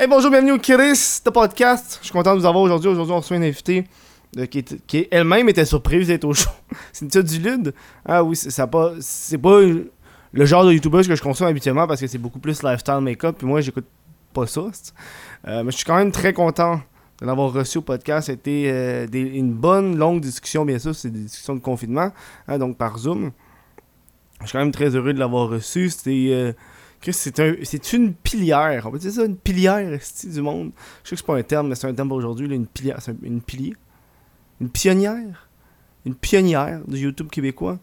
Hey, bonjour, bienvenue au Chris de podcast. Je suis content de vous avoir aujourd'hui. Aujourd'hui, on reçoit une invitée euh, qui, qui elle-même était surprise d'être au show. Cynthia Dulude. Ah oui, c'est pas, c'est pas le genre de YouTuber que je consomme habituellement parce que c'est beaucoup plus lifestyle make-up. Puis moi, j'écoute pas ça. c'est- Euh, mais je suis quand même très content de l'avoir reçu au podcast. C'était euh, une bonne, longue discussion, bien sûr. C'est des discussions de confinement, hein, donc par Zoom. Je suis quand même très heureux de l'avoir reçu. C'était. C'est un, c'est une pilière. On va dire ça, une pilière du monde. Je sais que c'est pas un terme, mais c'est un terme aujourd'hui. Une pilière, une pilier, une pionnière, une pionnière du YouTube québécois.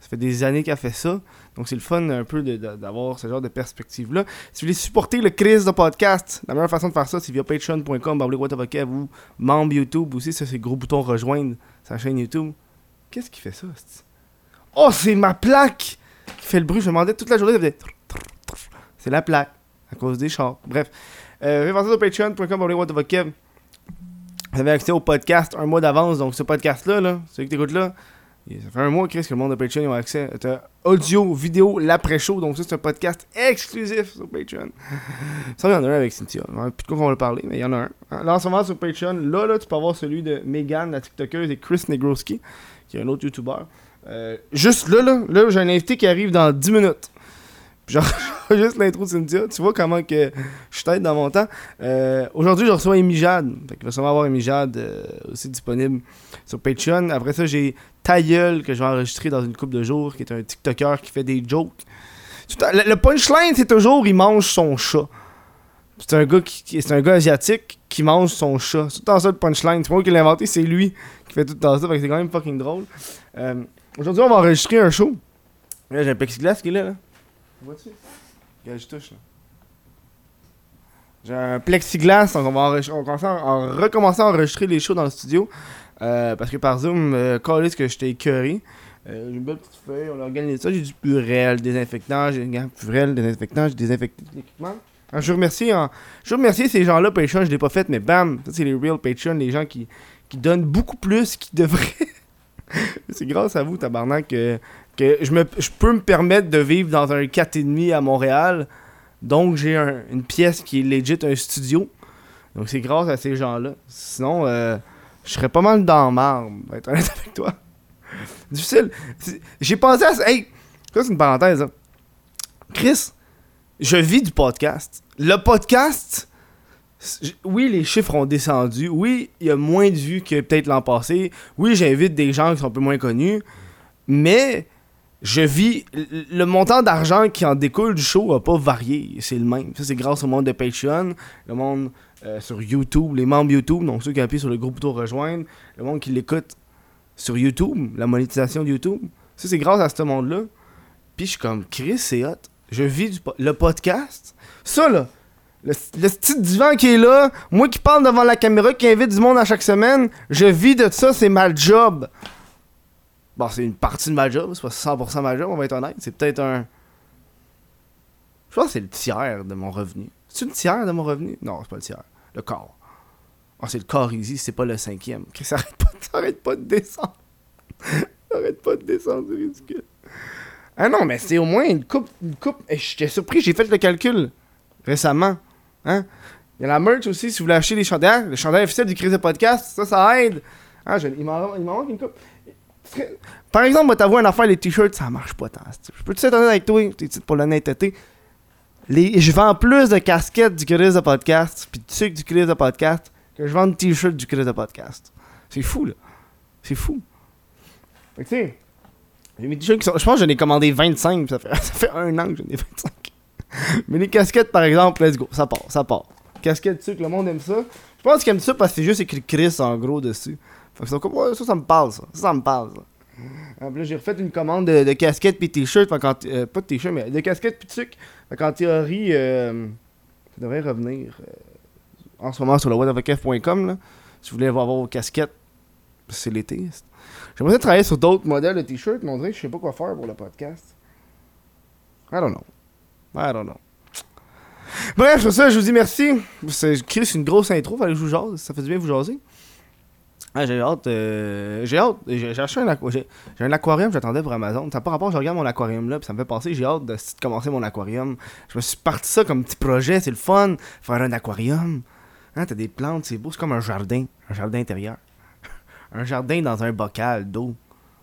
Ça fait des années qu'elle fait ça. Donc c'est le fun un peu d'avoir ce genre de perspective-là. Si vous voulez supporter le Chris de podcast, la meilleure façon de faire ça, c'est via patreon.com, ou membre YouTube aussi. Ça, c'est le gros bouton rejoindre sa chaîne YouTube. Qu'est-ce qui fait ça? Oh, c'est ma plaque qui fait le bruit. Je me demandais toute la journée, ça c'est la plaque, à cause des chars. Bref, euh, venez sur patreon.com pour the fuck, Kev. Vous avez accès au podcast un mois d'avance, donc ce podcast-là, là, celui que t'écoutes là, ça fait un mois, Chris, que le monde de Patreon ont accès. T'as audio, vidéo, l'après-show, donc ça, c'est un podcast exclusif sur Patreon. Ça, il y en a un avec Cynthia. A plus de quoi qu'on va le parler, mais il y en a un. Là, en ce moment, sur Patreon, là, là, tu peux avoir celui de Megan, la TikTokeuse, et Chris Negroski, qui est un autre YouTuber. Euh, juste là, là, là, j'ai un invité qui arrive dans 10 minutes. Juste l'intro de Cynthia. Tu vois comment que je suis tête dans mon temps. Euh, Aujourd'hui, je reçois Amy Jade. Fait va sûrement avoir Amy Jade euh, aussi disponible sur Patreon. Après ça, j'ai Tailleul que je vais enregistrer dans une couple de jours, qui est un TikToker qui fait des jokes. Le le punchline, c'est toujours il mange son chat. C'est un gars un gars asiatique qui mange son chat. C'est tout temps ça le punchline. C'est pas moi qui l'ai inventé, c'est lui qui fait tout le temps ça. Fait que c'est quand même fucking drôle. Euh, Aujourd'hui, on va enregistrer un show. Là, j'ai un plexiglas qui est là. là. Je touche là. J'ai un plexiglas, donc on va, en- recommencer à enregistrer les shows dans le studio. Euh, parce que par Zoom, euh, calisse que j'étais écœuré. Euh, j'ai une belle petite feuille, on a organisé ça. J'ai du purel, désinfectant, j'ai regarde, purel, désinfectant, j'ai désinfecté je remercie, en- je ces gens-là, Patreon, je l'ai pas fait, mais bam, ça c'est les real Patreon, les gens qui, qui donnent beaucoup plus qu'ils devraient. c'est grâce à vous, tabarnak, que, que je, me, je peux me permettre de vivre dans un 4,5 à Montréal. Donc j'ai un- une pièce qui est legit un studio. Donc c'est grâce à ces gens-là. Sinon, euh, je serais pas mal dans marbre, être honnête avec toi. Difficile. J'ai pensé à ça. Hey, ça c'est une parenthèse. hein. Chris, je vis du podcast. Le podcast, oui, les chiffres ont descendu. Oui, il y a moins de vues que peut-être l'an passé. Oui, j'invite des gens qui sont un peu moins connus. Mais je vis. le- montant d'argent qui en découle du show n'a pas varié. C'est le même. Ça, c'est grâce au monde de Patreon, le monde euh, sur YouTube, les membres YouTube, donc ceux qui appuient sur le gros bouton rejoindre, le monde qui l'écoute sur YouTube, la monétisation de YouTube. Ça, c'est grâce à ce monde-là. Puis je suis comme, Chris, c'est hot. Je vis du le podcast. Ça, là, le, le petit divan qui est là, moi qui parle devant la caméra, qui invite du monde à chaque semaine, je vis de ça, c'est ma job. Bon, c'est une partie de ma job, c'est pas 100% ma job, on va être honnête. C'est peut-être un. Je pense que c'est le tiers de mon revenu. C'est une tiers de mon revenu? Non, c'est pas le tiers. Le quart. Ah, c'est le quart easy, c'est pas le cinquième. Chris, arrête pas, pas de descendre. arrête pas de descendre, c'est ridicule. Ah non, mais c'est au moins une coupe. Une coupe. Eh, J'étais surpris, j'ai fait le calcul récemment. Hein? Il y a la merch aussi, si vous voulez acheter des chandails. Le chandail officiel du Crise de Podcast, ça, ça aide. M'en il m'en manque une coupe. Par exemple, moi, t'avouer une affaire, les t-shirts, ça marche pas tant. Je peux-tu être honnête avec toi, t'es pour l'honnêteté? Je vends plus de casquettes du Chris de Podcast, puis de sucre du Chris de Podcast, que je vends de t-shirts du Chris de Podcast. C'est fou, là. C'est fou. Fait que, tu sais, mes t-shirts qui sont. Je pense que j'en ai commandé 25, puis ça fait, ça fait un an que j'en ai 25. Mais les casquettes, par exemple, let's go, ça part, ça part. Casquettes sucre, le monde aime ça. Je pense qu'ils aiment ça parce que c'est juste écrit Chris en gros dessus. Fait que ça, ça me parle, ça. Ça, ça me parle, ça. Ah, là, j'ai refait une commande de, de casquettes puis qu'en- euh, pas de t-shirts, mais de casquettes puis de sucre. Fait qu'en théorie, euh, ça devrait revenir euh, en ce moment sur le whatofakef.com. là. Si vous voulez avoir vos casquettes, c'est l'été. J'aimerais travailler sur d'autres modèles de t-shirts, mais on dirait que je sais pas quoi faire pour le podcast. I don't know. I don't know. Bref, sur ça, je vous dis merci. C'est une grosse intro, fallait que je vous jase. Ça fait du bien vous jaser. Ah, j'ai hâte. euh, j'ai hâte. J'ai acheté un, un aquarium, j'attendais pour Amazon. Ça rapport, je regarde mon aquarium là, puis ça me fait penser, j'ai hâte de, commencer mon aquarium. Je me suis parti ça comme petit projet, c'est le fun, faire un aquarium. Hein, t'as des plantes, c'est beau, c'est comme un jardin, un jardin intérieur. un jardin dans un bocal d'eau,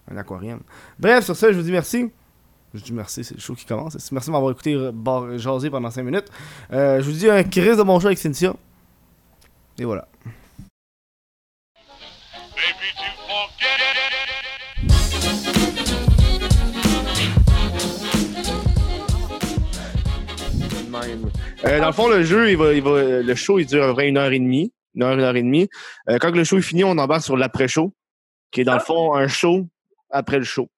un aquarium. Bref, sur ça, je vous dis merci. Je dis merci, c'est le show qui commence. Merci de m'avoir écouté euh, jaser pendant 5 minutes. Euh, je vous dis un crise de bon show avec Cynthia. Et voilà. Euh, dans le fond, le jeu, il va, il va, le show, il dure à peu près une heure et demie. Une heure, une heure et demie. Euh, quand le show est fini, on embarque sur l'après-show, qui est dans le fond un show après le show.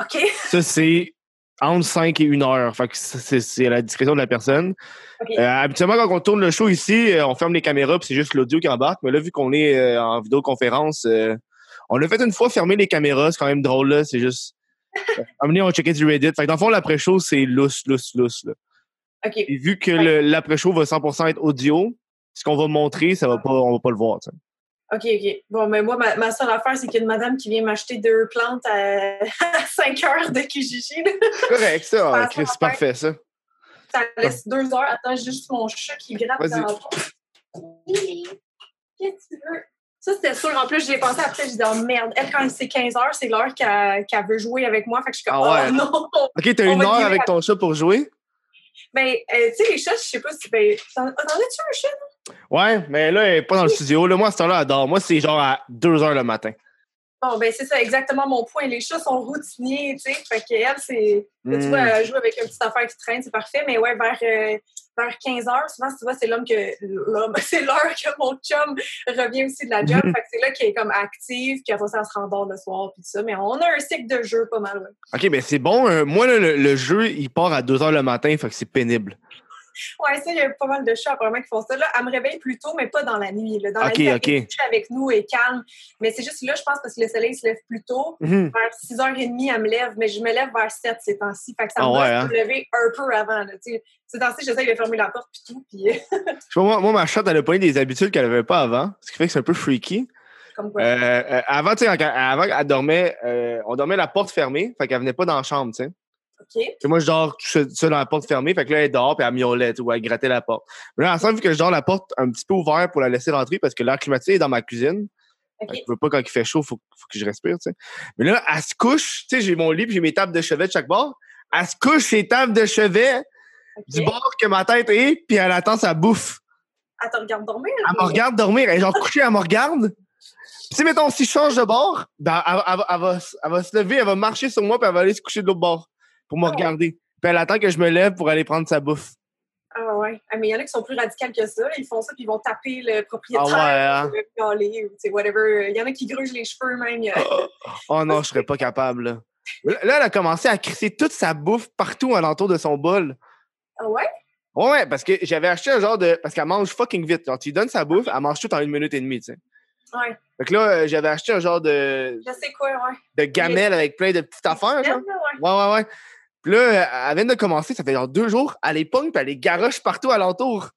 OK. Ça, c'est entre 5 et 1 heure. Fait que c'est c'est à la discrétion de la personne. Euh, habituellement, quand on tourne le show ici, euh, on ferme les caméras puis c'est juste l'audio qui embarque. Mais là, vu qu'on est euh, en vidéoconférence, euh, on l'a fait une fois fermer les caméras. C'est quand même drôle, là. C'est juste... Amener, on checkait du Reddit. Fait que dans le fond, l'après-show, c'est lousse, lousse, lousse. Là. Et vu que le- l'après-show va 100% être audio, ce qu'on va montrer, ça va pas, on va pas le voir. OK, OK. Bon, mais moi, ma, ma seule affaire, c'est qu'il y a une madame qui vient m'acheter deux plantes à, 5 heures de Kijiji. Correct, ça. Ah, c'est parfait, ça. Ça laisse deux heures. Attends, j'ai juste mon chat qui gratte dans le fond. Qu'est-ce que tu veux? Ça, c'était sûr. En plus, j'y ai pensé après. J'ai dit, oh merde, elle, quand c'est 15 heures, c'est l'heure qu'elle veut jouer avec moi. Fait que je suis comme, Ah ouais. oh non! Ok, t'as une heure avec ton chat pour jouer? Ben, euh, tu sais, les chats, je sais pas si. Ben, t'en as-tu un chat? Ouais, mais là, elle est pas dans le studio. Là, moi, à cette heure-là, elle dort. Moi, c'est genre à 2 heures le matin. Bon, ben, c'est ça, exactement mon point. Les chats sont routiniers, tu sais. Fait qu'elle, c'est. Tu vois, elle joue avec une petite affaire qui traîne, c'est parfait. Mais ouais, vers, euh, vers 15 heures, souvent, tu vois, c'est l'homme que. L'homme, c'est l'heure que mon chum revient aussi de la job. Mhm. fait que c'est là qu'il est comme active, puis après ça, elle se rendort le soir, puis tout ça. Mais on a un cycle de jeu pas mal, ouais. Ok, ben c'est bon. euh, moi, là, le, le jeu, il part à 2 heures le matin, fait que c'est pénible. Ouais, ça, il y a pas mal de chats apparemment qui font ça. Là, elle me réveille plus tôt, mais pas dans la nuit. Là. Dans la nuit, elle coucher avec nous et calme. Mais c'est juste là, je pense, parce que le soleil se lève plus tôt. Mhm. Vers 6h30, elle me lève, mais je me lève vers 7 ces temps-ci. Fait que ça Ah me ouais, hein? me lever un peu avant. Là, ces temps-ci, j'essaie de fermer la porte puis tout. Puis moi, moi, ma chatte, elle a pas eu des habitudes qu'elle avait pas avant, ce qui fait que c'est un peu freaky. comme quoi? Euh, euh, avant, tu sais, quand- avant, elle dormait, euh, on dormait la porte fermée, fait qu'elle venait pas dans la chambre, tu sais. Moi, je dors tout seul- dans la porte fermée. Fait que là, elle dort, puis elle miaulait, ou elle grattait la porte. Mais là, ensemble, vu que je dors la porte un petit peu ouverte pour la laisser rentrer, parce que l'air climatisé est dans ma cuisine. Je veux pas quand il fait chaud, faut, faut que je respire, tu sais. Mais là, elle se couche, tu sais, j'ai mon lit, puis j'ai mes tables de chevet de chaque bord. Elle se couche ses tables de chevet du bord que ma tête est, puis elle attend sa bouffe. Elle te regarde dormir. Elle me regarde dormir. Elle est genre couchée, elle me regarde. Puis, si, mettons, si je change de bord, ben, elle, elle va- elle va, s- elle va se lever, elle va marcher sur moi, puis elle va aller se coucher de l'autre bord pour me Ah regarder. Puis elle attend que je me lève pour aller prendre sa bouffe. Ah ouais. Ah, mais il y en a qui sont plus radicales que ça. Ils font ça, puis ils vont taper le propriétaire. Ah ouais, hein? le ou whatever. Il y en a qui grugent les cheveux même. A- Oh non, je serais pas capable. Là. Elle a commencé à crisser toute sa bouffe partout alentour de son bol. Ah ouais? Ouais, ouais, parce que j'avais acheté un genre de. Parce qu'elle mange fucking vite. Genre, tu lui donnes sa bouffe, elle mange tout en une minute et demie, tu sais. Ouais. Fait que là, euh, j'avais acheté un genre de, Je sais quoi, ouais. de gamelle avec plein de petites affaires, genre. Ouais. Ouais, ouais, ouais. Puis là, elle vient de commencer, ça fait genre deux jours, elle les pogne, puis elle les garoche partout alentour.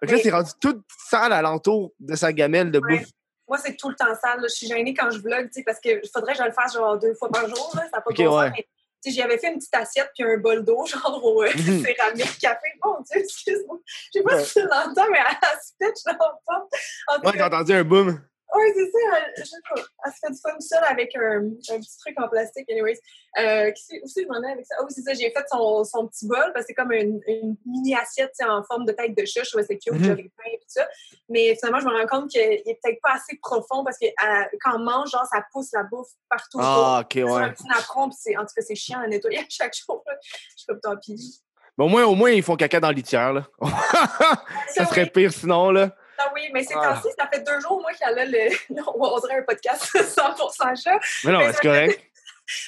Fait que là, c'est rendu toute sale alentour de sa gamelle de Ouais. bouffe. Moi, c'est tout le temps sale. là. Je suis gênée quand je vlog, tu sais, parce que faudrait que je le fasse genre deux fois par jour. Là. Ça n'a pas Ok, de bon ouais. sens. mais, tu sais, J'avais fait une petite assiette puis un bol d'eau, genre au euh, céramique café. Mon Dieu, excuse-moi. Je sais pas Ouais. si tu l'entends, mais elle se pitch dans le fond. En Ouais, j'ai entendu un boom. Oui, c'est ça. Elle, se fait du fun seule avec un, un petit truc en plastique, anyways. Euh, qui où c'est j'en ai avec ça? Ah oui, c'est ça. J'ai fait son, son petit bol parce que c'est comme une, une mini assiette en forme de tête de chat. Je trouvais c'est cute, Mhm. j'avais faim et tout ça. Mais finalement, je me rends compte qu'il est peut-être pas assez profond parce que euh, quand on mange, genre, ça pousse la bouffe partout. Ah, ok, autour. C'est ouais. un petit napperon, puis en tout cas, c'est chiant à nettoyer à chaque jour. là. Je suis comme tant pis. Mais au moins, au moins, ils font caca dans litière, là. ça serait pire sinon, là. Ah oui, mais c'est Ah. temps-ci, ça fait deux jours, moi, qu'elle a le. On dirait un podcast 100% chat. Mais non, c'est correct.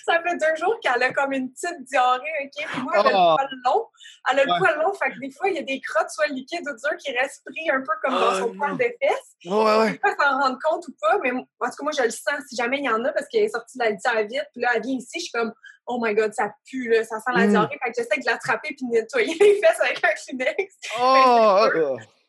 Ça fait deux jours qu'elle a comme une petite diarrhée, OK? Puis moi, elle a Oh. le poil long. Elle a le Ouais. poil long, fait que des fois, il y a des crottes, soit liquides ou dures, qui restent pris un peu comme dans Oh, son poil de fesses. Ouais, ouais, ouais. Je sais pas s'en rendre compte ou pas, mais en tout cas, moi, je le sens si jamais il y en a parce qu'elle est sortie de la litière vite. Puis là, elle vient ici, je suis comme, oh my god, ça pue, là, ça sent la Mm. diarrhée. Fait que j'essaie de l'attraper puis de nettoyer les fesses avec un Kleenex. Oh.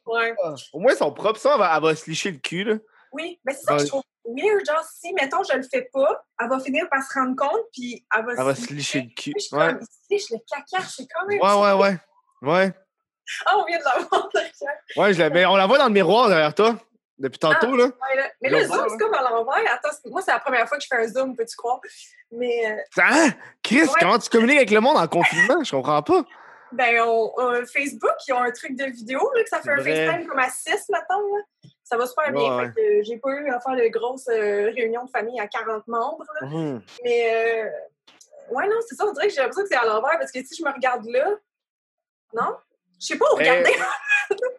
Ouais. Au moins, ils sont propres. Ça, elle va, elle va se licher le cul, là. Oui, mais c'est ça que je trouve weird. Genre, si, mettons, je le fais pas, elle va finir par se rendre compte, puis elle va, Elle va se licher le cul. Je Ouais, liche le caca, c'est quand même. ouais, ouais, ouais. Ouais, Ah, on vient de l'avoir, le caca. ouais je l'avais- on la voit dans le miroir derrière toi, depuis tantôt, là. Ouais, là. Mais Je le zoom, c'est comme à l'envers. Attends, moi, c'est la première fois que je fais un zoom, peux-tu croire? Mais, euh, Hein? Chris, Ouais. comment tu communiques avec le monde en confinement? Je comprends pas. Ben, on, on- Facebook, ils ont un truc de vidéo, là, que ça fait un Vrai. FaceTime comme à 6, mettons. Là. Ça va super bien. Ouais, Fait que, j'ai pas eu à faire de grosses euh, réunions de famille à 40 membres. là. Mhm. Mais, euh, ouais, non, c'est ça. On dirait que j'ai l'impression que c'est à l'envers parce que si je me regarde là, non? Je sais pas où Eh, regarder.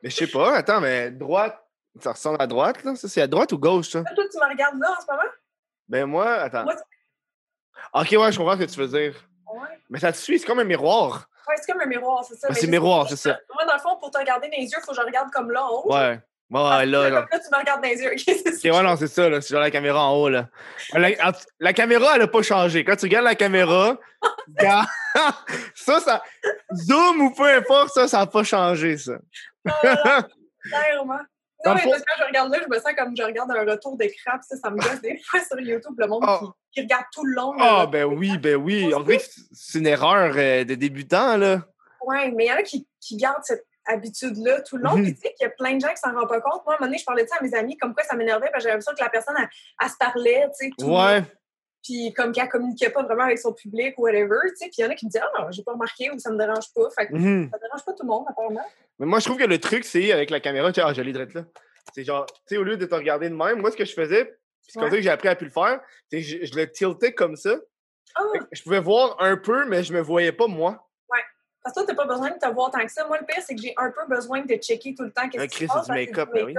Mais je sais pas, attends, mais droite, ça ressemble à droite, là? Ça, c'est à droite ou gauche, ça? Toi, tu me regardes là en ce moment? Ben moi, attends. Moi, Ok, ouais, je comprends ce que tu veux dire. Ouais. Mais ça te suit, c'est comme un miroir. Ouais, c'est comme un miroir, c'est ça. Ouais, c'est miroir, c'est ça. Moi, dans le fond, pour te regarder dans les yeux, il faut que je regarde comme là en haut. Ouais. Ouais, Ah, ouais, là, comme là. là, tu me regardes dans les yeux. Ok, c'est Ok, ouais, non, c'est ça, là. C'est genre la caméra en haut, là. La, caméra, elle a pas changé. Quand tu regardes la caméra, ça, ça. Zoom ou peu importe, ça, ça a pas changé, ça. ça. Clairement. Non, mais fond- parce que quand je regarde là, je me sens comme je regarde un retour d'écran, ça, ça me gosse des fois sur YouTube, le monde Ah. qui, qui regarde tout le long. Ah, ben oui, ben oui. On dirait que c'est une erreur euh, de débutant, là. Ouais, mais il y en a qui, qui gardent cette habitude-là tout le long. Mhm. Puis tu sais qu'il y a plein de gens qui s'en rendent pas compte. Moi, à un moment donné, je parlais de ça à mes amis, comme quoi ça m'énervait, parce que j'avais l'impression que la personne, elle, elle se parlait, tu sais, tout le long. Ouais. Puis comme qu'elle communiquait pas vraiment avec son public ou whatever, tu sais. Puis il y en a qui me disent « Ah, j'ai pas remarqué » ou « Ça me dérange pas ». Fait que Mhm. ça dérange pas tout le monde, apparemment. Mais moi, je trouve que le truc, c'est avec la caméra, tu sais, ah, je l'ai direct là. C'est genre, tu sais, au lieu de te regarder de même, moi, ce que je faisais, puis c'est comme Ouais. ça que j'ai appris à plus le faire, c'est que je, je le tiltais comme ça. Ah, Je pouvais voir un peu, mais je me voyais pas moi. parce que toi, t'as pas besoin de te voir tant que ça. Moi, le pire, c'est que j'ai un peu besoin de checker tout le temps qu'est-ce qui se passe. c'est du que make-up, ben oui.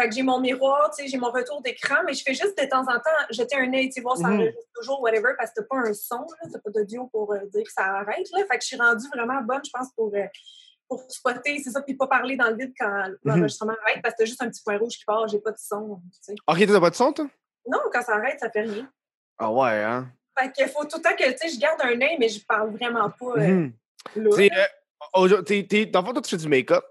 Fait que j'ai mon miroir, tu sais, j'ai mon retour d'écran, mais je fais juste de temps en temps jeter un œil, voir ça enregistre toujours, whatever, parce que t'as pas un son, t'as pas d'audio pour euh, dire que ça arrête, là. Fait que je suis rendue vraiment bonne, je pense, pour, euh, pour spotter, c'est ça, puis pas parler dans le vide quand Mhm. l'enregistrement arrête, parce que t'as juste un petit point rouge qui part, j'ai pas de son. Ok, t'as pas de son, toi? Non, quand ça arrête, ça fait rien. Ah ouais, hein? Fait qu'il faut tout le temps que, tu sais, je garde un œil, mais je parle vraiment pas euh, Mhm. euh, dans le fond, toi, tu fais du make-up?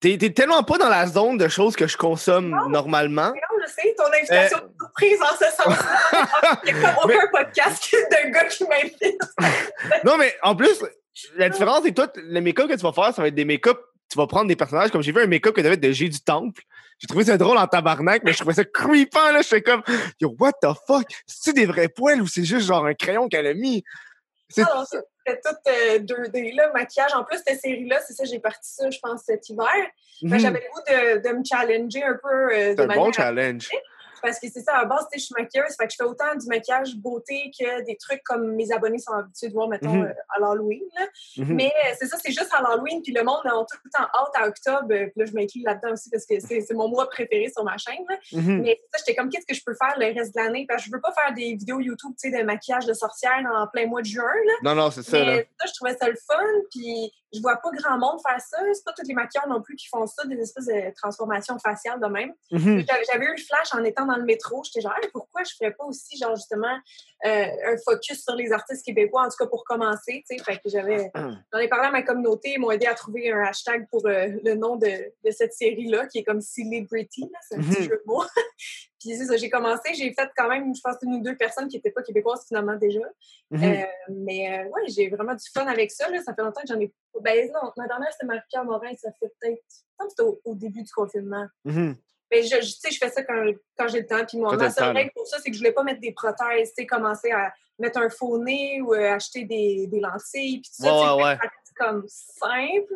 T'es tellement pas dans la zone de choses que je consomme normalement. Mais non, je sais, ton invitation Euh, de surprise en ce sens-là. Il n'y a comme aucun podcast d'un gars qui m'invite. Non, mais en plus, la différence, c'est que toi, le make-up que tu vas faire, ça va être des make-up. Tu vas prendre des personnages, comme j'ai vu un make-up que devait être de G du Temple. J'ai trouvé ça drôle en tabarnak, mais je trouvais ça creepant, là. Je fais comme, yo, what the fuck? C'est-tu des vrais poils ou c'est juste genre un crayon qu'elle a mis? C'est C'était tout euh, 2D, là, maquillage. En plus, cette série-là, c'est ça, j'ai parti ça, je pense, cet hiver. Fait que Mhm. J'avais le goût de, de me challenger un peu euh, C'est un bon challenge. Parce que c'est ça, à la base, je suis maquilleuse, fait que je fais autant du maquillage beauté que des trucs comme mes abonnés sont habitués de voir, mettons, Mhm. euh, à l'Halloween. là. Mhm. Mais euh, c'est ça, c'est juste à l'Halloween, puis le monde a tout le temps hâte à octobre. euh, Puis là, je m'inclus là-dedans aussi parce que c'est mon mois préféré sur ma chaîne. là. Mhm. Mais ça, j'étais comme, qu'est-ce que je peux faire le reste de l'année? Parce que je veux pas faire des vidéos YouTube, tu sais, de maquillage de sorcière en plein mois de juin, là. Non, non, c'est ça, là. Mais ça, je trouvais ça le fun, puis je vois pas grand monde faire ça. C'est pas tous les maquilleurs non plus qui font ça, des espèces de transformations faciales de même. Mhm. J'avais j'avais eu le flash en étant dans le métro. J'étais genre, Hey, pourquoi je ferais pas aussi, genre, justement, euh, un focus sur les artistes québécois, en tout cas pour commencer, tu sais. Fait que j'avais. J'en ai parlé à ma communauté, ils m'ont aidé à trouver un hashtag pour euh, le nom de, de cette série-là, qui est comme Celebrity, c'est un petit Mhm. jeu de mots. Puis c'est ça, j'ai commencé, j'ai fait quand même, je pense, une ou deux personnes qui n'étaient pas québécoises finalement déjà. Mhm. Euh, mais euh, ouais, j'ai vraiment du fun avec ça. Là. Ça fait longtemps que j'en ai. Ben non, ma dernière, c'était Marie-Pierre Morin, ça fait peut-être. C'était au, au début du confinement. Mhm. Mais je, je- tu sais, je fais ça quand, quand j'ai le temps. Puis t'as ma le seule règle pour ça, c'est que je voulais pas mettre des prothèses, tu sais, commencer à mettre un faux nez ou euh, acheter des, des lentilles. Puis tout ça, Ouais, reste comme simple.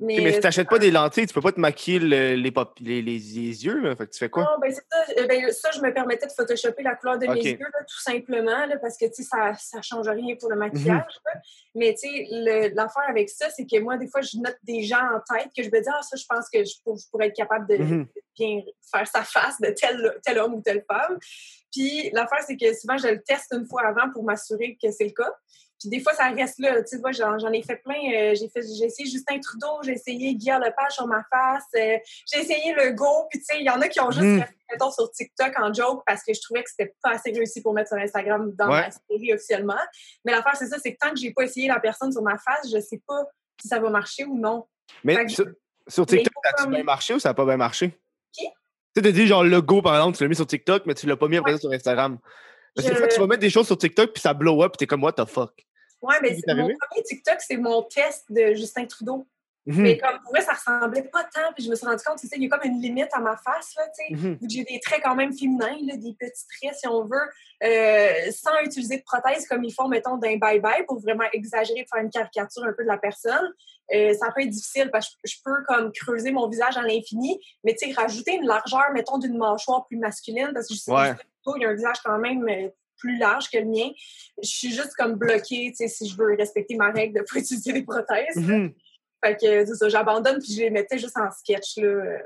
Mais, mais si t'achètes pas des lentilles, tu peux pas te maquiller le- les, pop- les, les, les yeux, là. Fait que tu fais quoi? Non, ben c'est ça. Euh, Ben, ça, je me permettais de photoshopper la couleur de mes yeux, là, tout simplement, là, parce que, ça, ça change rien pour le maquillage. là. Mais, tu sais, le- l'affaire avec ça, c'est que moi, des fois, je note des gens en tête que je me dis, ah, ça, je pense que je, pour- je pourrais être capable de, Mhm. de bien faire sa face de tel, tel homme ou telle femme. Puis, l'affaire, c'est que souvent, je le teste une fois avant pour m'assurer que c'est le cas. Puis des fois, ça reste là. Tu moi, j'en, ai fait plein. Euh, j'ai, fait, j'ai essayé Justin Trudeau, j'ai essayé Guillaume Lepage sur ma face, euh, j'ai essayé le Go. Puis tu sais, il y en a qui ont juste Mhm. fait, mettons, sur TikTok en joke parce que je trouvais que c'était pas assez réussi pour mettre sur Instagram dans Ouais. ma série officiellement. Mais l'affaire, c'est ça, c'est que tant que j'ai pas essayé la personne sur ma face, je sais pas si ça va marcher ou non. Mais sur, sur TikTok, ça a-tu comme- bien marché ou ça a pas bien marché? Qui? Tu sais, t'as dit genre logo, par exemple, tu l'as mis sur TikTok, mais tu l'as pas mis après ça sur Instagram. Parce que Je- tu vas mettre des choses sur TikTok, puis ça blow up, puis t'es comme, what the fuck? Ouais, mais mon premier TikTok, c'est mon test de Justin Trudeau. Mhm, Mais comme pour vrai, ça ressemblait pas tant. Puis je me suis rendu compte, tu sais, il y a comme une limite à ma face, là, tu sais. que J'ai des traits quand même féminins, là, des petits traits, si on veut, euh, sans utiliser de prothèse comme ils font, mettons, d'un bye-bye pour vraiment exagérer, faire une caricature un peu de la personne. Euh, ça peut être difficile parce que je peux comme creuser mon visage à l'infini, mais tu sais, rajouter une largeur, mettons, d'une mâchoire plus masculine, parce que je sais Ouais. il y a un visage quand même euh, plus large que le mien. Je suis juste comme bloquée, tu sais, si je veux respecter ma règle de ne pas utiliser des prothèses. Mhm. Fait que c'est ça, j'abandonne puis je les mettais juste en sketch, là.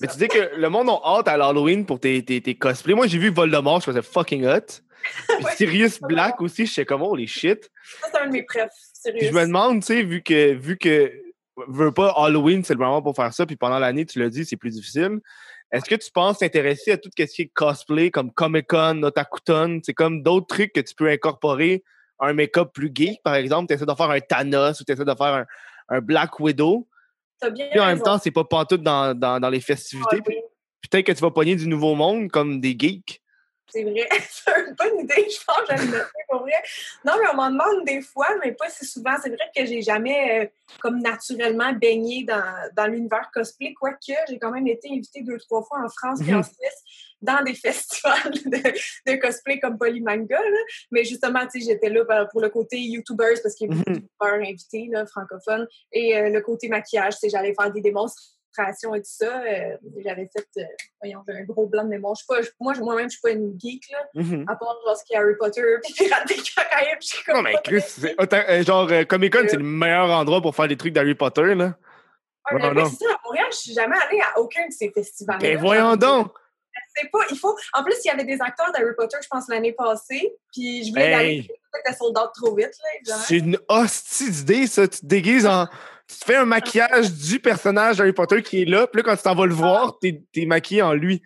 Mais, tu dis que le monde a hâte à l'Halloween pour tes, tes, tes cosplays. Moi, j'ai vu Voldemort, je faisais fucking hot. Puis Ouais. Sirius Black aussi, je sais comment, les shit. Ça, c'est un de mes prefs. Puis je me demande, tu sais, vu que, vu que, veux pas, Halloween, c'est le moment pour faire ça, puis pendant l'année, tu l'as dit, c'est plus difficile. Est-ce que tu penses t'intéresser à tout ce qui est cosplay, comme Comic-Con, Otakuton, c'est comme d'autres trucs que tu peux incorporer à un make-up plus geek, par exemple? Tu essaies de faire un Thanos ou tu essaies de faire un, un Black Widow. Bien Puis en même temps, c'est pas pantoute dans, dans, dans les festivités. Ah, oui, peut-être que tu vas pogner du nouveau monde, comme des geeks. C'est vrai. c'est une bonne idée, je pense, j'aime le pour vrai. Non, mais on m'en demande des fois, mais pas si souvent. C'est vrai que j'ai jamais, euh, comme naturellement, baigné dans, dans l'univers cosplay, quoique j'ai quand même été invitée deux, trois fois en France et en Mhm. Suisse dans des festivals de, de cosplay comme Polymanga. Là. Mais justement, j'étais là pour le côté YouTubers parce qu'il y a beaucoup Mhm. de YouTubers invités, là, francophones, et euh, le côté maquillage, j'allais faire des démonstrations et tout ça. euh, J'avais fait, euh, voyons, j'ai un gros blanc de mémoire. Je suis pas, je- moi, moi-même, je suis pas une geek, là, Mhm. à part genre ce qui est Harry Potter puis Pirates des Caraïbes. Non, mais Chris, euh, genre, euh, Comic-Con, c'est le meilleur endroit pour faire des trucs d'Harry Potter, là. Ouais, mais non, ça, à Montréal, je suis jamais allée à aucun de ces festivals. Ben voyons donc! C'est pas, il faut. En plus, il y avait des acteurs d'Harry Potter, je pense, l'année passée. Puis je voulais y aller. Peut-être que sold out trop vite, là. C'est une hostie d'idée, ça. Tu te déguises en. Tu te fais un maquillage du personnage d'Harry Potter qui est là, puis là, quand tu t'en vas le voir, t'es es maquillé en lui.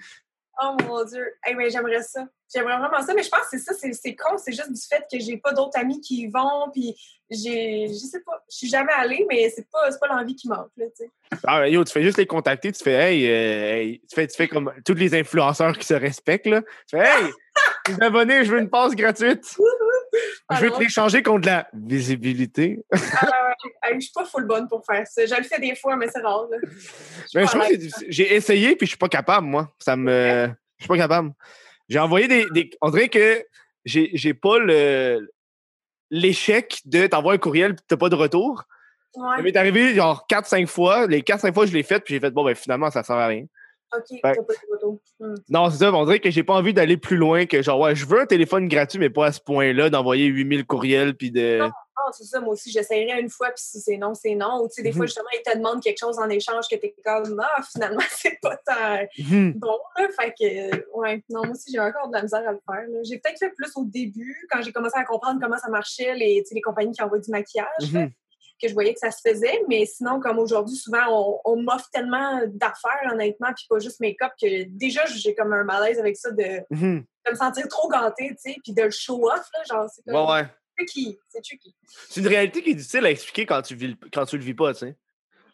Oh mon Dieu. Hey, mais j'aimerais ça. J'aimerais vraiment ça, mais je pense que c'est ça, c'est con, c'est juste du fait que j'ai pas d'autres amis qui y vont, puis j'ai, je sais pas, je suis jamais allée, mais c'est pas, pas l'envie qui manque, là, tu sais. Ah, yo, tu fais juste les contacter, tu fais, hey, euh, hey, tu, fais, tu fais comme tous les influenceurs qui se respectent, là. Tu fais, hey, les abonnés, je veux une passe gratuite. Je veux te Alors, l'échanger contre la visibilité. ah, hey, je suis pas full bonne pour faire ça. Je le fais des fois, mais c'est rare, Mais je trouve j'ai essayé puis je suis pas capable, moi. Ça me. Je suis pas capable. J'ai envoyé des, des- On dirait que j'ai j'ai pas le l'échec de t'envoyer un courriel puis t'as pas de retour. Ça Ouais, m'est arrivé genre 4-5 fois. Les 4-5 fois, je l'ai fait puis j'ai fait bon ben finalement ça sert à rien. Ok, t'as pas de photo. Hmm. Non, c'est ça, on dirait que j'ai pas envie d'aller plus loin que genre ouais, je veux un téléphone gratuit, mais pas à ce point-là, d'envoyer 8000 courriels puis de. Non. Non, c'est ça, moi aussi, j'essayerais une fois, puis si c'est non, c'est non. Ou tu sais, des fois, Mhm. justement, ils te demandent quelque chose en échange que t'es comme, ah, finalement, c'est pas tant Mhm. bon, là. Fait que, ouais, non, moi aussi, j'ai encore de la misère à le faire. J'ai peut-être fait plus au début, quand j'ai commencé à comprendre comment ça marchait, les, les compagnies qui envoient du maquillage, là, Mhm. Que je voyais que ça se faisait. Mais sinon, comme aujourd'hui, souvent, on, on m'offre tellement d'affaires, honnêtement, puis pas juste make-up, que déjà, j'ai comme un malaise avec ça de, Mhm. de me sentir trop gantée, tu sais, puis de le show-off, là. Genre, c'est comme, Ouais, ouais. c'est qui? C'est qui? C'est une réalité qui est difficile à expliquer quand tu, vis, le- quand tu le vis pas, tu sais.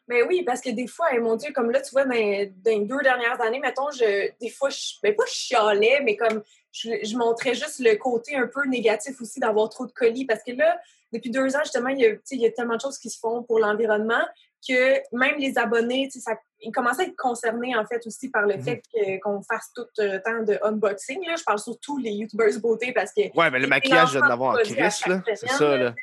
Mais oui, parce que des fois, mon Dieu, comme là, tu vois, dans, dans les deux dernières années, mettons, je, des fois, je, ben pas je chialais, mais comme je, je montrais juste le côté un peu négatif aussi d'avoir trop de colis. Parce que là, depuis deux ans, justement, il y a, il y a tellement de choses qui se font pour l'environnement que même les abonnés, ça, ils commencent à être concernés, en fait, aussi par le Mhm. fait qu'on fasse tout le temps de unboxing. Là. Je parle surtout les YouTubers beauté parce que Ouais, mais le Les maquillage, je dois en crise, là. C'est ça, là.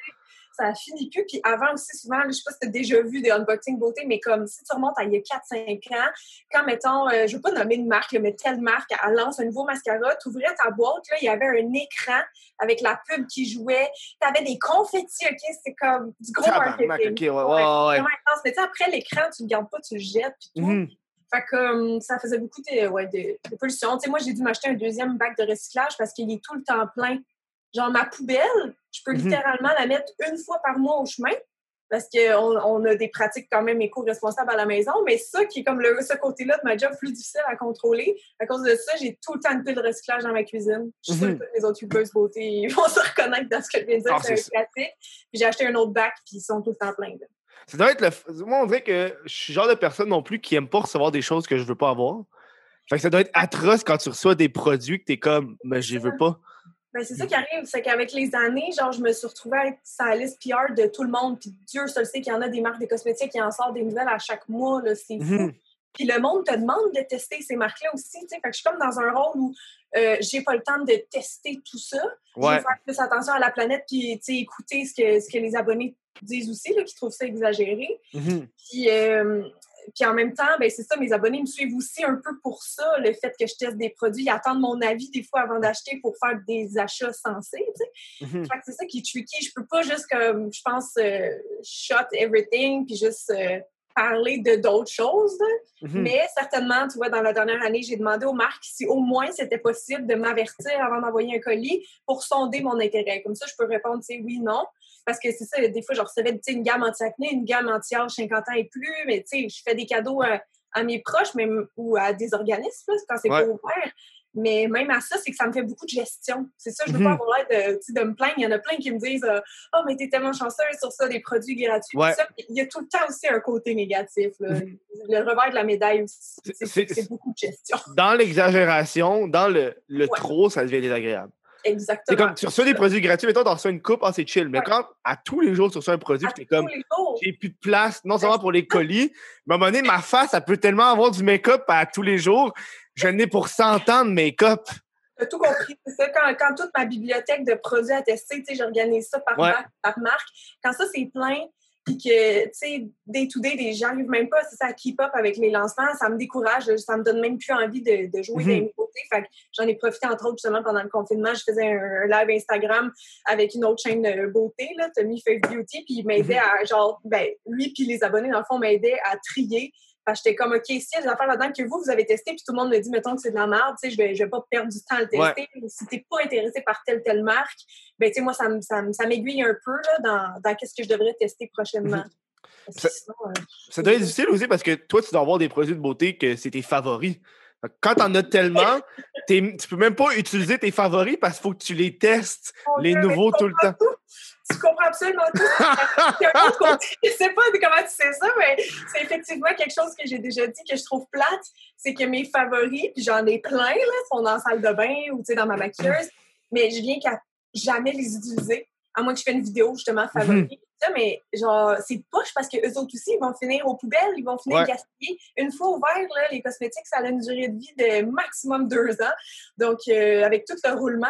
Ça finit plus. Puis avant aussi, souvent, je sais pas si tu as déjà vu des unboxing beauté, mais comme si tu remontes à il y a 4-5 ans, quand, mettons, euh, je veux pas nommer une marque, mais telle marque, elle lance un nouveau mascara, tu ouvrais ta boîte, là, il y avait un écran avec la pub qui jouait, tu avais des confettis, OK? C'était comme du gros marketing. ok, ouais, ouais, ouais. Intense. Mais après l'écran, tu le gardes pas, tu le jettes, puis tout. Mhm. Fait que euh, ça faisait beaucoup de, ouais, de, de pollution. Moi, j'ai dû m'acheter un deuxième bac de recyclage parce qu'il est tout le temps plein. Genre, ma poubelle, je peux Mhm. littéralement la mettre une fois par mois au chemin parce qu'on on a des pratiques quand même éco-responsables à la maison. Mais ça, qui est comme le, ce côté-là de ma job plus difficile à contrôler, à cause de ça, j'ai tout le temps une pile de recyclage dans ma cuisine. Je suis sûre Mhm. que les autres youtubeuses beauté vont se reconnaître dans ce que je viens de dire. Ah, c'est un classique. Puis j'ai acheté un autre bac, puis ils sont tout le temps pleins. là. Ça doit être le. Moi, on dirait que je suis le genre de personne non plus qui aime pas recevoir des choses que je veux pas avoir. Fait que ça doit être atroce quand tu reçois des produits que t'es comme, mais je veux pas. Ben, c'est ça qui arrive, c'est qu'avec les années, genre, je me suis retrouvée sur la liste PR de tout le monde. Puis Dieu seul sait qu'il y en a des marques de cosmétiques qui en sortent des nouvelles à chaque mois, là, c'est fou. Mhm. Puis le monde te demande de tester ces marques-là aussi, tu sais. Fait que je suis comme dans un rôle où euh, j'ai pas le temps de tester tout ça. Je veux faire plus attention à la planète, puis, tu sais, écouter ce que, ce que les abonnés disent aussi, là, qui trouvent ça exagéré. Mhm. Puis, euh, puis en même temps, ben c'est ça, mes abonnés me suivent aussi un peu pour ça, le fait que je teste des produits. Ils attendent mon avis des fois avant d'acheter pour faire des achats sensés. tu sais. Que c'est ça qui est tricky. Je peux pas juste, comme, je pense, euh, shut everything puis juste euh, parler de d'autres choses. Mhm. Mais certainement, tu vois, dans la dernière année, j'ai demandé aux marques si au moins c'était possible de m'avertir avant d'envoyer un colis pour sonder mon intérêt. Comme ça, je peux répondre, tu sais, oui, non. Parce que c'est ça, des fois, je recevais une gamme anti-acné, une gamme anti-âge 50 ans et plus, mais tu sais, je fais des cadeaux à, à mes proches même, ou à des organismes là, quand c'est Ouais. pas ouvert. Mais même à ça, c'est que ça me fait beaucoup de gestion. C'est ça, je veux Mhm. pas avoir l'air de, de me plaindre. Il y en a plein qui me disent euh, Oh, mais t'es tellement chanceuse sur ça, des produits gratuits. Ouais. Ça, il y a tout le temps aussi un côté négatif. là. Mhm. Le revers de la médaille aussi. C'est- beaucoup de gestion. Dans l'exagération, dans le, le Ouais. trop, ça devient désagréable. C'est Exactement. comme, tu reçois des produits gratuits, mettons, tu reçois une coupe, ah, c'est chill. Mais Ouais. quand à tous les jours, tu reçois un produit, t'es comme, j'ai plus de place, non seulement pour les colis, mais à un moment donné, ma face, elle peut tellement avoir du make-up à tous les jours. Je n'ai pour 100 ans de make-up. T'as tout compris. C'est ça, quand, quand toute ma bibliothèque de produits à tester, tu sais, j'organise ça par, Ouais. marque, par marque. Quand ça, c'est plein, puis que, tu sais, day to day, des- j'arrive même pas, c'est ça, à keep up avec les lancements, ça me décourage, ça me donne même plus envie de, de jouer Mhm. des nouveautés. Fait que j'en ai profité, entre autres, justement, pendant le confinement, je faisais un, live Instagram avec une autre chaîne de beauté, là, Tommy Fave Beauty, puis il m'aidait à, genre, ben, lui puis les abonnés, dans le fond, m'aidaient à trier parce que j'étais comme, OK, a des affaires là-dedans que vous, vous avez testé, puis tout le monde me dit, mettons que c'est de la merde, tu sais, je vais, je vais pas perdre du temps à le tester. Si t'es pas intéressé par telle, telle marque, ben, tu sais, moi, ça ça ça m'aiguille un peu, là, dans, dans qu'est-ce que je devrais tester prochainement. Que Ça- sinon, euh, Ça doit être difficile aussi parce que toi, tu dois avoir des produits de beauté que c'est tes favoris. Quand t'en as tellement, tu peux même pas utiliser tes favoris parce qu'il faut que tu les testes, les nouveaux tout le temps. Tu comprends absolument tout. Je sais pas comment tu sais ça, mais c'est effectivement quelque chose que j'ai déjà dit que je trouve plate. C'est que mes favoris, puis j'en ai plein, là, sont dans la salle de bain ou dans ma maquilleuse, mais je viens qu'à jamais les utiliser, à moins que je fasse une vidéo justement favoris. Ça, mais genre, c'est poche parce que eux autres aussi, ils vont finir aux poubelles, ils vont finir Ouais. gaspillés. Une fois ouvert, là, les cosmétiques, ça a une durée de vie de maximum deux ans. Donc, euh, avec tout le roulement,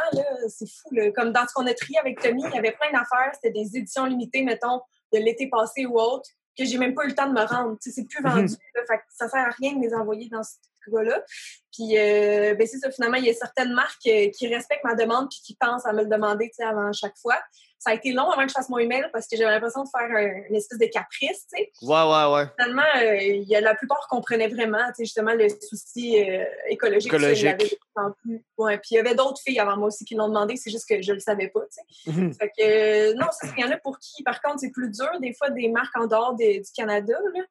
c'est fou. Là. Comme dans ce qu'on a trié avec Tommy, il y avait plein d'affaires. C'était des éditions limitées, mettons, de l'été passé ou autre, que j'ai même pas eu le temps de me rendre. C'est plus Mhm. vendu. là. fait que ça sert à rien de les envoyer dans ce cas-là. Puis, euh, ben c'est ça, finalement, il y a certaines marques euh, qui respectent ma demande puis qui pensent à me le demander avant chaque fois. Ça a été long avant que je fasse mon email parce que j'avais l'impression de faire un- une espèce de caprice, tu sais Ouais, ouais, ouais. finalement, euh, il y a la plupart comprenaient vraiment, tu sais, justement, le souci euh, écologique. Écologique. Ouais, puis il y avait d'autres filles avant moi aussi qui l'ont demandé, c'est juste que je le savais pas, tu sais. Mhm. Fait que, euh, non, il y en a pour qui, par contre, c'est plus dur. Des fois, des marques en dehors des- du Canada, là,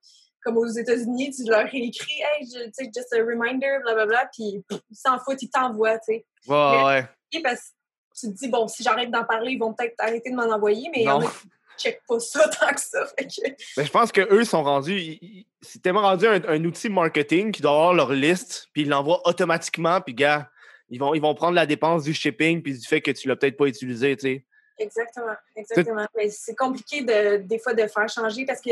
comme aux États-Unis, tu leur écris, hey, je- tu sais, just a reminder, blablabla, puis ils s'en foutent, ils t'envoient, tu sais. Ouais, ouais. Parce tu te dis, bon, si j'arrête d'en parler, ils vont peut-être arrêter de m'en envoyer, mais il y en Non. a qui checkent pas ça tant que ça. Que, Mais je pense qu'eux sont rendus. C'est tellement rendu un, un outil marketing qui doit avoir leur liste, puis ils l'envoient automatiquement, puis gars, ils vont, ils vont prendre la dépense du shipping, puis du fait que tu l'as peut-être pas utilisé, tu sais. Exactement, exactement. Mais c'est compliqué de, des fois de faire changer parce que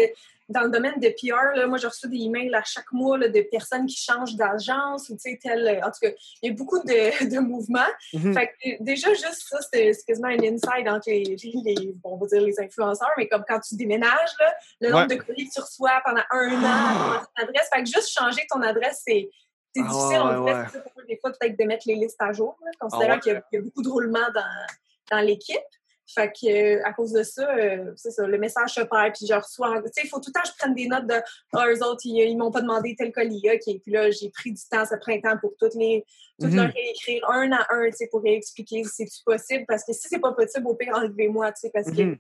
dans le domaine de PR, là, moi, je reçois des emails à chaque mois là, de personnes qui changent d'agence ou, tu sais, tel... En tout cas, il y a beaucoup de, de mouvements. Mhm. Fait que, euh, déjà, juste ça, c'est quasiment un inside entre les, les- bon, on va dire les influenceurs, mais comme quand tu déménages, là, le nombre Ouais. de colis que tu reçois pendant un an dans ton adresse. Fait que juste changer ton adresse, c'est c'est Ah, difficile. ouais, on dirait ouais. pour eux, des fois, peut-être de mettre les listes à jour, là, considérant Ah, ouais. qu'il y, a- il y a beaucoup de roulements dans, dans l'équipe. Fait que, euh, à cause de ça, euh, c'est ça, le message se perd, puis je reçois. Tu sais, il faut tout le temps que je prenne des notes de Ah, eux autres, ils, ils m'ont pas demandé tel colis, OK. Puis là, j'ai pris du temps ce printemps pour toutes les, toutes Mhm. leur réécrire un à un, tu sais, pour réexpliquer si c'est possible. Parce que si c'est pas possible, au pire, enlevez-moi, tu sais, parce que Mhm.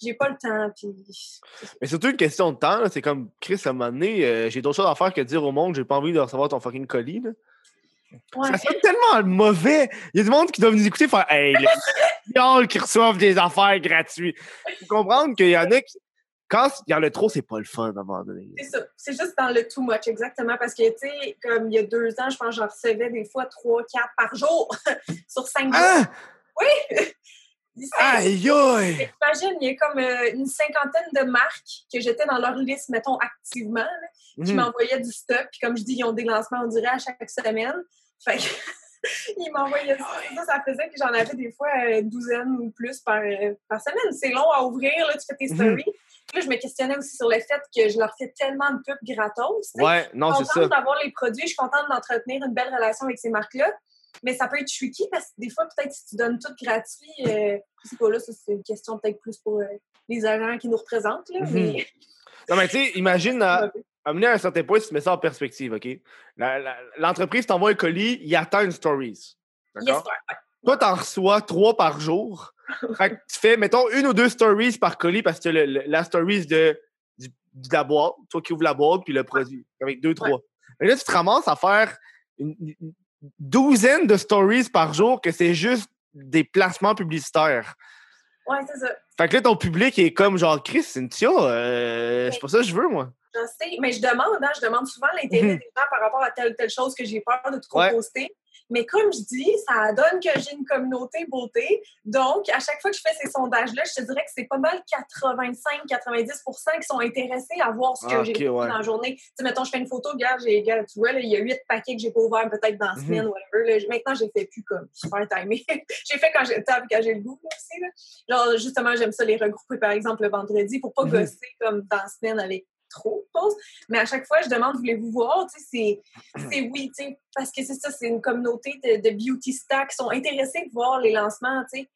j'ai pas le temps, puis. Mais surtout une question de temps, là, c'est comme Chris, à un moment donné, euh, j'ai d'autres choses à faire que de dire au monde, j'ai pas envie de recevoir ton fucking colis. Là. Ouais. Ça sonne tellement mauvais. Il y a du monde qui doit nous écouter faire Hey, les qui reçoivent des affaires gratuites. Faut comprendre qu'il y en a qui. quand il y en a trop, c'est pas le fun à un moment donné. C'est ça. C'est juste dans le too much, exactement. Parce que, tu sais, comme il y a deux ans, je pense que j'en recevais des fois trois, quatre par jour sur cinq jours. Ah! Oui! Aïe, aïe! Imagine, il y a comme euh, une cinquantaine de marques que j'étais dans leur liste, mettons, activement, là, qui Mhm. m'envoyaient du stock. Puis comme je dis, ils ont des lancements, on dirait, à chaque semaine. Fait que ils m'envoyaient ça. ça. Ça faisait que j'en avais des fois euh, une douzaine ou plus par, euh, par semaine. C'est long à ouvrir, là, tu fais tes Mhm. stories. Puis là, je me questionnais aussi sur le fait que je leur fais tellement de pubs gratos. Ouais, non, Je c'est suis ça. contente d'avoir les produits, je suis contente d'entretenir une belle relation avec ces marques-là. Mais ça peut être tricky parce que des fois, peut-être si tu donnes tout gratuit, euh, je sais pas là, ça c'est une question peut-être plus pour euh, les agents qui nous représentent. Là, Mhm. mais... Non, mais tu sais, imagine, amener à un certain point, si tu mets ça en perspective, OK? L'entreprise t'envoie un colis, il attend une stories. Yes, D'accord? sir. Toi, t'en reçois trois par jour. fait que tu fais, mettons, une ou deux stories par colis parce que le- le- la stories de, du- de la boîte, toi qui ouvres la boîte, puis le produit, avec deux, trois. Mais là, tu te ramasses à faire une, une douzaine de stories par jour que c'est juste des placements publicitaires. Ouais, c'est ça. Fait que là, ton public est comme genre, Chris, Cynthia, euh, c'est pas ça que je veux, moi. Je sais, mais je demande, hein, je demande souvent l'intérêt Mhm. des gens par rapport à telle ou telle chose que j'ai peur de trop Ouais. poster. Mais comme je dis, ça donne que j'ai une communauté beauté. Donc, à chaque fois que je fais ces sondages-là, je te dirais que c'est pas mal 85-90% qui sont intéressés à voir ce que Ah, j'ai ok, fait ouais. dans la journée. Tu sais, mettons, je fais une photo, regarde, j'ai, tu vois, là, il y a huit paquets que j'ai pas ouverts peut-être dans la Mhm. semaine, whatever. Là. Maintenant, je les fais plus comme super timé. j'ai fait quand j'ai le temps quand j'ai le goût aussi. Là. Genre, justement, j'aime ça les regrouper, par exemple, le vendredi pour pas Mhm. gosser comme dans la semaine avec trop de pauses. Mais à chaque fois, je demande, voulez-vous voir? C'est, oui, parce que c'est ça, c'est une communauté de, de beauty stars qui sont intéressés de voir les lancements, tu sais.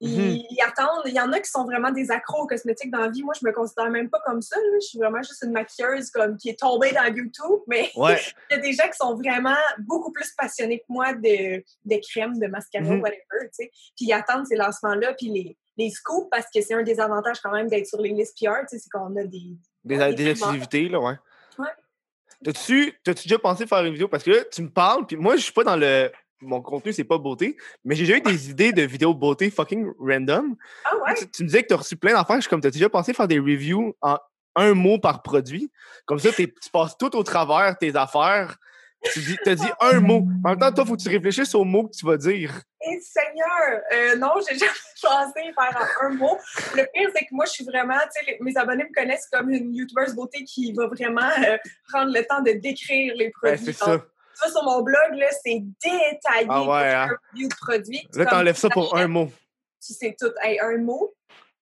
Ils, ils attendent. Il y en a qui sont vraiment des accros aux cosmétiques dans la vie. Moi, je me considère même pas comme ça. là. Je suis vraiment juste une maquilleuse comme, qui est tombée dans YouTube. Mais Ouais. il y a des gens qui sont vraiment beaucoup plus passionnés que moi de, de crème, de mascara, Mhm. whatever, tu sais. Puis ils attendent ces lancements-là, puis les, les scoops, parce que c'est un des avantages quand même d'être sur les listes PR, tu sais, c'est qu'on a des... Des, Ouais, des là, ouais. Ouais. T'as-tu déjà pensé faire une vidéo? Parce que là, tu me parles, puis moi, je suis pas dans le. Mon contenu, c'est pas beauté, mais j'ai déjà eu des idées de vidéos beauté fucking random. Ah ouais? Tu, tu me disais que t'as reçu plein d'affaires. Je suis comme, t'as déjà pensé faire des reviews en un mot par produit? Comme ça, t'es- tu passes tout au travers tes affaires. Tu dis, t'as dit un mot. En même temps, toi, faut que tu réfléchisses au mot que tu vas dire. Et Seigneur! Euh, non, j'ai jamais pensé faire un mot. Le pire, c'est que moi, je suis vraiment, tu sais, mes abonnés me connaissent comme une YouTubeuse beauté qui va vraiment euh, prendre le temps de décrire les Ben, produits. c'est ça. Tu vois, sur mon blog, là, c'est détaillé. Ah ouais, hein? un review de produit. Là, Comme t'enlèves ça pour un mot. Tu sais tout. Hey, un mot,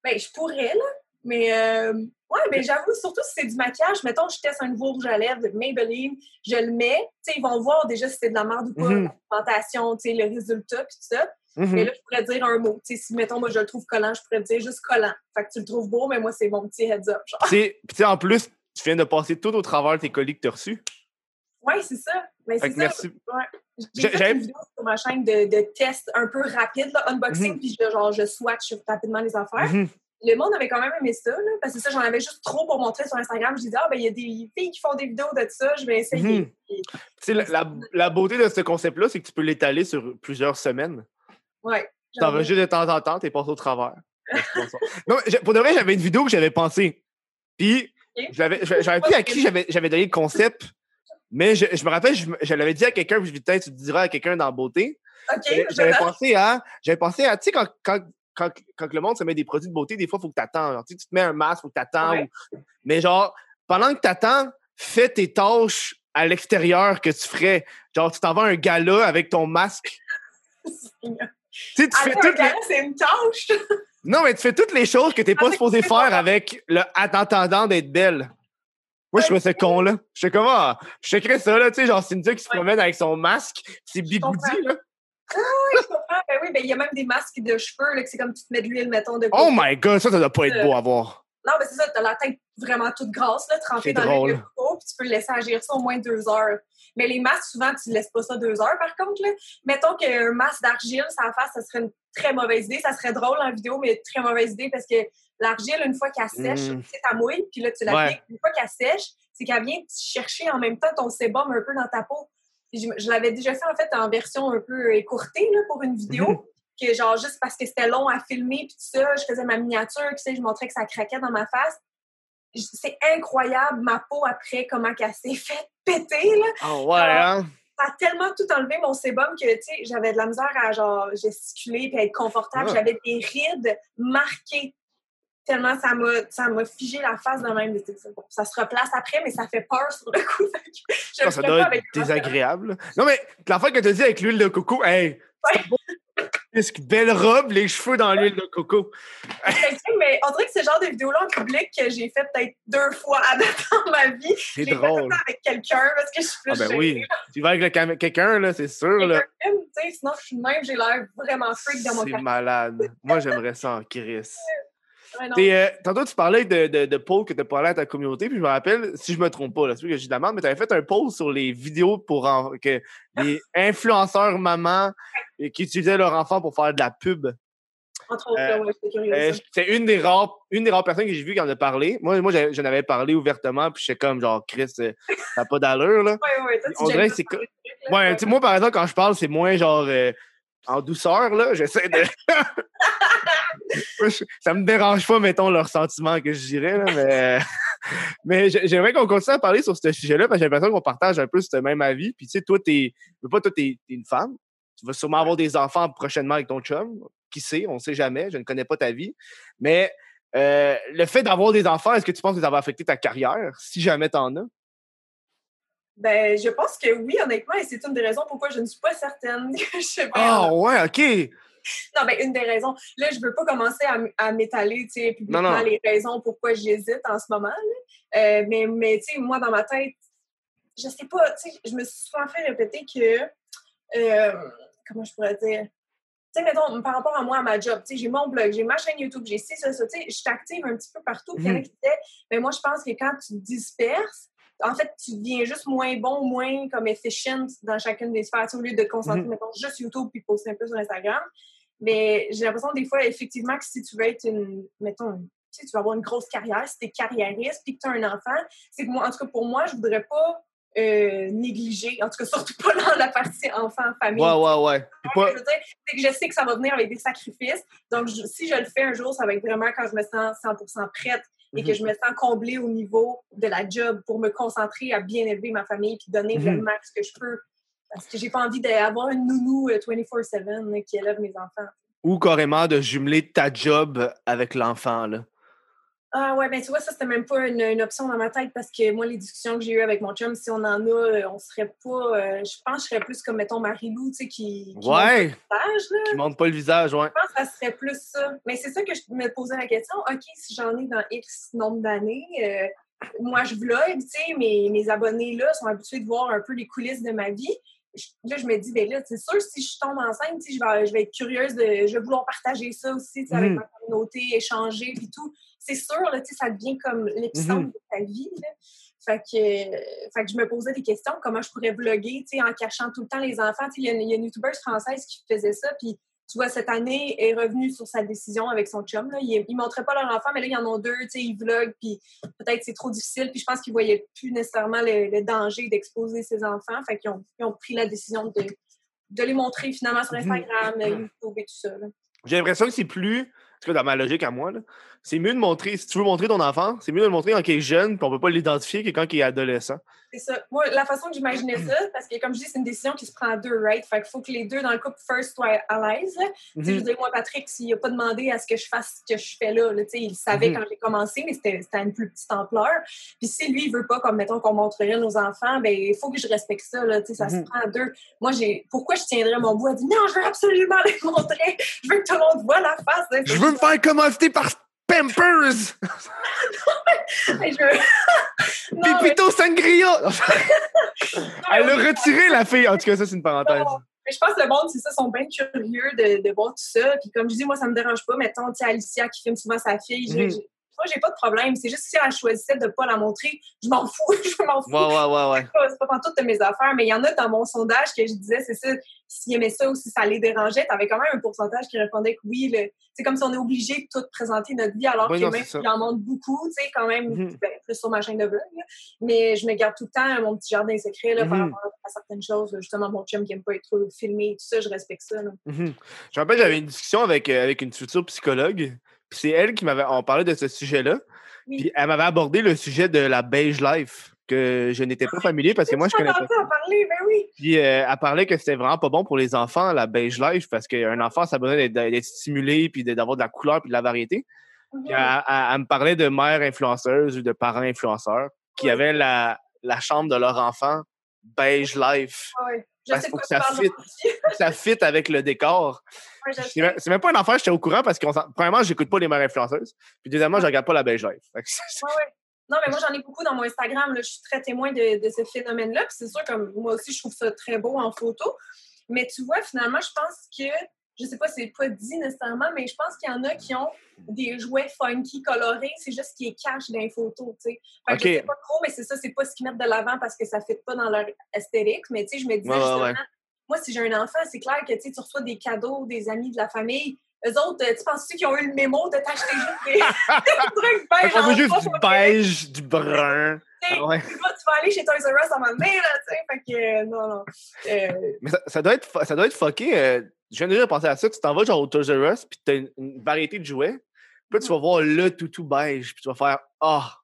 ben, je pourrais, là. Mais, euh, ouais, mais j'avoue, surtout si c'est du maquillage, mettons, je teste un nouveau rouge à lèvres de Maybelline, je le mets, tu sais, ils vont voir déjà si c'est de la merde ou pas, la pigmentation, tu sais, le résultat, puis tout ça. Mhm. Mais là, je pourrais dire un mot. Tu sais, si, mettons, moi, je le trouve collant, je pourrais dire juste collant. Fait que tu le trouves beau, mais moi, c'est mon petit heads-up. Genre, Tu sais, puis tu en plus, tu viens de passer tout au travers de tes colis que t'as reçus. ouais, c'est ça. Mais c'est ça. merci. Ouais. J'ai- fait une vidéo sur ma chaîne de, de tests un peu rapide, là, unboxing, Mhm. puis je, genre, je swatch rapidement les affaires. Mhm. Le monde avait quand même aimé ça, là, parce que ça, j'en avais juste trop pour montrer sur Instagram. Je disais, ah, ben, il y a des filles qui font des vidéos de ça, je vais essayer. Mhm. Tu la, la- la beauté de ce concept-là, c'est que tu peux l'étaler sur plusieurs semaines. ouais. Tu j'avoue. enregistres de temps en temps, t'es passé au travers. non, pour de vrai, j'avais une vidéo que j'avais pensée. Puis, j'avais plus à qui j'avais donné le concept. Mais je, je me rappelle, je, je l'avais dit à quelqu'un, puis peut-être tu diras à quelqu'un dans la beauté. OK, J'avais je pensé à. J'avais pensé à. Tu sais, quand, quand, quand, quand le monde se met des produits de beauté, des fois, il faut que tu attends. Tu sais, tu te mets un masque, il faut que tu attends. Ouais. Mais genre, pendant que tu attends, fais tes tâches à l'extérieur que tu ferais. Genre, tu t'en vas à un gala avec ton masque. Tu sais, tu fais toutes les... c'est une tâche. Non, mais tu fais toutes les choses que t'es pas supposé faire avec le en attendant d'être belle. Moi, je trouvais ce con-là. Je sais comment. Je sais ça, là, tu sais, genre Cynthia qui se Ouais. promène avec son masque, c'est bigoudi, Je comprends. Ben oui, ben il y a même des masques de cheveux, là, que c'est comme tu te mets de l'huile, mettons, de Oh my god, ça, ça doit pas être Euh, beau à voir. Non, mais c'est ça, t'as la tête vraiment toute grasse, là, trempée dans l'huile de coco, puis tu peux le laisser agir ça au moins deux heures. Mais les masques, souvent, tu ne laisses pas ça deux heures, par contre, là. Mettons qu'un masque d'argile, ça face, ça serait une très mauvaise idée. Ça serait drôle en vidéo, mais très mauvaise idée parce que l'argile, une fois qu'elle sèche, Mm. tu sais, ta mouille, puis là, tu l'appliques. Une fois qu'elle sèche, c'est qu'elle vient chercher en même temps ton sébum un peu dans ta peau. Puis Je, je l'avais déjà fait, en fait, en version un peu écourtée, là, pour une vidéo. Mhm. que genre, juste parce que c'était long à filmer, puis tout ça, je faisais ma miniature, tu sais, je montrais que ça craquait dans ma face. c'est incroyable ma peau après, comment elle s'est fait péter, là. Oh ouais, hein? Ça a tellement tout enlevé mon sébum que, tu sais, j'avais de la misère à, genre, gesticuler puis être confortable. Ah. J'avais des rides marquées tellement ça m'a ça m'a figé la face de même. Ça se replace après, mais ça fait peur sur le coup. Je le ça doit pas être désagréable. Non, mais l'affaire que tu as dit avec l'huile de coco, hey! Qu'est-ce que belle robe, les cheveux dans l'huile de coco. mais on dirait que c'est le genre de vidéo-là en public que j'ai fait peut-être deux fois à date dans ma vie. C'est fait drôle. ça avec quelqu'un parce que je suis plus Ah ben gênée. oui. Tu vas avec cam- quelqu'un, là, c'est sûr, là. Sinon, je suis même, j'ai l'air vraiment freak dans mon C'est malade. Moi, j'aimerais ça en crise. Euh, tantôt, tu parlais de, de, que tu as parlé à ta communauté, puis je me rappelle, si je me trompe pas, là, c'est que j'ai de la merde, mais tu avais fait un poll sur les vidéos pour en- que les influenceurs mamans euh, qui utilisaient leur enfant pour faire de la pub. Entre autres, euh, ouais. Euh, c'est une des rares une des rares personnes que j'ai vu qui en a parlé. Moi, moi j'en avais parlé ouvertement, puis j'étais comme genre Chris, ça n'a pas d'allure là. Ouais, ouais, toi, tu on dirait que c'est là. Ouais, moi par exemple, quand je parle, c'est moins genre en douceur là. J'essaie de. Ça me dérange pas, mettons, leurs sentiments que je dirais, là, mais. Mais j'ai- j'aimerais qu'on continue à parler sur ce sujet-là parce que j'ai l'impression qu'on partage un peu ce même avis. Puis tu sais, toi, t'es. Pas toi, t'es t'es une femme. Tu vas sûrement avoir des enfants prochainement avec ton chum. Qui sait, on sait jamais. Je ne connais pas ta vie. Mais euh, le fait d'avoir des enfants, est-ce que tu penses que ça va affecter ta carrière, si jamais t'en as? Ben, je pense que oui, honnêtement, et c'est une des raisons pourquoi je ne suis pas certaine que je. Ah ouais, ok. Non, ben, une des raisons. Là, je veux pas commencer à, à m'étaler, tu sais, publiquement Non, non. les raisons pourquoi j'hésite en ce moment. Euh, mais, mais tu sais, moi, dans ma tête, je sais pas, tu sais, je me suis souvent fait répéter que, euh, comment je pourrais dire, tu sais, mettons, par rapport à moi, à ma job, tu sais, j'ai mon blog, j'ai ma chaîne YouTube, j'ai ci, ça, ça, tu sais, je suis active un petit peu partout. Puis il y en a Mhm. qui disaient, mais moi, je pense que quand tu te disperses, en fait, tu deviens juste moins bon, moins comme efficient dans chacune des sphères. Au lieu de te concentrer, Mhm. mettons, juste YouTube puis poster un peu sur Instagram. Mais j'ai l'impression des fois, effectivement, que si tu veux être une, mettons, tu sais, tu vas avoir une grosse carrière, si tu es carriériste puis que tu as un enfant, c'est que moi, en tout cas, pour moi, je voudrais pas euh, négliger, en tout cas, surtout pas dans la partie enfant-famille. Ouais, ouais, ouais. Pas- que je veux dire, c'est que je sais que ça va venir avec des sacrifices. Donc, je- si je le fais un jour, ça va être vraiment quand je me sens 100% prête et que Mhm. je me sens comblée au niveau de la job pour me concentrer à bien élever ma famille puis donner le Mhm. max que je peux. Parce que j'ai pas envie d'avoir une nounou euh, 24-7 là, qui élève mes enfants. Ou carrément de jumeler ta job avec l'enfant, là. Ah ouais, ben tu vois, ça, c'était même pas une, une option dans ma tête parce que moi, les discussions que j'ai eues avec mon chum, si on en a, euh, on serait pas. euh, je pense que je serais plus comme, mettons, Marie-Lou, tu sais, qui. qui monte Ouais, le visage, là. qui montre pas le visage, ouais. Je pense que ça serait plus ça. Mais c'est ça que je me posais la question. OK, si j'en ai dans X nombre d'années, euh, moi, je vlog, tu sais, mes, mes abonnés là sont habitués de voir un peu les coulisses de ma vie. Là, je me dis, ben là, c'est sûr, si je tombe enceinte, je vais, je vais être curieuse de. Je vais vouloir partager ça aussi, avec Mhm. ma communauté, échanger, puis tout. C'est sûr, là, ça devient comme l'épicentre Mhm. de ta vie, là. Fait que, euh, fait que je me posais des questions, comment je pourrais sais, en cachant tout le temps les enfants. Tu sais, Il y, a une- il y a une youtubeuse française qui faisait ça, puis tu vois, cette année, est revenue sur sa décision avec son chum. Là. Ils ne montraient pas leur enfant, mais là, ils en ont deux, tu sais, ils vloguent, puis peut-être c'est trop difficile. Puis je pense qu'ils ne voyaient plus nécessairement le, le danger d'exposer ses enfants. Fait qu'ils ont, ils ont pris la décision de, de les montrer finalement sur Mhm. Instagram, YouTube et tout ça. là. J'ai l'impression que c'est plus, que dans ma logique à moi, c'est mieux de montrer, si tu veux montrer ton enfant, c'est mieux de le montrer quand il est jeune, puis on peut pas l'identifier que quand il est adolescent. C'est ça. Moi, la façon que j'imaginais ça, parce que comme je dis, c'est une décision qui se prend à deux, right? Fait qu'il faut que les deux dans le couple first soient à l'aise. Tu sais, Je veux Mhm. dire, moi, Patrick, s'il n'a pas demandé à ce que je fasse ce que je fais là, là, tu sais, il savait Mhm. quand j'ai commencé, mais c'était à une plus petite ampleur. Puis si lui, il veut pas, comme mettons, qu'on montrerait nos enfants, ben il faut que je respecte ça, là, tu sais, ça se Mhm. prend à deux. Moi, j'ai pourquoi je tiendrais mon bout? À dire non, je veux absolument les montrer, je veux que tout le monde voit la face. là. Je veux me faire par Pampers! Je mais- Pépito Sangria! Elle l'a retiré, la fille! En tout cas, ça, c'est une parenthèse. Non, Mais je pense que le monde, c'est ça, sont bien curieux de, de voir tout ça. Puis comme je dis, moi, ça me dérange pas. Mettons, tu sais, Alicia qui filme souvent sa fille. j'ai- Moi, j'ai pas de problème. C'est juste si elle choisissait de pas la montrer, je m'en fous. je m'en fous. Ouais, ouais, ouais, ouais. C'est pas- pas toutes de mes affaires, mais il y en a dans mon sondage que je disais, c'est ça, s'ils aimaient ça ou si ça les dérangeait, t'avais quand même un pourcentage qui répondait que oui. C'est comme si on est obligé de tout présenter notre vie, alors Oui, que non, même en montre beaucoup, tu sais, quand même, Mhm. ben, plus sur ma chaîne de blog. là. Mais je me garde tout le temps mon petit jardin secret là, par Mhm. rapport à certaines choses. Justement, mon chum qui aime pas être trop filmé, tout ça, je respecte ça. là. Mhm. Je me rappelle, j'avais une discussion avec, euh, avec une future psychologue. Puis c'est elle qui m'avait. On parlait de ce sujet-là. Puis elle m'avait abordé le sujet de la beige life, que je n'étais pas familier parce que moi, je connais pas. en parler, ben oui. Puis euh, elle parlait que c'était vraiment pas bon pour les enfants, la beige life, parce qu'un enfant, ça a besoin d'être- stimulé, puis d'avoir de la couleur, puis de la variété. Mhm. Puis elle, elle- elle me parlait de mères influenceuses ou de parents influenceurs qui Oui. avaient la, la chambre de leur enfant beige life. Ouais. Je Parce sais faut pas que ça fit. ça fit avec le décor. Ouais, C'est même, pas une affaire, j'étais au courant parce que, premièrement, j'écoute pas les mères influenceuses. Puis deuxièmement, je regarde pas la que c'est- Ouais, ouais. Non, mais moi, j'en ai beaucoup dans mon Instagram. Là. Je suis très témoin de, de ce phénomène-là. Puis c'est sûr que moi aussi, je trouve ça très beau en photo. Mais tu vois, finalement, je pense que, je sais pas si c'est pas dit nécessairement, mais je pense qu'il y en a qui ont des jouets funky, colorés. C'est juste qu'ils cachent dans les photos, tu sais. Fait que je sais pas trop, mais c'est ça, c'est pas ce qu'ils mettent de l'avant parce que ça ne fit pas dans leur esthétique. Mais tu sais, je me disais Ouais, justement, ouais. moi, si j'ai un enfant, c'est clair que tu reçois des cadeaux, des amis de la famille. Eux autres, tu penses-tu qu'ils ont eu le mémo de t'acheter juste des, trucs beige veut juste du beige, du brun. Ah ouais. tu, vas, tu vas aller chez Toys R Us à un moment donné, là, tu sais. Fait que, euh, non, non. Euh, Mais ça, ça doit être, ça doit être fucké. euh, je viens déjà de penser à ça. Tu t'en vas genre au Toys R Us, puis t'as une, une variété de jouets. Puis tu vas voir le toutou beige, puis tu vas faire Ah,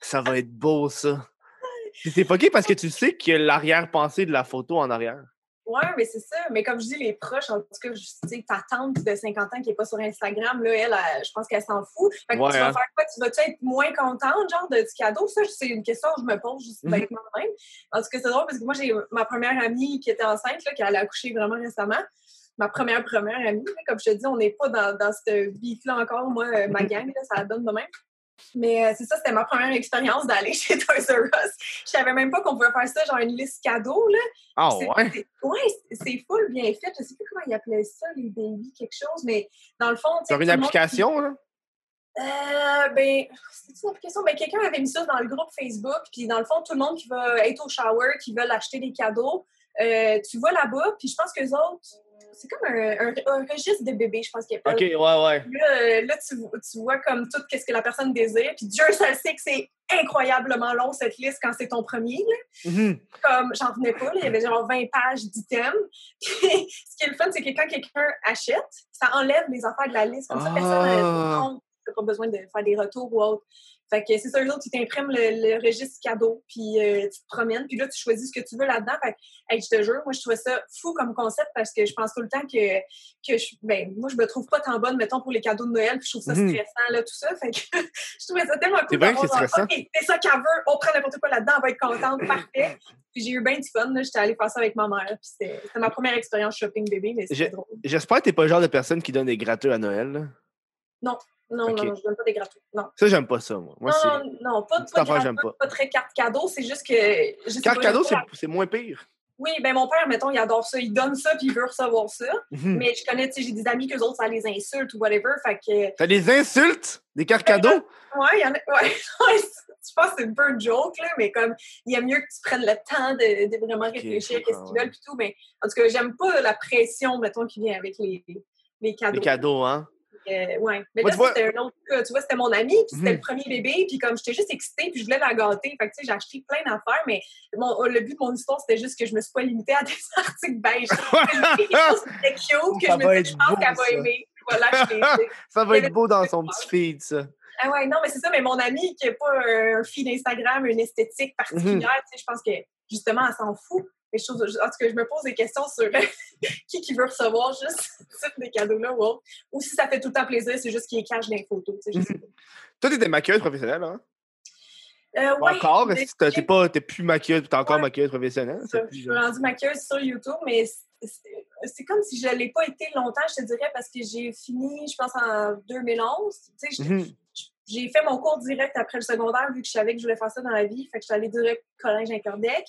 ça va être beau, ça. Puis c'est fucké parce que tu sais qu'il y a l'arrière-pensée de la photo en arrière. Ouais, mais c'est ça. Mais comme je dis, les proches, en tout cas, je- ta tante de 50 ans qui n'est pas sur Instagram, là, elle, elle, je pense qu'elle s'en fout. Fait que Ouais, tu vas hein. faire quoi? Tu vas-tu être moins contente, genre, de, du cadeau? Ça, c'est une question que je me pose juste Mhm. bêtement de même. En tout cas, c'est drôle parce que moi, j'ai ma première amie qui était enceinte, là, qui allait accoucher vraiment récemment. Ma première, première amie, là, comme je te dis, on n'est pas dans, dans cette beef-là encore, moi, euh, ma gang, là, ça donne de même. Mais euh, c'est ça, c'était ma première expérience d'aller chez Toys R Us. Je savais même pas qu'on pouvait faire ça, genre une liste cadeau, là. Ah C'est- ouais? c'est- Ouais, c'est- full bien fait. Je sais plus comment ils appelaient ça, les baby quelque chose, mais dans le fond, Sur une application, là? Euh, ben, c'est une application. Ben, quelqu'un avait mis ça dans le groupe Facebook, puis dans le fond, tout le monde qui va être au shower, qui veulent acheter des cadeaux, euh, tu vas là-bas, puis je pense que les autres, c'est comme un, un- un registre de bébés, je pense qu'il appelle. Ok, ouais, ouais. Là, euh, là, tu, tu vois comme tout ce que la personne désire, puis Dieu seul sait que c'est incroyablement long, cette liste, quand c'est ton premier. là. Mhm. Comme, j'en revenais pas, là, il y avait genre 20 pages d'items. Puis, ce qui est le fun, c'est que quand quelqu'un achète, ça enlève les affaires de la liste. Comme ça, personne Ah. n'a pas besoin de faire des retours ou autre. Fait que c'est ça, eux autres, ils t'impriment le, le registre cadeau, puis euh, tu te promènes, puis là, tu choisis ce que tu veux là-dedans. Fait que, hey, je te jure, moi, je trouvais ça fou comme concept parce que je pense tout le temps que, que je, ben, moi, je me trouve pas tant bonne, mettons, pour les cadeaux de Noël, puis je trouve ça Mhm. stressant, là, tout ça. Fait que je trouvais ça tellement cool. C'est que c'est stressant. OK, c'est ça qu'elle veut, on prend n'importe quoi là-dedans, on va être contente, parfait. Puis j'ai eu bien du fun, là. J'étais allée faire ça avec ma mère, puis c'était ma première expérience shopping bébé, mais c'était drôle. J'espère que t'es pas le genre de personne qui donne des gratteux à Noël. là. Non, Non, non, je donne pas des gratuits. Non. Ça, j'aime pas ça, moi. Non, non, non, pas, pas, de j'aime gratuit, pas. pas très carte cadeau, c'est juste que. je Carte cadeau, c'est moins pire. Oui, ben mon père, mettons, il adore ça. Il donne ça, puis il veut recevoir ça. Mhm. Mais je connais, tu sais, j'ai des amis que autres, ça les insulte ou whatever. Fait que, T'as des insultes? Des cartes cadeaux? ouais, il y en a. Ouais, je pense que c'est un peu un joke, là, mais comme, il y a mieux que tu prennes le temps de, de vraiment réfléchir à ce qu'ils veulent, puis tout. Mais en tout cas, j'aime pas la pression, mettons, qui vient avec les, les cadeaux. Des cadeaux, hein? Euh, ouais. Mais Moi, là, vois- c'était un autre cas. Tu vois, c'était mon ami, puis c'était Mhm. le premier bébé, puis comme j'étais juste excitée, puis je voulais la gâter. Fait que, tu sais, j'ai acheté plein d'affaires, mais mon- le but de mon histoire, c'était juste que je me suis pas limitée à des articles beige. J'ai quelque chose cute, que Ça je va me être dis, je pense beau, qu'elle va aimer. Voilà, je ça va être beau dans son petit feed, ça. Ah ouais, non, mais c'est ça, mais mon ami qui n'a pas un feed Instagram, une esthétique particulière, tu sais, je pense que justement, elle s'en fout. Je trouve, en tout cas, je me pose des questions sur qui qui veut recevoir juste ce type de cadeaux-là ou autre. Ou si ça fait tout le temps plaisir, c'est juste qu'il cache des photos, tu sais, pas. Toi, t'es des maquilleuse professionnelle, hein? Euh, ouais, encore? t'es pas, t'es plus maquilleuse, t'es encore Ouais. maquilleuse professionnelle? Je suis rendue maquilleuse sur YouTube, mais c'est- comme si je l'ai pas été longtemps, je te dirais, parce que j'ai fini, je pense, en 2011. Tu sais, je- Mhm. j'ai fait mon cours direct après le secondaire, vu que je savais que je voulais faire ça dans la vie. Fait que je suis allée direct au collège Incordec.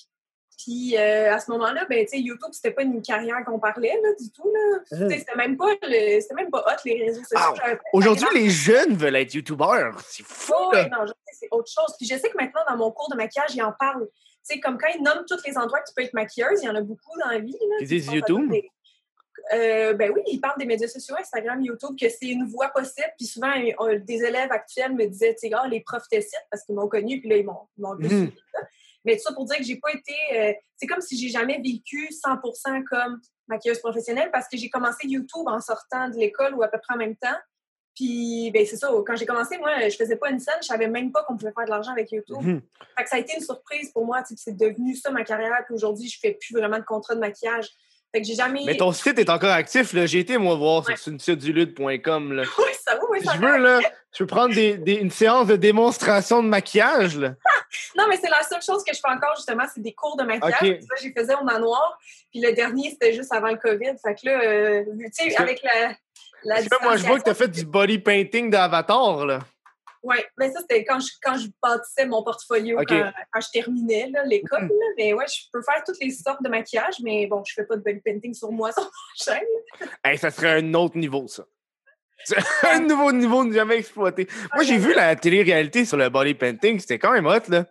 Puis euh, à ce moment-là, ben, YouTube, c'était pas une carrière qu'on parlait là, du tout. Là. Sais, C'était même, pas le- c'était même pas hot, les réseaux sociaux. Ah, Aujourd'hui, les jeunes veulent être youtubeurs. C'est fou, Oh, là. ouais, non, je sais, c'est autre chose. Puis je sais que maintenant, dans mon cours de maquillage, ils en parlent. Comme quand ils nomment tous les endroits que tu peux être maquilleuse, il y en a beaucoup dans la vie. Là, Ils disent YouTube? des- Euh, ben oui, ils parlent des médias sociaux, Instagram, YouTube, que c'est une voie possible. Puis souvent, des élèves actuels me disaient, tu sais, ah, les profs te citent parce qu'ils m'ont connu, puis là, ils m'ont ils m'ont suivi, ça. Mais tout ça pour dire que j'ai pas été. euh, c'est comme si j'ai jamais vécu 100 comme maquilleuse professionnelle parce que j'ai commencé YouTube en sortant de l'école ou à peu près en même temps. Puis, ben, c'est ça. Quand j'ai commencé, moi, je faisais pas une scène. Je savais même pas qu'on pouvait faire de l'argent avec YouTube. Mhm. Fait que ça a été une surprise pour moi. C'est devenu ça ma carrière. Puis aujourd'hui, je fais plus vraiment de contrat de maquillage. Fait que j'ai jamais. Mais ton site est encore actif, là. J'ai été, moi, voir Ouais. sur suntiadulude.com, là. Oui, ça va, oui, ça je veux, là, je peux prendre des, des- une séance de démonstration de maquillage, là. Non, mais c'est la seule chose que je fais encore, justement, c'est des cours de maquillage. Ok. Puis Ça, j'ai faisais au manoir. Puis le dernier, c'était juste avant le COVID. Fait que là, euh, tu sais, avec la. la que moi, je vois que tu as fait du body painting d'avatar, là. Oui, mais ça, c'était quand je, quand je bâtissais mon portfolio, quand, quand je terminais l'école. Mhm. là. Mais ouais, je peux faire toutes les sortes de maquillage, mais bon, je fais pas de body painting sur moi, sur ma chaîne. Hey, ça serait un autre niveau, ça. C'est un nouveau niveau de jamais exploité. Moi, j'ai vu la télé-réalité sur le body painting. C'était quand même hot, là.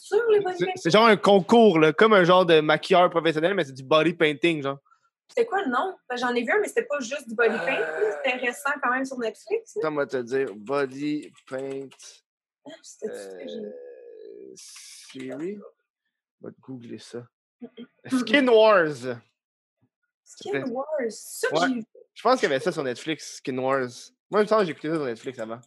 Sur les body painting? C'est genre un concours, là. Comme un genre de maquilleur professionnel, mais c'est du body painting, genre. C'était quoi le nom? Ben, J'en ai vu un, mais c'était pas juste du body paint. Euh. C'était récent quand même sur Netflix. Attends, moi te dire. Body paint. Ah, ça Euh, Siri? On va te googler ça. Skin Wars. Skin Wars. Ça Ouais. Je pense qu'il y avait ça sur Netflix, Skin Wars. Moi, il me semble que j'ai écouté ça sur Netflix avant.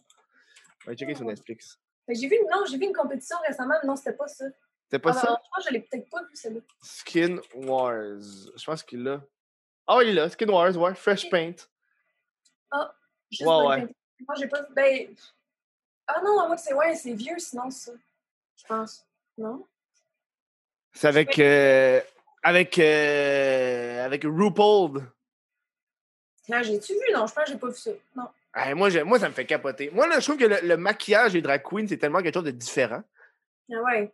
On va checker sur Netflix. Ben, j'ai vu, non, j'ai vu une compétition récemment, mais non, c'était pas ça. C'était pas Ah, ça? ben, je pense que je l'ai peut-être pas vu, celle-là. Skin Wars. Je pense qu'il l'a. Ah, il est là. Skin Wars, ouais. Fresh Paint. Juste Ouais, body ouais. Moi, j'ai pas. Ben. Ah non, moi, c'est ouais, c'est vieux, sinon, ça. Je pense. Non? C'est avec. euh, avec. euh, avec RuPaul. Là, j'ai-tu vu? Non, je pense que j'ai pas vu ça. Non. Moi, moi, ça me fait capoter. Moi, là, je trouve que le, le maquillage des drag queens, c'est tellement quelque chose de différent. Ah ouais.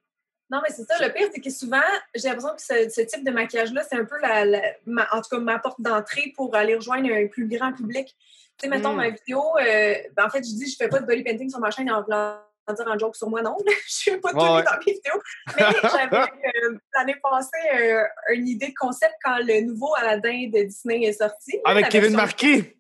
Non, mais c'est ça. Le pire, c'est que souvent, j'ai l'impression que ce, ce type de maquillage-là, c'est un peu la, la- ma- en tout cas ma porte d'entrée pour aller rejoindre un plus grand public. Tu sais, mettons, Mm. ma vidéo, euh, ben, en fait, je dis, je fais pas de body painting sur ma chaîne en voulant dire un joke sur moi, non. je suis pas tout Ouais, dans mes vidéos. Mais j'avais euh, l'année passée euh, une idée de concept quand le nouveau Aladdin de Disney est sorti. Avec Kevin Marquis.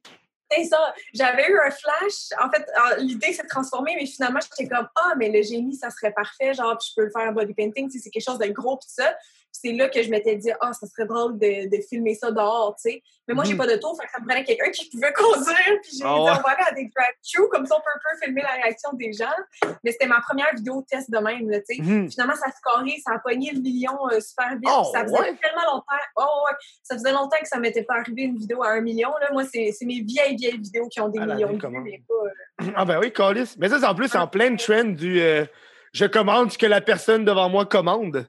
C'est ça. J'avais eu un flash. En fait, l'idée s'est transformée, mais finalement, j'étais comme Ah, mais le génie, ça serait parfait. Genre, je peux le faire en body painting. C'est quelque chose de gros, puis ça. C'est là que je m'étais dit Ah, ça serait drôle de, de filmer ça dehors, tu sais. Mais moi, j'ai Mhm. pas de tour, fait que ça me prenait quelqu'un qui pouvait conduire. Puis j'ai Ah dit. On va aller à des drag shows, comme ça, on peut un peu filmer la réaction des gens. Mais c'était ma première vidéo test de même, tu sais. Mhm. Finalement, ça se carré, ça a pogné le million euh, super vite. Oh, ça faisait ouais? tellement longtemps. Oh, ouais. Ça faisait longtemps que ça m'était pas arrivé une vidéo à un million. Là. Moi, c'est c'est mes vieilles, vieilles vidéos qui ont des Aladdin, millions de vues, mais pas. euh, Ah, ben oui, Calis. Mais ça, c'est en plus, en pleine trend du. euh, je commande ce que la personne devant moi commande.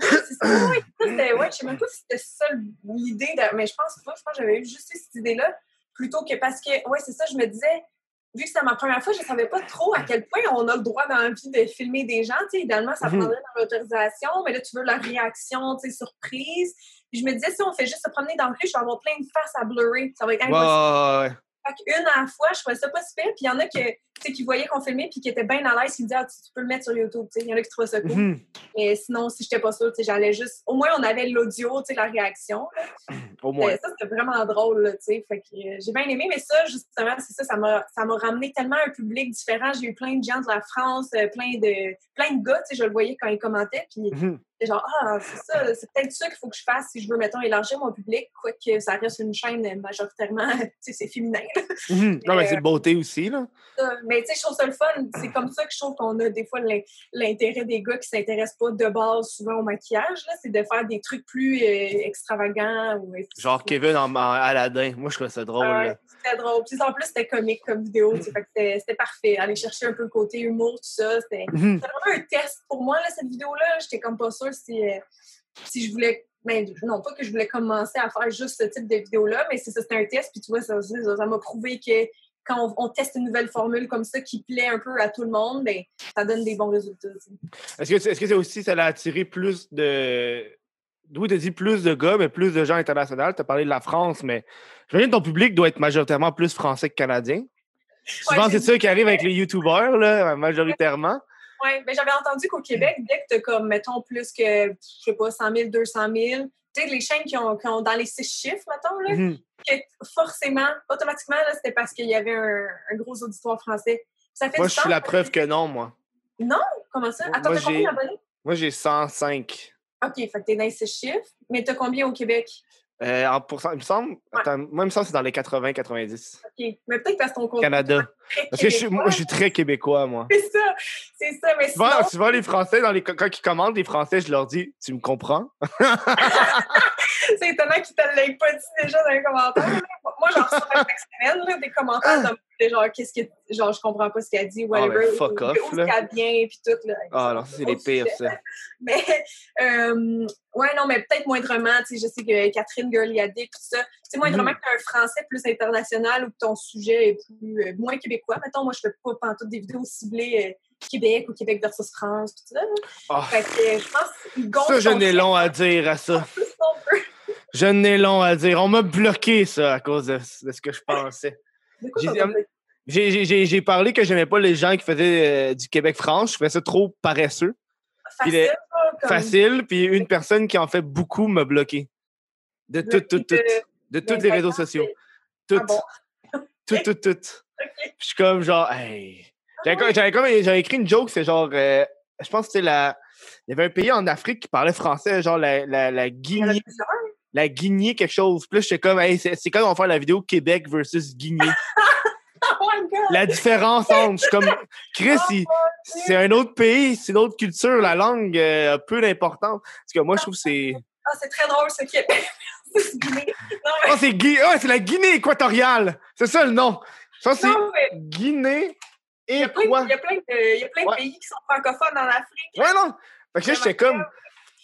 Ça, c'était- ouais, je sais même pas si c'était ça l'idée, mais je pense pas. Je pense que j'avais eu juste cette idée-là. Plutôt que parce que, ouais, c'est ça, je me disais, vu que c'était ma première fois, je savais pas trop à quel point on a le droit dans la vie de filmer des gens. Tu sais, idéalement, ça Mhm. prendrait dans l'autorisation, mais là, tu veux leur réaction, tu sais, surprise. Puis je me disais, si on fait juste se promener dans le rue, je vais avoir plein de faces à blurrer. Ça va être impossible. Qu'une à la fois, je trouvais ça pas super. Puis il y en a que, qui voyaient qu'on filmait puis qui étaient bien à l'aise, qui me disaient, ah, tu, peux le mettre sur YouTube. Tu sais, il y en a qui trouvaient ça cool. Mhm. Mais sinon, si j'étais pas sûre, j'allais juste. Au moins, on avait l'audio, la réaction. Au moins. Euh, Ça, c'était vraiment drôle. Fait que euh, j'ai bien aimé, mais ça, justement, c'est ça, ça m'a, ça m'a ramené tellement un public différent. J'ai eu plein de gens de la France, euh, plein de, plein de gars, je le voyais quand ils commentaient. Puis Mhm. C'est genre, ah, c'est ça, c'est peut-être ça qu'il faut que je fasse si je veux, mettons, élargir mon public, quoique ça reste une chaîne majoritairement, tu sais, c'est féminin. Mhm. Non, mais Euh, c'est beauté aussi, là. Ça. Mais tu sais, je trouve ça le fun. C'est comme ça que je trouve qu'on a des fois l'in- l'intérêt des gars qui s'intéressent pas de base souvent au maquillage. là. C'est de faire des trucs plus euh, extravagants. Ou Genre Kevin en, en Aladdin. Moi, je trouve ça drôle. C'était drôle. Puis en plus, c'était comique comme vidéo. C'était parfait. Aller chercher un peu le côté humour, tout ça. C'était Mhm. vraiment un test pour moi, là, cette vidéo-là. J'étais comme pas sûre si, euh, si je voulais. Ben, non, pas que je voulais commencer à faire juste ce type de vidéo-là, mais c'est ça, c'était un test. Puis tu vois, ça ça- ça m'a prouvé que quand on, on teste une nouvelle formule comme ça qui plaît un peu à tout le monde, ben, ça donne des bons résultats. Est-ce que c'est aussi, ça l'a attiré plus de. Oui, tu as dit plus de gars, mais plus de gens internationaux. Tu as parlé de la France, mais j'imagine que ton public doit être majoritairement plus français que canadien. Souvent, c'est ça qui arrive avec les YouTubers, là, majoritairement. Oui, mais j'avais entendu qu'au Québec, dès que tu as comme, mettons, plus que, je sais pas, 100 000, 200 000, tu sais, les chaînes qui ont, qui ont dans les six chiffres, mettons, là, Mhm. que forcément, automatiquement, là, c'était parce qu'il y avait un, un gros auditoire français. Ça fait Moi, je suis la preuve que- que non, moi. Non? Comment ça? Attends, t'as combien d'abonnés? Moi, j'ai 105. OK, fait que t'es dans les six chiffres, mais t'as combien au Québec? Euh, en pourcent, il me semble, attends, moi, il me semble que c'est dans les 80-90. OK. Mais peut-être parce que ton Canada. Parce que je suis, moi, je suis très québécois, moi. C'est c'est ça. Mais Souvent, sinon, souvent, les Français, dans les, quand ils commandent, les Français, je leur dis Tu me comprends? C'est étonnant qu'ils te l'aient pas dit déjà dans les commentaires. Moi, j'en reçois chaque semaine des commentaires de genre, qu'est-ce que, genre, je comprends pas ce qu'elle dit, Ah, whatever. ben, fuck ou- off, Où là. est-ce qu'elle vient, puis tout. Là, Ah, ça, c'est les pires, ça. Mais, euh, ouais, non, mais peut-être moindrement, tu sais, je sais que Catherine Girliadic, tout ça, tu sais, moindrement Mhm. que tu as un français plus international ou que ton sujet est plus, euh, moins québécois. Mettons, moi, je fais pas pantoute des vidéos ciblées euh, Québec ou Québec versus France, tout ça. Fait que je pense qu'ils ça, je n'ai long à dire à ça. Je n'ai long à dire. On m'a bloqué, ça, à cause de, de ce que je pensais. J'ai parlé? que j'aimais pas les gens qui faisaient euh, du Québec-France. Je trouvais ça trop paresseux, Facile, est là, comme- facile. Puis une personne qui en fait beaucoup m'a bloqué. De tout, tout, tout. de- tous les réseaux sociaux. Tout. Ah bon? Tout, tout, je suis comme genre, hey. J'avais comme- comme écrit une joke, c'est genre, euh, je pense que c'était la. Il y avait un pays en Afrique qui parlait français, genre la, la, Guinée, la Guinée quelque chose. Là, j'étais comme, hey, c'est quand on va faire la vidéo Québec versus Guinée. Oh my God! la différence entre. Je suis comme, Chris, Oh c'est un autre pays, c'est une autre culture, la langue euh, a peu d'importance. Parce que moi, je trouve que c'est. Ah, c'est très drôle, ce Québec. Guinée. Non, mais, Oh, c'est Gui- ah, la Guinée équatoriale! C'est ça le nom. Que c'est mais Guinée il y a plein, quoi? il y a plein de, il y a plein de pays qui sont francophones en Afrique. Ouais, non. Fait que là, j'étais comme.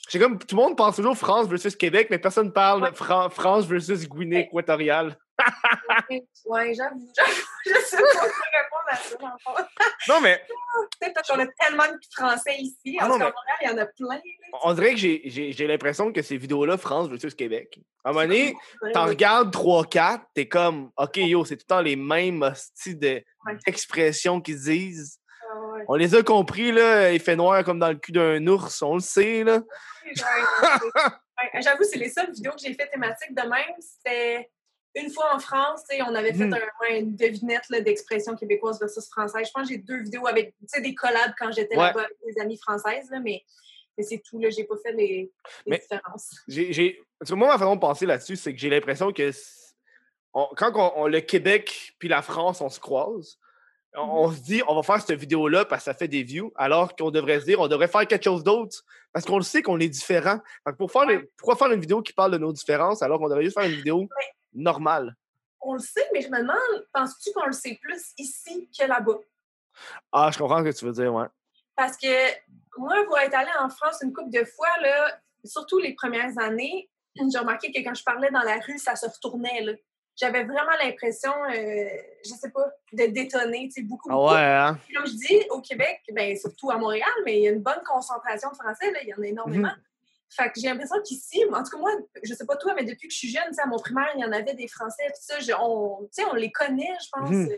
J'étais comme. Tout le monde pense toujours France versus Québec, mais personne parle Ouais. Fran- France versus Guinée équatoriale. Ouais, j'avoue. Je sais pas répondre à ça. Non, mais Peut-être parce qu'on a tellement de Français ici. Ah En non, tout cas, mais- il y en a plein. on dirait que j'ai- l'impression que ces vidéos-là, France versus Québec. À un moment donné, t'en regardes 3-4, t'es comme, OK, yo, c'est tout le temps les mêmes hosties de- Ouais. d'expressions qu'ils disent. Ah, ouais. On les a compris, là. Il fait noir comme dans le cul d'un ours, on le sait, là. Ouais, J'avoue, c'est les seules vidéos que j'ai fait thématiques de même. C'était une fois en France, on avait fait Mhm. un- une devinette d'expression québécoise versus française. Je pense que j'ai deux vidéos avec des collabs quand j'étais Ouais. là-bas avec des amies françaises, là, mais, mais c'est tout. là. J'ai pas fait les, les Mais- différences. Parce que moi, ma façon de penser là-dessus, c'est que j'ai l'impression que on- quand on, on- le Québec puis la France, on se croise, on, Mhm. on se dit, on va faire cette vidéo-là parce que ça fait des views, alors qu'on devrait se dire, on devrait faire quelque chose d'autre parce qu'on le sait qu'on est différent. Pour faire pourquoi faire une vidéo qui parle de nos différences alors qu'on devrait juste faire une vidéo On le sait, mais je me demande, penses-tu qu'on le sait plus ici que là-bas? Ah, je comprends ce que tu veux dire, ouais. Parce que moi, pour être allée en France une couple de fois, là, surtout les premières années, j'ai remarqué que quand je parlais dans la rue, ça se retournait. là. J'avais vraiment l'impression, euh, je sais pas, de détonner, tu sais, beaucoup. Ah ouais, hein? Comme je dis, au Québec, ben, surtout à Montréal, mais il y a une bonne concentration de Français, là, il y en a énormément. Fait que j'ai l'impression qu'ici, en tout cas moi, je sais pas toi, mais depuis que je suis jeune, tu sais, à mon primaire, il y en avait des Français, tout ça, je- on, on les connaît, je pense. Euh,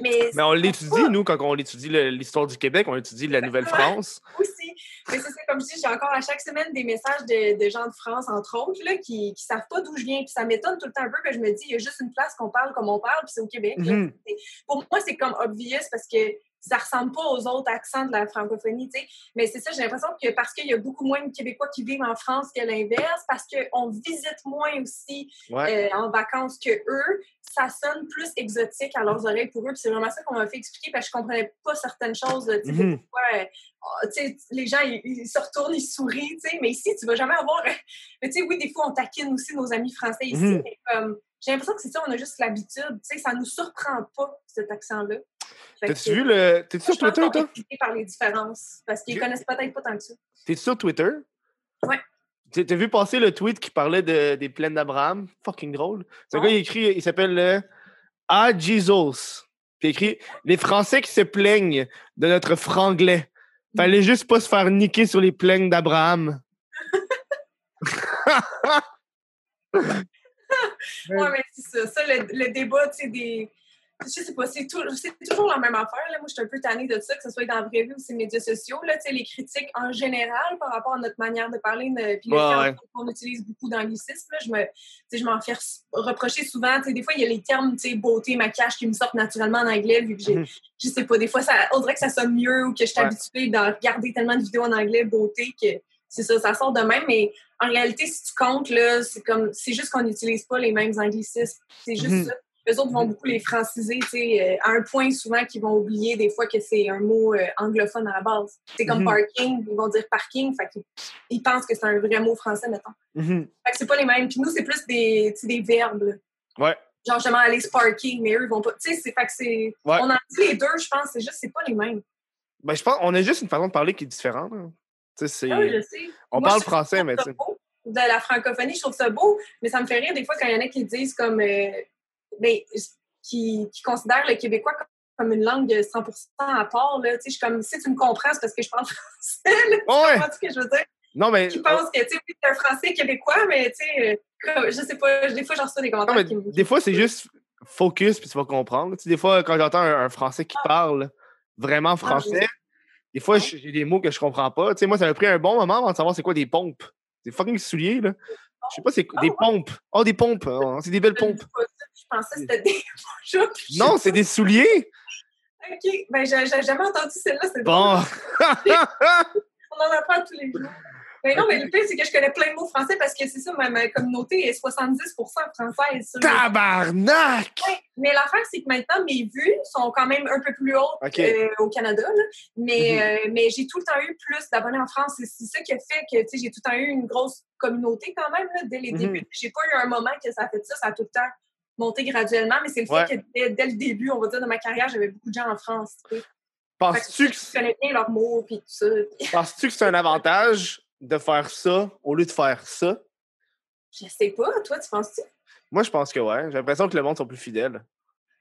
Mais, Mais on l'étudie, nous, quand on étudie l'histoire du Québec, on étudie la Nouvelle-France. aussi. Mais c'est comme je dis, j'ai encore à chaque semaine des messages de, de gens de France, entre autres, là, qui ne savent pas d'où je viens. Puis ça m'étonne tout le temps un peu que je me dis, il y a juste une place qu'on parle comme on parle, puis c'est au Québec. Mhm. Pour moi, c'est comme obvious parce que ça ressemble pas aux autres accents de la francophonie, tu sais. Mais c'est ça, j'ai l'impression que parce qu'il y a beaucoup moins de Québécois qui vivent en France que l'inverse, parce qu'on visite moins aussi Ouais. euh, en vacances que eux, ça sonne plus exotique à leurs oreilles pour eux. C'est vraiment ça qu'on m'a fait expliquer parce que je comprenais pas certaines choses. tu sais, Mhm. euh, oh, les gens, ils, ils se retournent, ils sourient, tu sais, mais ici, tu vas jamais avoir... mais tu sais, oui, des fois, on taquine aussi nos amis français ici, Mhm. mais comme... J'ai l'impression que c'est ça, on a juste l'habitude. Tu sais, ça nous surprend pas, cet accent-là. T'as-tu vu le. T'es-tu sur Twitter, toi? par les différences parce qu'ils connaissent peut-être pas tant que ça. T'es sur Twitter? Ouais. T'as vu passer le tweet qui parlait de- des plaines d'Abraham? Fucking drôle. Non. gars, il écrit, il s'appelle euh, Ah Jesus. Puis il écrit Les Français qui se plaignent de notre franglais. Fallait juste pas se faire niquer sur les plaines d'Abraham. Ouais, mais c'est ça. Ça, le, le débat, tu sais, des. Je sais pas, c'est, toujours la même affaire. Là. Moi, je suis un peu tannée de ça, que ce soit dans la vraie vie ou les médias sociaux. Là, les critiques en général par rapport à notre manière de parler, puis Ouais, ouais. qu'on utilise beaucoup là, je, me, je m'en fais re- reprocher souvent. Des fois, il y a les termes beauté, maquillage qui me sortent naturellement en anglais, vu que j'ai, Mhm. je sais pas, des fois, ça, on dirait que ça sonne mieux ou que je suis Ouais. habituée de regarder tellement de vidéos en anglais beauté que c'est ça, ça sort de même, mais en réalité, si tu comptes, là, c'est comme c'est juste qu'on n'utilise pas les mêmes anglicismes. C'est juste Mhm. ça. Eux autres vont beaucoup les franciser, tu sais, euh, à un point souvent qu'ils vont oublier des fois que c'est un mot euh, anglophone à la base. C'est comme Mhm. parking, ils vont dire parking, fait qu'ils ils pensent que c'est un vrai mot français, mettons. Mhm. Fait que c'est pas les mêmes. Puis nous, c'est plus des, des verbes, là. Ouais. Genre, justement, aller sparking, mais eux, ils vont pas. Tu sais, c'est fait que c'est. Ouais. On en dit les deux, je pense, c'est juste, c'est pas les mêmes. Ben, je pense qu'on a juste une façon de parler qui est différente. là. Tu sais, c'est... Ah je sais. On Moi, parle je français, ça mais tu. De la francophonie, je trouve ça beau, mais ça me fait rire des fois quand il y en a qui disent comme. euh, ben, qui, qui considèrent le québécois comme, comme une langue 100% à part. Là. Tu sais, je suis comme, si tu me comprends, c'est parce que je parle français. Là. Ouais. Tu comprends ce que je veux dire? Non, mais. Qui pensent que, tu sais, oui, un français québécois, mais tu sais, euh, je sais pas, des fois, j'en reçois des commentaires qui me. des fois, c'est juste focus, puis tu vas comprendre. Tu sais, des fois, quand j'entends un, un Français qui parle vraiment français, des fois, Ouais. j'ai des mots que je comprends pas. Tu sais, moi, ça m'a pris un bon moment avant de savoir c'est quoi des pompes. Des fucking souliers, là. Je sais pas, c'est Ah, des ouais. pompes. Oh, des pompes. Oh, c'est des belles pompes. Je pensais que c'était des. Non, c'est des souliers. OK. Ben, j'ai jamais entendu celle-là. Bon. On en apprend tous les jours. Mais non, mais le pire, c'est que je connais plein de mots français parce que c'est ça, ma, ma communauté est 70% française. sur Tabarnak! Ouais. Mais l'affaire, c'est que maintenant, mes vues sont quand même un peu plus hautes OK. euh, au Canada. là. Mais, Mhm. euh, mais j'ai tout le temps eu plus d'abonnés en France. C'est ça qui a fait que tu sais, j'ai tout le temps eu une grosse communauté quand même là, dès les Mhm. débuts. J'ai pas eu un moment que ça a fait ça. Ça a tout le temps monté graduellement. Mais c'est le Ouais. fait que dès, dès le début, on va dire, de ma carrière, j'avais beaucoup de gens en France. tu sais. Fait que Penses-tu que je connais bien leurs mots puis tout ça. puis penses-tu que c'est un avantage de faire ça au lieu de faire ça? Je sais pas. Toi, tu penses-tu? Moi, je pense que ouais. J'ai l'impression que le monde sont plus fidèles.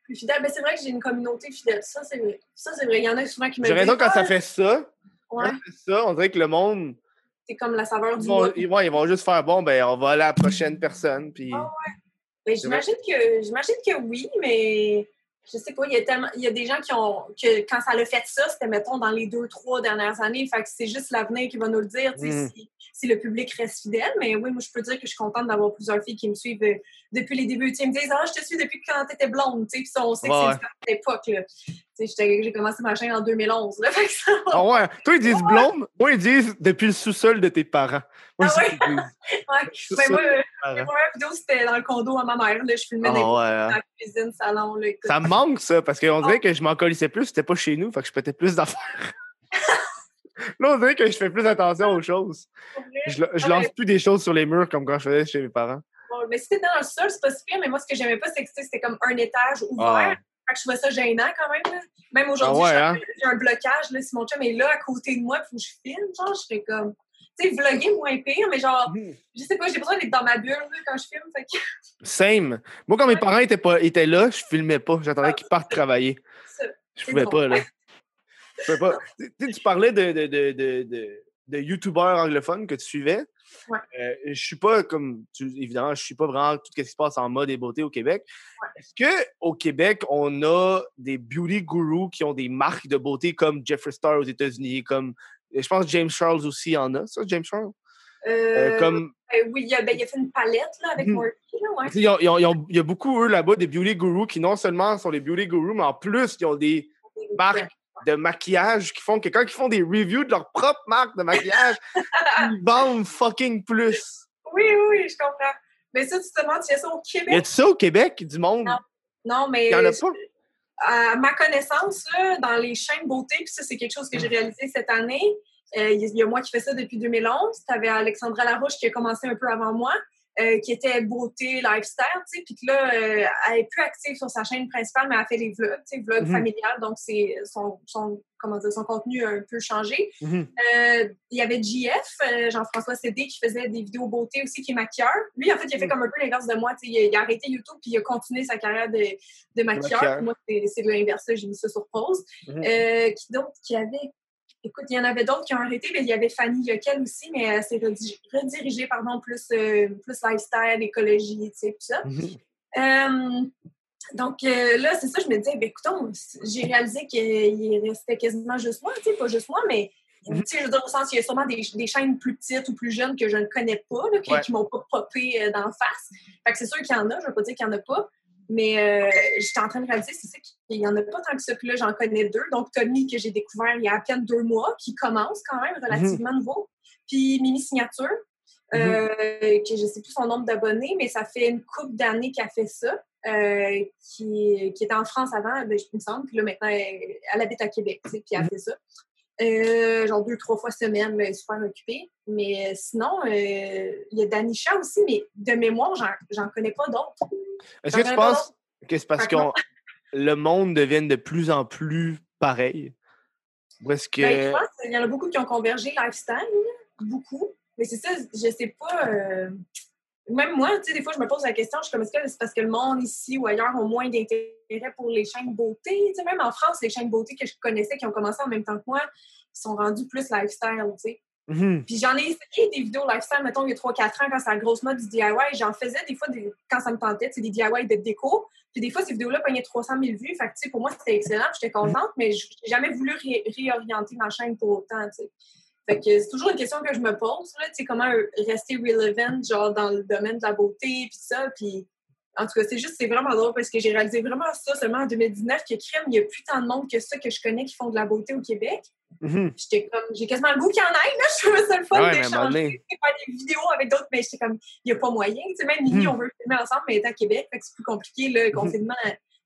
Plus fidèle. Ben, c'est vrai que j'ai une communauté fidèle. Ça, c'est vrai. Ça, c'est vrai. Il y en a souvent qui me J'ai raison quand ça fait ça. Ouais, Quand ça on dirait que le monde, c'est comme la saveur ils du vont, ils, ouais, ils vont juste faire bon, ben on va aller à la prochaine personne. Puis... Ah Ben, j'imagine que j'imagine que oui, mais je sais pas, il y a tellement il y a des gens qui ont que quand ça l'a fait ça, c'était mettons dans les deux, trois dernières années. Fait que c'est juste l'avenir qui va nous le dire, tu sais, Mm. si, si le public reste fidèle. Mais oui, moi je peux dire que je suis contente d'avoir plusieurs filles qui me suivent euh, depuis les débuts. Ils me disent Ah, je te suis depuis quand t'étais blonde, tu sais, on sait que Ouais, c'est ouais. une époque. J'ai commencé ma chaîne en 2011. Là, fait que ça. Ah ouais? Toi, ils disent blonde? Moi, ils disent depuis le sous-sol de tes parents. Moi, Ah c'est ouais? Ben, moi, euh, première vidéo, c'était dans le condo à ma mère. Là, je filmais Ah des ouais, hein. dans la cuisine, salon. Là. Ça me manque, ça, parce qu'on Ah. dirait que je m'en colissais plus, c'était pas chez nous, fait que je pétais plus d'affaires. Là, on dirait que je fais plus attention aux choses. Je, je Ah, lance plus des choses sur les murs comme quand je faisais chez mes parents. Bon, mais si c'était dans le sol, c'est pas si pire, mais moi, ce que j'aimais pas, c'est que c'était comme un étage ouvert. Ah. Fait que je trouvais ça gênant quand même. Là. Même aujourd'hui, Ah ouais, hein? j'ai un blocage. Là, si mon chum est là à côté de moi, puis faut que je filme, genre, je serais comme. Tu sais, vlogger moins pire, mais genre, je sais pas, j'ai besoin d'être dans ma bulle quand je filme. Fait que Same. Moi, quand mes parents étaient, pas, étaient là, je filmais pas. J'attendais Ah, qu'ils partent travailler. Je pouvais pas, là. Je pouvais pas. Tu parlais de, de, de, de, de, youtubeurs anglophones que tu suivais. Ouais. Euh, je suis pas comme. tu- évidemment, je suis pas vraiment tout ce qui se passe en mode et beauté au Québec. Ouais. Est-ce qu'au Québec, on a des beauty gurus qui ont des marques de beauté comme Jeffree Star aux États-Unis, comme. Je pense que James Charles aussi en a, ça, James Charles? Euh, Euh, comme euh, oui, il a, ben, il a fait une palette là, avec Mhm. Morty. Là, ouais. Il y a beaucoup, eux, là-bas, des beauty gurus qui non seulement sont des beauty gurus, mais en plus, ils ont des marques de maquillage qui font que quand ils font des reviews de leur propre marque de maquillage, ils vendent fucking plus. Oui, oui, je comprends. Mais ça, tu te demandes, il y a ça au Y Québec? a ça au Québec, du monde? Non. Non, mais. Il y en a pas. À ma connaissance, là, dans les chaînes beauté, puis ça, c'est quelque chose que j'ai réalisé cette année. euh, Il y a moi qui fais ça depuis 2011. Tu avais Alexandra Larouche qui a commencé un peu avant moi, euh, qui était beauté, lifestyle, tu sais, puis que là, euh, elle est plus active sur sa chaîne principale, mais elle fait des vlogs, tu sais, vlogs Mhm. familiales, donc c'est son, son, comment dire, son contenu a un peu changé. Mhm. Euh, il y avait JF, Jean-François Cédé, qui faisait des vidéos beauté aussi, qui est maquilleur. Lui, en fait, il a fait comme un peu l'inverse de moi. tu sais, Il a, il a arrêté YouTube puis il a continué sa carrière de, de maquilleur. Moi, c'est l'inverse. J'ai mis ça sur pause. Mhm. Qui d'autre? Qui avait... Écoute, il y en avait d'autres qui ont arrêté, mais il y avait Fanny Yokel aussi, mais elle s'est redirigée, pardon, plus, euh, plus lifestyle, écologie, tu sais, tout ça. Mhm. Euh, donc euh, là, c'est ça, je me disais, ben, écoutons, j'ai réalisé qu'il restait quasiment juste moi, tu sais, pas juste moi, mais tu sais, je veux dire, au sens, il y a sûrement des, des chaînes plus petites ou plus jeunes que je ne connais pas, là, qui, Ouais. qui m'ont pas popé euh, d'en face. Fait que c'est sûr qu'il y en a, je veux pas dire qu'il y en a pas, mais euh, j'étais en train de réaliser, c'est ça, qu'il y en a pas tant que ça, puis là, j'en connais deux. Donc, Tommy, que j'ai découvert il y a à peine deux mois, qui commence quand même relativement Mhm. nouveau. puis Mimi Signature, Mhm. euh, que je sais plus son nombre d'abonnés, mais ça fait une couple d'années qu'elle fait ça, euh, qui, qui était en France avant, ben, je me semble, puis là maintenant, elle, elle habite à Québec, tu sais, puis elle fait ça. Euh, genre deux, trois fois semaine, là, est super occupée. Mais euh, sinon, euh, il y a Danisha aussi, mais de mémoire, j'en- connais pas d'autres. Est-ce que tu penses que c'est parce que le monde devient de plus en plus pareil? Ou est-ce que. Ben, je pense qu'il y en a beaucoup qui ont convergé lifestyle, beaucoup. Mais c'est ça, je sais pas. euh, Même moi, tu sais, des fois, je me pose la question, je suis comme, est-ce que c'est parce que le monde ici ou ailleurs ont moins d'intérêt pour les chaînes beauté? Tu sais, même en France, les chaînes beauté que je connaissais, qui ont commencé en même temps que moi, ils sont rendus plus lifestyle, tu sais. Mhm. Puis j'en ai essayé des vidéos lifestyle, mettons, il y a 3-4 ans, quand c'est la grosse mode du DIY. J'en faisais des fois des- quand ça me tentait, c'est des DIY de déco. Puis des fois, ces vidéos-là pognaient 300 000 vues. Fait que, tu sais, pour moi, c'était excellent. J'étais contente, mais j'ai jamais voulu ré- réorienter ma chaîne pour autant, tu sais. Fait que c'est toujours une question que je me pose, là, comment rester relevant, genre, dans le domaine de la beauté, puis ça. Puis en tout cas, c'est juste, c'est vraiment drôle parce que j'ai réalisé vraiment ça seulement en 2019, que crème, il n'y a plus tant de monde que ça que je connais qui font de la beauté au Québec. Mhm. J'étais comme, j'ai quasiment le goût qu'il y en ait, là. Je trouvais ça le fun ouais, d'échanger, faire des vidéos avec d'autres, mais j'étais comme, il n'y a pas moyen. Tu sais, même Mimi, Hmm. on veut filmer ensemble, mais elle est à Québec, fait que c'est plus compliqué, le confinement.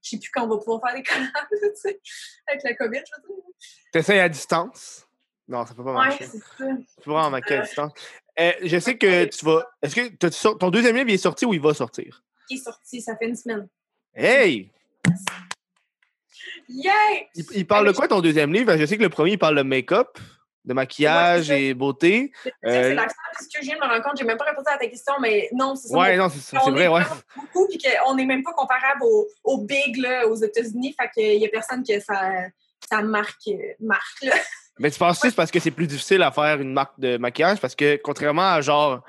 Je sais plus quand on va pouvoir faire des collabs, tu sais, avec la COVID, je veux dire. T'essayes à distance? Non, ça peut pas Ouais, marcher. c'est ça. Tu peux vraiment marquer à distance. Euh, je sais que tu vas. Est-ce que tu ton deuxième livre il est sorti ou il va sortir? Qui est sorti, ça fait une semaine. Hey! Yay! Il, il parle de quoi ton deuxième livre? Je sais que le premier, il parle de make-up, de maquillage Ouais, c'est et beauté. Sais, Euh, C'est l'accent, parce que je viens de me rendre compte, j'ai même pas répondu à ta question, mais non, c'est ça. Ouais, non, c'est c'est vrai, ouais. beaucoup, puis qu'on n'est même pas comparable aux, aux big là, aux États-Unis. Fait qu'il y a personne que ça, ça marque, euh, marque là. Mais tu penses-tu c'est parce que c'est plus difficile à faire une marque de maquillage? Parce que contrairement à genre,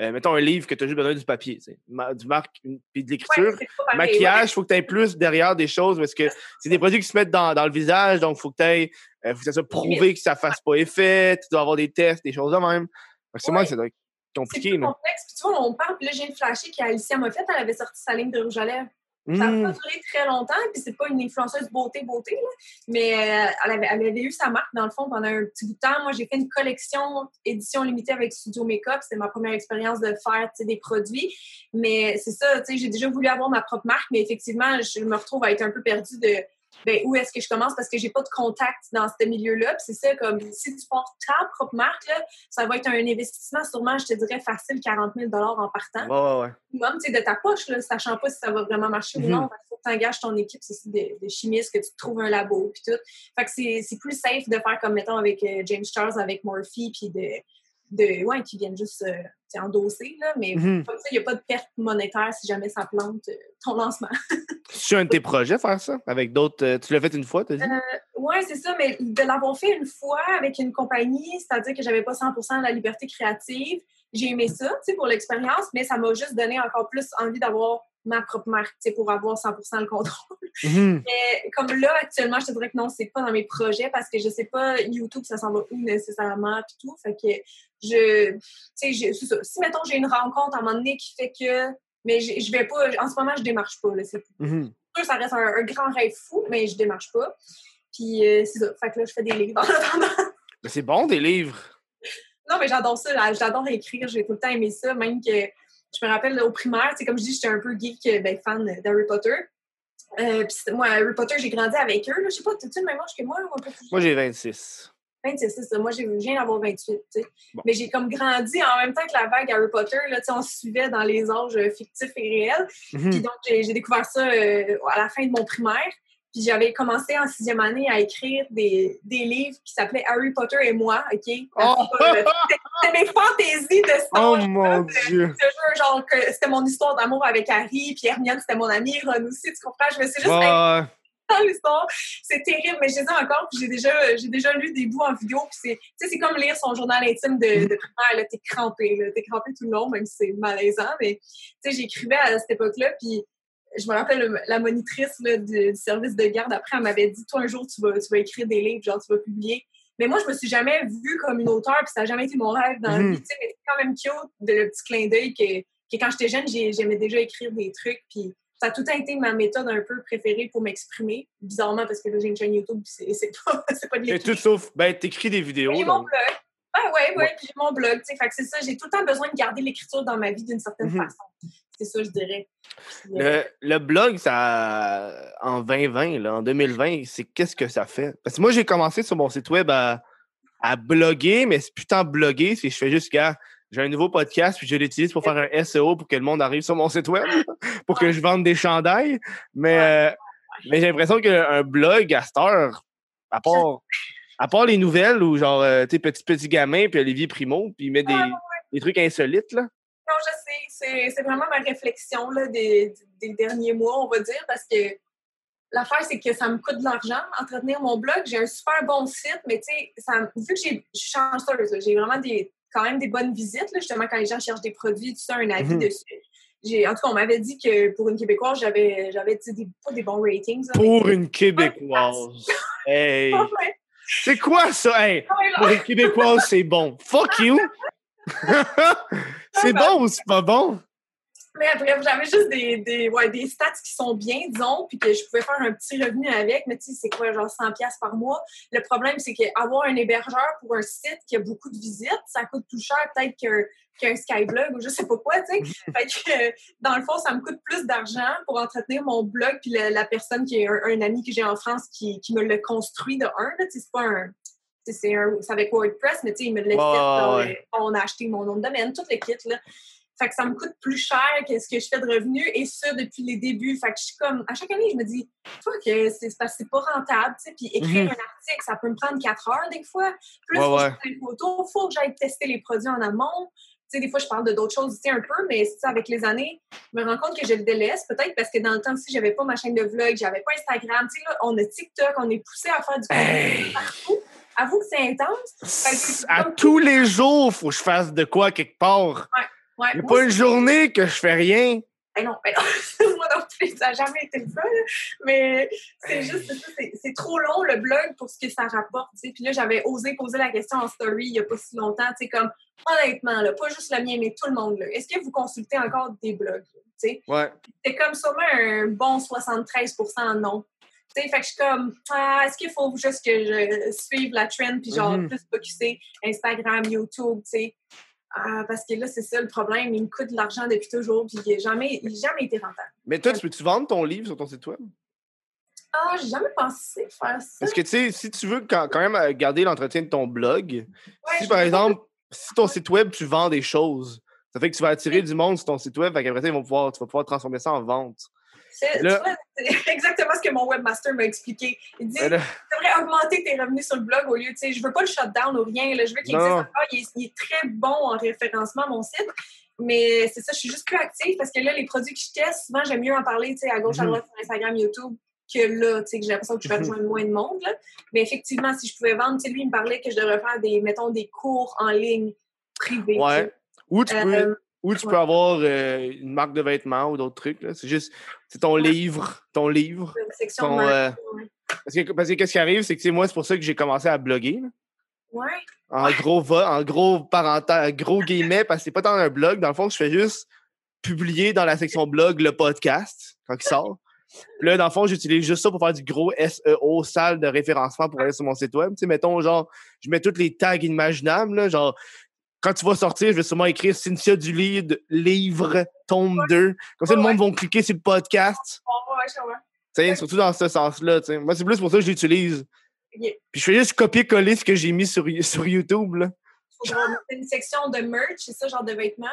euh, mettons un livre que tu as juste besoin du papier, ma- du marque une- puis de l'écriture, Ouais, c'est maquillage, il faut que tu aies plus derrière des choses parce que c'est des produits qui se mettent dans, dans le visage, donc il faut que tu aies, faut que ça soit prouvé que ça fasse pas effet, tu dois avoir des tests, des choses de même. Que c'est Ouais. C'est compliqué. là. complexe. Puis tu vois, on parle, puis là, j'ai une flashée qu'Alicia m'a fait, elle avait sorti sa ligne de rouge à lèvres. Ça n'a Hmm. pas duré très longtemps, puis c'est pas une influenceuse beauté-beauté, là. Mais euh, elle, avait, elle avait eu sa marque, dans le fond, pendant un petit bout de temps. Moi, j'ai fait une collection édition limitée avec Studio Makeup. C'était ma première expérience de faire des produits. Mais c'est ça, j'ai déjà voulu avoir ma propre marque, mais effectivement, je me retrouve à être un peu perdue de ben, où est-ce que je commence? Parce que j'ai pas de contact dans ce milieu-là. C'est ça, comme si tu portes ta propre marque, là, ça va être un investissement sûrement, je te dirais, facile 40 000 en partant Ouais, ouais, ouais. minimum, tu sais, de ta poche, là, sachant pas si ça va vraiment marcher Mhm. ou non. Il faut que tu engages ton équipe, c'est aussi des, des chimistes, que tu trouves un labo, puis tout. Fait que c'est plus safe de faire comme, mettons, avec euh, James Charles, avec Morphe, puis de, de, ouais, qui viennent juste euh, tu endosser, là. Mais comme ça, il n'y a pas de perte monétaire si jamais ça plante euh, ton lancement. C'est un de tes projets faire ça? Avec d'autres. euh, tu l'as fait une fois, t'as dit? Oui, c'est ça, mais de l'avoir fait une fois avec une compagnie, c'est-à-dire que j'avais pas 100 de la liberté créative, j'ai aimé ça, tu sais, pour l'expérience, mais ça m'a juste donné encore plus envie d'avoir ma propre marque, pour avoir 100 le contrôle. Mhm. Mais comme là, actuellement, je te dirais que non, c'est pas dans mes projets parce que je sais pas YouTube, ça s'en va où nécessairement, puis tout. Fait que je, tu sais, j'ai- c'est ça. Si, mettons, j'ai une rencontre à un moment donné qui fait que, mais je vais pas, en ce moment, je démarche pas, là, c'est Mhm. sûr, ça reste un, un grand rêve fou, mais je démarche pas. Puis euh, c'est ça. Fait que là, je fais des livres en attendant. Mais c'est bon, des livres. Non, mais j'adore ça. là. J'adore écrire. J'ai tout le temps aimé ça. Même que je me rappelle là, au primaire, c'est comme je dis, j'étais un peu geek, euh, ben, fan d'Harry Potter. Euh, puis moi, Harry Potter, j'ai grandi avec eux. Je sais pas, t'as-tu le même âge que moi ou un peu plus Moi, j'ai 26. 26, c'est ça. Moi, j'ai je viens d'avoir 28, tu sais. Bon. Mais j'ai comme grandi en même temps que la vague Harry Potter. Là, on se suivait dans les âges euh, fictifs et réels. Mhm. Puis donc, j'ai j'ai découvert ça euh, à la fin de mon primaire. Puis j'avais commencé en sixième année à écrire des, des livres qui s'appelaient Harry Potter et moi, OK? Oh! C'était mes fantaisies de Oh mon Dieu! Genre, que c'était mon histoire d'amour avec Harry, puis Hermione, c'était mon amie, Ron aussi, tu comprends? Je me suis juste dans l'histoire. C'est terrible, mais je les ai encore, puis j'ai déjà, j'ai déjà lu des bouts en vidéo, puis c'est, c'est comme lire son journal intime de, de primaire, là, t'es crampé, là, t'es crampé tout le long, même si c'est malaisant, mais, tu sais, j'écrivais à cette époque-là, puis je me rappelle, le- la monitrice là, du, service de garde, après, elle m'avait dit, toi, un jour, tu vas, tu vas écrire des livres, genre, tu vas publier. Mais moi, je me suis jamais vue comme une auteure, puis ça n'a jamais été mon rêve dans la Mhm. vie, mais c'est quand même cute de le petit clin d'œil que, que quand j'étais jeune, j'ai- j'aimais déjà écrire des trucs, puis ça a tout le temps été ma méthode un peu préférée pour m'exprimer. Bizarrement, parce que là, j'ai une chaîne YouTube, puis c'est pas, c'est pas de Et l'écriture. tout sauf, ben, t'écris des vidéos. J'ai mon blog. Ah ouais, ouais, puis j'ai mon blog, tu sais. Fait que c'est ça, j'ai tout le temps besoin de garder l'écriture dans ma vie d'une certaine Mhm. façon. C'est ça, je dirais. Puis, euh, Le, blog, ça, en 2020, là, en 2020, c'est qu'est-ce que ça fait? Parce que moi, j'ai commencé sur mon site web à, à bloguer, mais c'est putain bloguer, c'est je fais juste, gars, j'ai un nouveau podcast, puis je l'utilise pour faire un SEO pour que le monde arrive sur mon site web, pour que je vende des chandails. Mais, euh, mais j'ai l'impression qu'un blog à cette heure, à part, à part les nouvelles ou genre, euh, tu sais, petit petit gamin, puis Olivier Primo, puis il met des, des trucs insolites, là. Non, je sais. C'est, vraiment ma réflexion là, des, des derniers mois, on va dire, parce que l'affaire, c'est que ça me coûte de l'argent entretenir mon blog. J'ai un super bon site, mais tu sais, vu que j'ai, je suis chanceuse, j'ai vraiment des, quand même des bonnes visites, là, justement, quand les gens cherchent des produits, tout ça, un avis Mhm. dessus. En tout cas, on m'avait dit que pour une Québécoise, j'avais, j'avais des, pas des bons ratings. là, Pour mais- une Québécoise. Hey! C'est quoi ça? Hey! Pour une Québécoise, c'est bon. Fuck you! c'est bon ou c'est pas bon? Mais bref, j'avais juste des, des, ouais, des stats qui sont bien, disons, puis que je pouvais faire un petit revenu avec, mais tu sais, c'est quoi, genre 100$ piastres par mois? Le problème, c'est qu'avoir un hébergeur pour un site qui a beaucoup de visites, ça coûte plus cher peut-être qu'un Skyblog ou je sais pas quoi, tu sais. fait que, dans le fond, ça me coûte plus d'argent pour entretenir mon blog, puis la, la personne qui est un, un ami que j'ai en France qui, qui me l'a construit de un, tu sais, c'est pas un... C'est avec WordPress, mais tu sais, il me l'a fait. Ouais. On a acheté mon nom de domaine, tout le kit, là. Fait que ça me coûte plus cher que ce que je fais de revenus et ça depuis les débuts. Fait que je suis comme, à chaque année, je me dis, toi que c'est parce que c'est pas rentable, tu sais. Puis écrire Mhm. un article, ça peut me prendre quatre heures des fois. Plus, Ouais, faut que ouais. je fasse les photos, faut que j'aille tester les produits en amont. Tu sais, des fois, je parle de d'autres choses ici un peu, mais ça, avec les années, je me rends compte que je le délaisse. Peut-être parce que dans le temps aussi, j'avais pas ma chaîne de vlog, j'avais pas Instagram. Tu sais, là, on a TikTok, on est poussé à faire du contenu Hey! partout. Avoue que c'est intense. À tous les jours, faut que je fasse de quoi quelque part. Ouais, Il n'y a pas une journée que je fais rien. Ben non, ben non. Moi non plus, ça n'a jamais été le cas. Mais c'est juste, c'est c'est- c'est trop long le blog pour ce que ça rapporte. tu sais. Puis là, j'avais osé poser la question en story il n'y a pas si longtemps. Tu sais, comme, honnêtement, là, pas juste le mien, mais tout le monde. là. Est-ce que vous consultez encore des blogs? là? Tu sais, Ouais. C'est comme sûrement un bon 73% non. Tu sais, fait que je suis comme, ah, est-ce qu'il faut juste que je suive la trend puis genre Mhm. plus focuser Instagram, YouTube, tu sais? Ah, parce que là, c'est ça le problème. Il me coûte de l'argent depuis toujours puis il n'a jamais, il jamais été rentable. Mais toi, tu peux-tu vendre ton livre sur ton site web? Ah, j'ai jamais pensé faire ça. Parce que, tu sais, si tu veux quand, quand même euh, garder l'entretien de ton blog, Ouais, si par exemple, si ton site web, tu vends des choses, ça fait que tu vas attirer du monde sur ton site web, fait qu'après ça, ils vont pouvoir, tu vas pouvoir transformer ça en vente. C'est tu là- vois, c'est exactement ce que mon webmaster m'a expliqué. Il dit tu devrais augmenter tes revenus sur le blog au lieu, tu sais, je veux pas le shutdown ou rien, là, je veux qu'il Non. existe encore. Il est, il est très bon en référencement, mon site. Mais c'est ça, je suis juste plus active parce que là, les produits que je teste, souvent, j'aime mieux en parler, tu sais, à gauche, à Mhm. droite sur Instagram, YouTube, que là, tu sais, que j'ai l'impression que je vais Mhm. rejoindre moins de monde, là. Mais effectivement, si je pouvais vendre, tu sais, lui, il me parlait que je devrais faire des, mettons, des cours en ligne privés. Ouais. Ou tu peux, Euh, ou tu peux avoir euh, une marque de vêtements ou d'autres trucs. là. C'est juste, c'est ton livre, ton livre. une section Ton, euh. Parce que, parce que qu'est-ce qui arrive, c'est que moi, c'est pour ça que j'ai commencé à bloguer. là. Ouais. En gros, va, en gros parenthèse, gros guillemets, parce que c'est pas tant un blog. Dans le fond, je fais juste publier dans la section blog le podcast quand il sort. Puis là, dans le fond, j'utilise juste ça pour faire du gros SEO, salle de référencement pour aller sur mon site web. Tu sais, mettons, genre, je mets tous les tags imaginables, là, genre, quand tu vas sortir, je vais sûrement écrire Cynthia Dulide, livre, tome 2. Comme ça, le Ouais, monde va cliquer sur le podcast. Bon, ouais, je comprends. Tu sais, surtout dans ce sens-là. Moi, c'est plus pour ça que je l'utilise. Puis je fais juste copier-coller ce que j'ai mis sur, sur YouTube. Là. Faut une section de merch, c'est ça, genre de vêtements?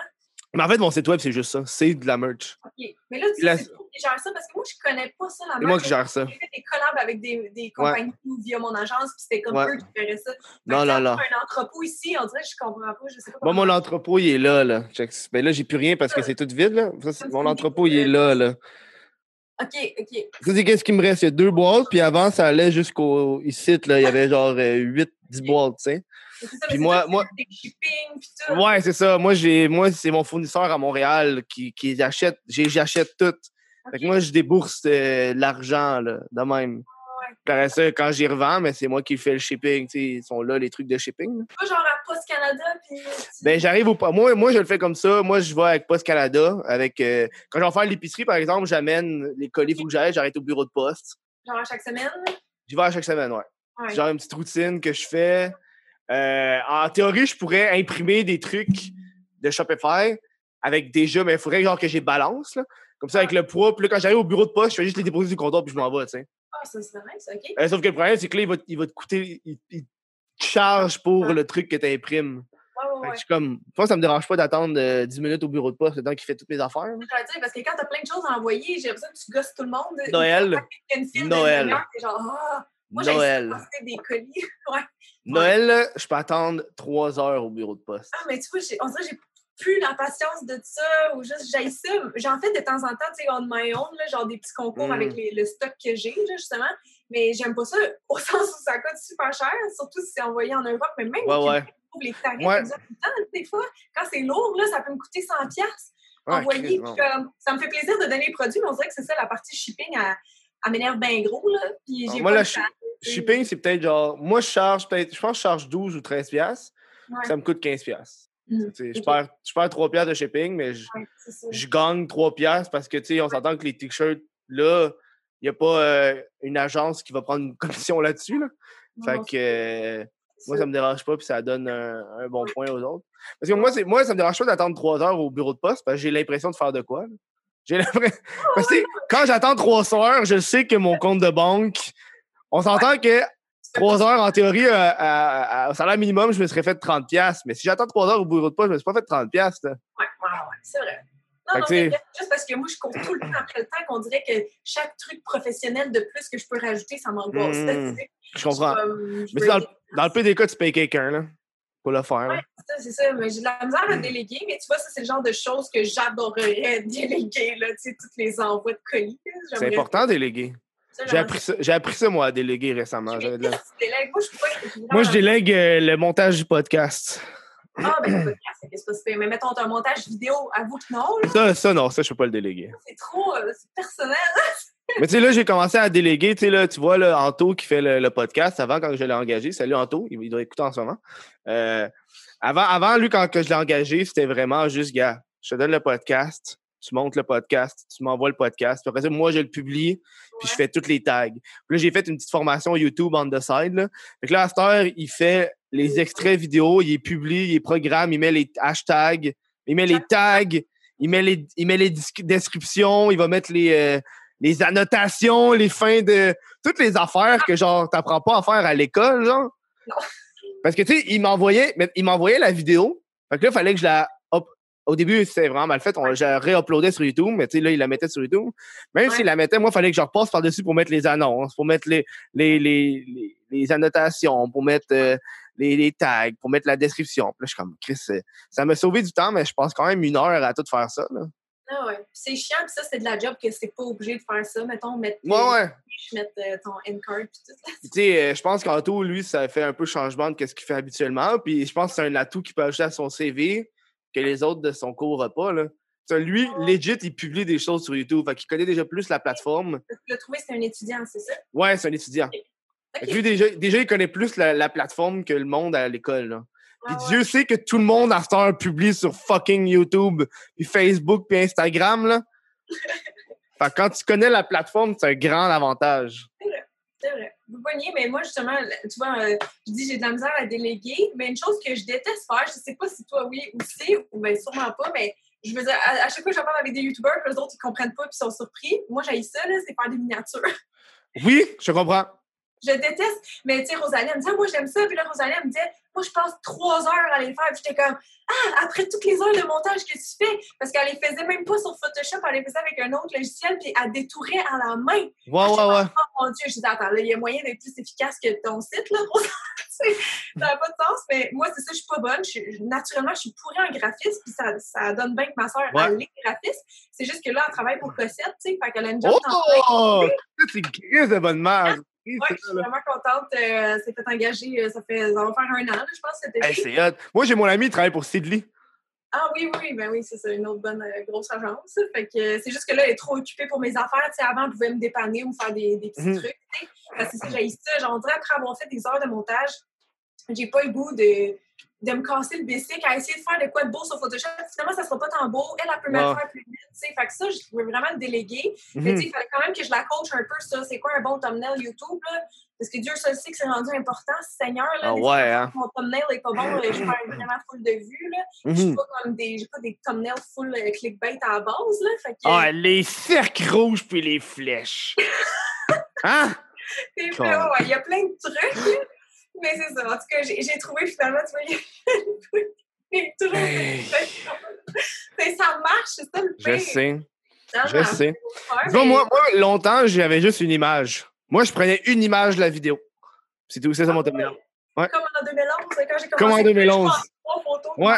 Mais en fait, mon site web, c'est juste ça. C'est de la merch. OK. Mais là, tu La- sais, qui gères ça parce que moi, je connais pas ça, la C'est moi qui gère ça. J'ai fait des collabs avec des, des compagnies via mon agence, puis c'était comme Ouais. eux qui feraient ça. Non, non, non. un entrepôt ici, on dirait que je comprends pas, je sais pas Moi, comment- mon entrepôt, il est là. là. Check. Ben là, j'ai plus rien parce que c'est tout vide. Là. Ça, mon entrepôt, il est là. là. OK, OK. Ça, c'est qu'est-ce qui me reste? Il y a deux boîtes. Puis avant, ça allait jusqu'au ici. Là, il y avait genre 8-10 boîtes. tu sais. Mais c'est ça, Puis moi- moi- shipping, puis tout. Ouais, c'est ça. Moi, j'ai, moi, c'est mon fournisseur à Montréal qui, qui achète. J'achète tout. Fait que OK. moi, je débourse euh, l'argent, là, de même. Après ça, quand j'y revends, mais c'est moi qui fais le shipping. Ils sont là, les trucs de shipping. Pas genre à Post Canada, puis. Ben, j'arrive au. Moi, moi, je le fais comme ça. Moi, je vais avec Post Canada. Avec, euh, quand je vais faire l'épicerie, par exemple, j'amène les colis, il faut que j'aille, j'arrête au bureau de poste. Genre à chaque semaine? J'y vais à chaque semaine, ouais. Ouais. Genre une petite routine que je fais. Euh, en théorie, je pourrais imprimer des trucs de Shopify avec déjà, mais il faudrait genre que j'ai balance, là. Comme ça, avec le poids. Puis là, quand j'arrive au bureau de poste, je fais juste les déposer du comptoir puis je m'en vais, tu sais. Ah, ça c'est nice, OK. Euh, sauf que le problème, c'est que là, il va, il va te coûter. Il, il te charge pour Ah. le truc que tu imprimes. Ouais, ouais, ouais. je suis comme. Moi, ça me dérange pas d'attendre euh, 10 minutes au bureau de poste, le temps qu'il fait toutes mes affaires. Je vais dire, parce que quand t'as plein de choses à envoyer, j'ai l'impression que tu gosses tout le monde. Noël. Une file Noël. de genre, ah, moi, Noël. des colis. ouais. Noël, je peux attendre 3 heures au bureau de poste. Ah, mais tu vois, on dirait que j'ai plus la patience de ça, ou juste, j'aille ça. J'en fais de temps en temps, tu sais, on my own, là, genre des petits concours Mm. avec les- le stock que j'ai, justement. Mais j'aime pas ça au sens où ça coûte super cher, surtout si c'est envoyé en Europe, mais même Ouais, au. Québec, trouve les tarifs Ouais. des fois. Quand c'est lourd, là, ça peut me coûter 100 pièces Ouais, envoyé. Chris, puis non. comme, ça me fait plaisir de donner les produits, mais on dirait que c'est ça, la partie shipping, elle m'énerve bien gros. Là, puis j'ai moi, pas le. Shipping, c'est peut-être genre. Moi, je charge peut-être. Je pense que je charge 12 ou 13 piastres. Ouais. Ça me coûte 15 piastres. Mm. Sais, Je perds, je perds 3 piastres de shipping, mais je, Ouais, gagne 3 piastres parce que, tu sais, on s'entend que les t-shirts, là, il n'y a pas euh, une agence qui va prendre une commission là-dessus. Là. Fait Non, que euh, moi, ça. ça me dérange pas, puis ça donne un, un bon point aux autres. Parce que moi, moi ça me dérange pas d'attendre 3 heures au bureau de poste parce que j'ai l'impression de faire de quoi. J'ai l'impression. Parce que quand j'attends 3 heures, je sais que mon compte de banque. On s'entend que 3 heures, en théorie, euh, à- à- au salaire minimum, je me serais fait 30$. piastres. Mais si j'attends 3 heures au bureau de poste, je me suis pas fait 30$. piastres, là. Ouais, ouais, ouais, c'est vrai. Non, non, mais juste parce que moi, je cours tout le temps après le temps qu'on dirait que chaque truc professionnel de plus que je peux rajouter, ça m'angoisse. Mm. sais. Je comprends. Je Mais dans, dans le cas, tu payes quelqu'un là, pour le faire. Ouais, c'est ça, c'est ça. Mais j'ai de la misère à déléguer. Mais tu vois, ça, c'est le genre de choses que j'adorerais déléguer, là, tu sais, tous les envois de colis. C'est important déléguer. J'ai appris, ça, j'ai appris ça, moi, à déléguer récemment. de la-? Moi, je peux pas. Moi, je délègue euh, le montage du podcast. Ah, ben, le podcast, c'est qu'est-ce que c'est. Mais mettons, t'as un montage vidéo, avoue que non, là, Ça, ça, non, ça, je peux pas le déléguer. c'est trop euh, c'est personnel. Mais tu sais, là, j'ai commencé à déléguer. Tu sais, là, tu vois, là, Anto qui fait le, le podcast avant, quand je l'ai engagé. Salut, Anto. Il, il doit écouter en ce moment. Euh, avant, avant, lui, quand que je l'ai engagé, c'était vraiment juste, gars, je te donne le podcast, tu montes le podcast, tu m'envoies le podcast. Puis après ça, moi, je le publie, puis je fais toutes les tags. Puis là, j'ai fait une petite formation YouTube on the side. Là. Fait que là, à cette heure, il fait les extraits vidéo, il les publie, il les programme, il met les hashtags, il met les tags, il met les, il met les descriptions, il va mettre les, euh, les annotations, les fins de. Toutes les affaires que, genre, t'apprends pas à faire à l'école, genre. Parce que, tu sais, il m'envoyait, il m'envoyait la vidéo. Fait que là, il fallait que je la. Au début, c'était vraiment mal fait. On, je réuploadais sur YouTube, mais tu sais, là, il la mettait sur YouTube. Même s'il la mettait, moi, il fallait que je repasse par-dessus pour mettre les annonces, pour mettre les, les, les, les, les annotations, pour mettre euh, les, les tags, pour mettre la description. Puis là, je suis comme, Chris, euh, ça m'a sauvé du temps, mais je passe quand même une heure à tout faire ça. Là. Ah ouais. C'est chiant, puis ça, c'est de la job que c'est pas obligé de faire ça. Mettons, mettre, Ouais, ouais. mettre euh, ton end-card, puis tout. Puis, Tu sais, euh, je pense qu'Anto, lui, ça fait un peu changement de ce qu'il fait habituellement. Puis je pense que c'est un atout qu'il peut ajouter à son CV que les autres de son cours n'ont pas. Là. Tu sais, lui, legit, il publie des choses sur YouTube. Fait qu'il connaît déjà plus la plateforme. Tu l'as trouvé, c'est un étudiant, c'est ça? Ouais, c'est un étudiant. Lui, déjà, déjà, il connaît plus la, la plateforme que le monde à l'école. là. Puis Ah ouais. Dieu sait que tout le monde à cette heure publie sur fucking YouTube, puis Facebook, puis Instagram. Là. fait que quand tu connais la plateforme, c'est un grand avantage. C'est vrai. Vous voyez, mais moi, justement, tu vois, euh, je dis j'ai de la misère à déléguer, mais une chose que je déteste faire, je sais pas si toi, oui, aussi, ou bien sûrement pas, mais je veux dire, à, chaque fois que j'en parle avec des YouTubers, les autres, ils comprennent pas, puis sont surpris. Moi, j'ai ça, c'est faire des miniatures. Oui, je comprends. Je déteste, mais tu sais, Rosalie, elle me dit, Ah, moi, j'aime ça. Puis là, Rosalie, elle me disait, moi, je passe trois heures à les faire. Puis j'étais comme, ah, après toutes les heures de montage que tu fais, parce qu'elle les faisait même pas sur Photoshop, elle les faisait avec un autre logiciel, puis elle détourait à la main. Ouais, ouais, ouais. Oh mon Dieu, je disais, attends, là, il y a moyen d'être plus efficace que ton site, là, Rosalie. Ça n'a pas de sens, mais moi, c'est ça, je suis pas bonne. Je naturellement, je suis pourrie en graphisme, puis ça, ça donne bien que ma soeur, Ouais. elle est graphiste. C'est juste que là, elle travaille pour Cossette, tu sais, fait qu'elle a une job. Oh! C'est de bonne merde. Ouais, je suis vraiment contente. Euh, c'est fait engager, euh, ça fait, ça va faire un an, je pense, cet été. Hey, c'est hot. Moi, j'ai mon ami qui travaille pour Sidley. Ah oui, oui, ben oui, c'est ça, une autre bonne euh, grosse agence. Fait que euh, c'est juste que là, elle est trop occupée pour mes affaires. Tu sais, avant, elle pouvait me dépanner ou me faire des, des petits Mhm. trucs. Parce que c'est ça, j'ai ça. Genre, on dirait après avoir fait des heures de montage, j'ai pas le goût de, de me casser le basic à essayer de faire de quoi de beau sur Photoshop. Finalement, ça sera pas tant beau. Elle, elle peut me le faire plus vite. tu sais. Fait que ça, je veux vraiment le déléguer. Tu sais, il fallait quand même que je la coach un peu ça. C'est quoi un bon thumbnail YouTube, là? Parce que Dieu seul sait que c'est rendu important, Seigneur. Là, Ah ouais, hein? Mon thumbnail est pas bon, là, je perds vraiment full de vues. Là. Je suis Mhm. pas comme des, j'ai pas des thumbnails full euh, clickbait à la base. Là. Fait que, Ah, les cercles rouges puis les flèches. Hein? fait, ouais, il y a plein de trucs. Mais c'est ça. En tout cas, j'ai, trouvé finalement, tu vois, il y a- toujours Hey. Ça marche, c'est ça le Je pire. sais, Ça je marche, sais. vois, mais- moi, moi, longtemps, j'avais juste une image. Moi, je prenais une image de la vidéo. C'est tout, c'est ça mon thumbnail. Ouais? Comme en 2011, quand j'ai commencé. Comme en je 2011. prends trois photos Ouais.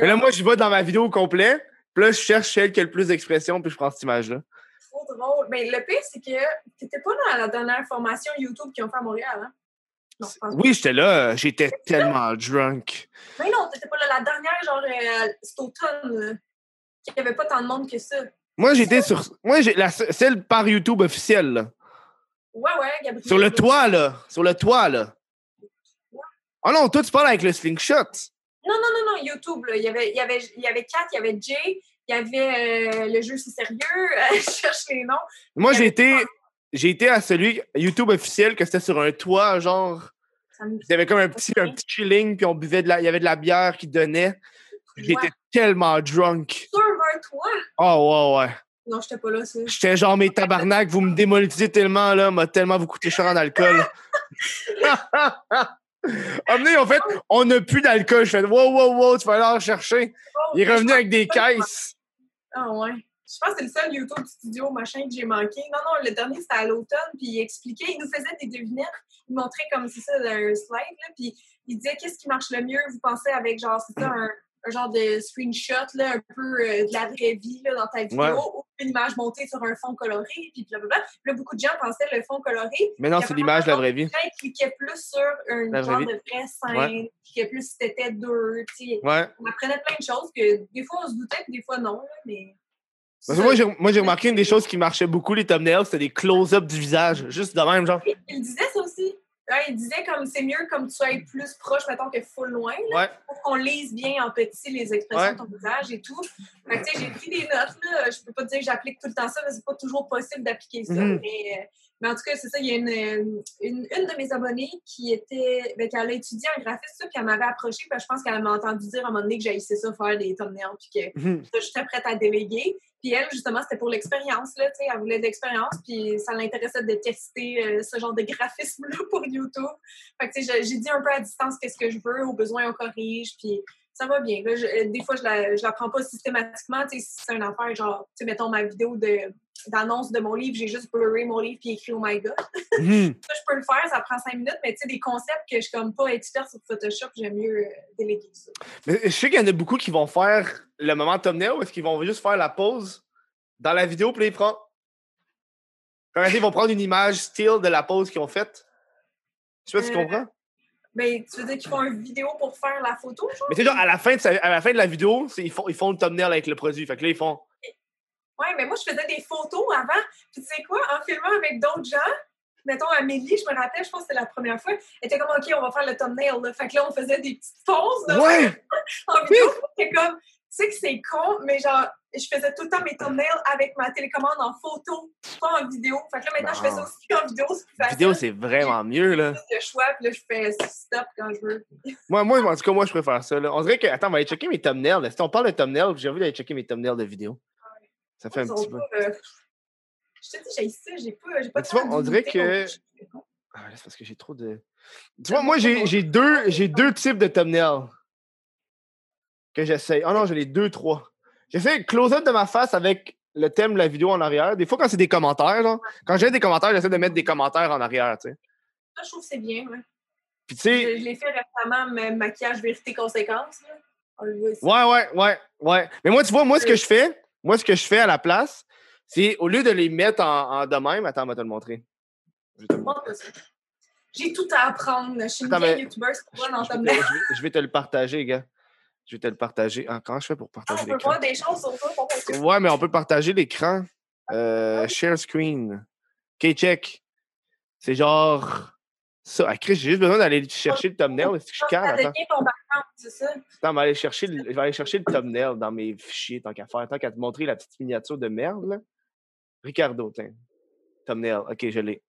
Mais là, moi, je vais dans ma vidéo au complet. Puis là, je cherche celle qui a le plus d'expression, puis je prends cette image-là. trop drôle. Mais le pire, c'est que t'étais pas dans la dernière formation YouTube qu'ils ont fait à Montréal, hein? Non. Oui, j'étais là. J'étais tellement drunk. Mais non, t'étais pas là. La dernière, genre, euh, cet automne, euh, qu'il n'y avait pas tant de monde que ça. Moi, j'étais sur. Moi, j'ai la celle par YouTube officielle, là. Ouais, ouais, Gabriel. Sur le toit, là. Sur le toit, là. Oh non, toi, tu parles avec le slingshot. Non, non, non, non, YouTube, là. Il y avait, il y avait, il y avait Kat, il y avait Jay, il y avait euh, le jeu C'est sérieux. je cherche les noms. Moi, Il j'ai été. J'ai été à celui YouTube officiel que c'était sur un toit, genre. Il y avait comme un petit, un petit chilling, puis on buvait de la. Il y avait de la bière qui donnait. J'étais Ouais. tellement drunk. Sur un toit? Oh, ouais, ouais. Non, j'étais pas là, ça. J'étais genre, mes tabarnak, vous me démonétisez tellement, là, m'a tellement vous coûté cher en alcool. Amenez, en fait, on n'a plus d'alcool. Je fais, wow, wow, wow, tu vas aller en chercher. Oh, Il est revenu avec des caisses. Ah ouais. Je pense que c'est le seul YouTube studio machin que j'ai manqué. Non, non, le dernier c'était à l'automne, puis il expliquait, il nous faisait des devinettes, il montrait comme c'est ça, un slide, là, puis il disait qu'est-ce qui marche le mieux, vous pensez avec genre, c'est ça, un, un genre de screenshot, là, un peu euh, de la vraie vie là, dans ta vidéo, Ouais. ou une image montée sur un fond coloré, puis blablabla. Puis là, beaucoup de gens pensaient le fond coloré. Mais non, c'est l'image de la vraie vie. qui cliquait plus sur un genre vie. de vraie scène, qui cliquait plus si t'étais deux, tu sais. Ouais. On apprenait plein de choses que des fois on se doutait, puis des fois non, là, mais. Parce que moi, j'ai, moi, j'ai remarqué une des choses qui marchait beaucoup, les thumbnails, c'était des close-up du visage. Juste de même, genre. Il disait ça aussi. Il disait comme c'est mieux comme tu sois plus proche, mettons, que full loin, là, Ouais. pour qu'on lise bien en petit les expressions Ouais. de ton visage et tout. Fait que, j'ai pris des notes, là. Je peux pas te dire que j'applique tout le temps ça, mais c'est pas toujours possible d'appliquer ça. Mhm. mais, euh, mais en tout cas, c'est ça. Il y a une, une, une de mes abonnées qui était. Ben, qui allait étudier en graphisme, ça, puis elle m'avait approché, puis je pense qu'elle m'a entendu dire à un moment donné que j'haïssais ça faire des thumbnails, puis que Mhm. ça, j'étais prête à déléguer. Puis elle, justement, c'était pour l'expérience, là, tu sais, elle voulait de l'expérience, puis ça l'intéressait de tester euh, ce genre de graphisme-là pour YouTube. Fait que, tu sais, j'ai- dit un peu à distance qu'est-ce que je veux, au besoin, on corrige, puis ça va bien. Là, je- euh, des fois, je la, je la prends pas systématiquement, si c'est une affaire, genre, tu sais, mettons ma vidéo d'annonce de mon livre, j'ai juste blurré mon livre puis écrit « Oh my God ». Mhm. Ça, je peux le faire, ça prend cinq minutes, mais tu sais, des concepts que je suis comme pas experte sur Photoshop, j'aime mieux euh, déléguer ça. Mais je sais qu'il y en a beaucoup qui vont faire le moment thumbnail ou est-ce qu'ils vont juste faire la pause dans la vidéo puis ils prennent. Quand ils vont prendre une image style de la pause qu'ils ont faite? Je sais pas si tu Euh, comprends. Ben, tu veux dire qu'ils font une vidéo pour faire la photo, genre? Mais tu sais, genre, à la fin de, sa- à la, fin de la vidéo, ils font, ils font le thumbnail avec le produit. Fait que là, ils font. Ouais, mais moi, je faisais des photos avant. Puis tu sais quoi, en filmant avec d'autres gens, mettons Amélie, je me rappelle, je pense que c'était la première fois, elle était comme, OK, on va faire le thumbnail. Là. Fait que là, on faisait des petites pauses Ouais! en vidéo. C'était comme, tu sais que c'est con, mais genre, je faisais tout le temps mes thumbnails avec ma télécommande en photo, pas en vidéo. Fait que là, maintenant, je fais ça aussi en vidéo, c'est plus facile. vidéo, c'est vraiment mieux, là. De choix, puis là, je fais stop quand je veux. Moi, moi, en tout cas, moi, je préfère ça. Là. On dirait que. Attends, on va aller checker mes thumbnails. là. Si on parle de thumbnails, j'ai envie d'aller checker mes thumbnails de vidéo. Ça fait un petit peu. pas, euh, Je te dis, j'ai ça, j'ai pas, j'ai pas tu vois, on dirait que- je- Ah, c'est parce que j'ai trop de. Tu vois, moi, j'ai j'ai deux, j'ai deux types de thumbnails que j'essaye. Oh non, j'ai les deux, trois. J'essaie de close-up de ma face avec le thème de la vidéo en arrière. Des fois, quand c'est des commentaires, genre, quand j'ai des commentaires, j'essaie de mettre des commentaires en arrière, tu sais. Ça, je trouve que c'est bien, ouais. Puis, tu sais, Je, je l'ai fait récemment, mais maquillage, vérité, conséquence. Là. On le voit ici. Ouais, ouais, ouais, ouais. Mais moi, tu vois, moi, ce que je fais, moi, ce que je fais à la place, c'est au lieu de les mettre en, en de même, attends, on va te le montrer. Je vais te le montrer. Montre ça. J'ai tout à apprendre. Je suis une vieille mais- YouTuber, c'est pour moi dans Je ta je vais te le partager, gars. Je vais te le partager. Ah, comment je fais pour Ah, partager on peut voir des choses sur toi. pour. Ouais, mais on peut partager l'écran. Euh, share screen. OK, check. C'est genre Ça, ah, Chris, j'ai juste besoin d'aller chercher le thumbnail. Est-ce que je calme? C'est ça? Je vais aller chercher le, je vais aller chercher le thumbnail dans mes fichiers, tant qu'à faire, tant qu'à te montrer la petite miniature de merde, là. Ricardo, tiens. Thumbnail. OK, je l'ai.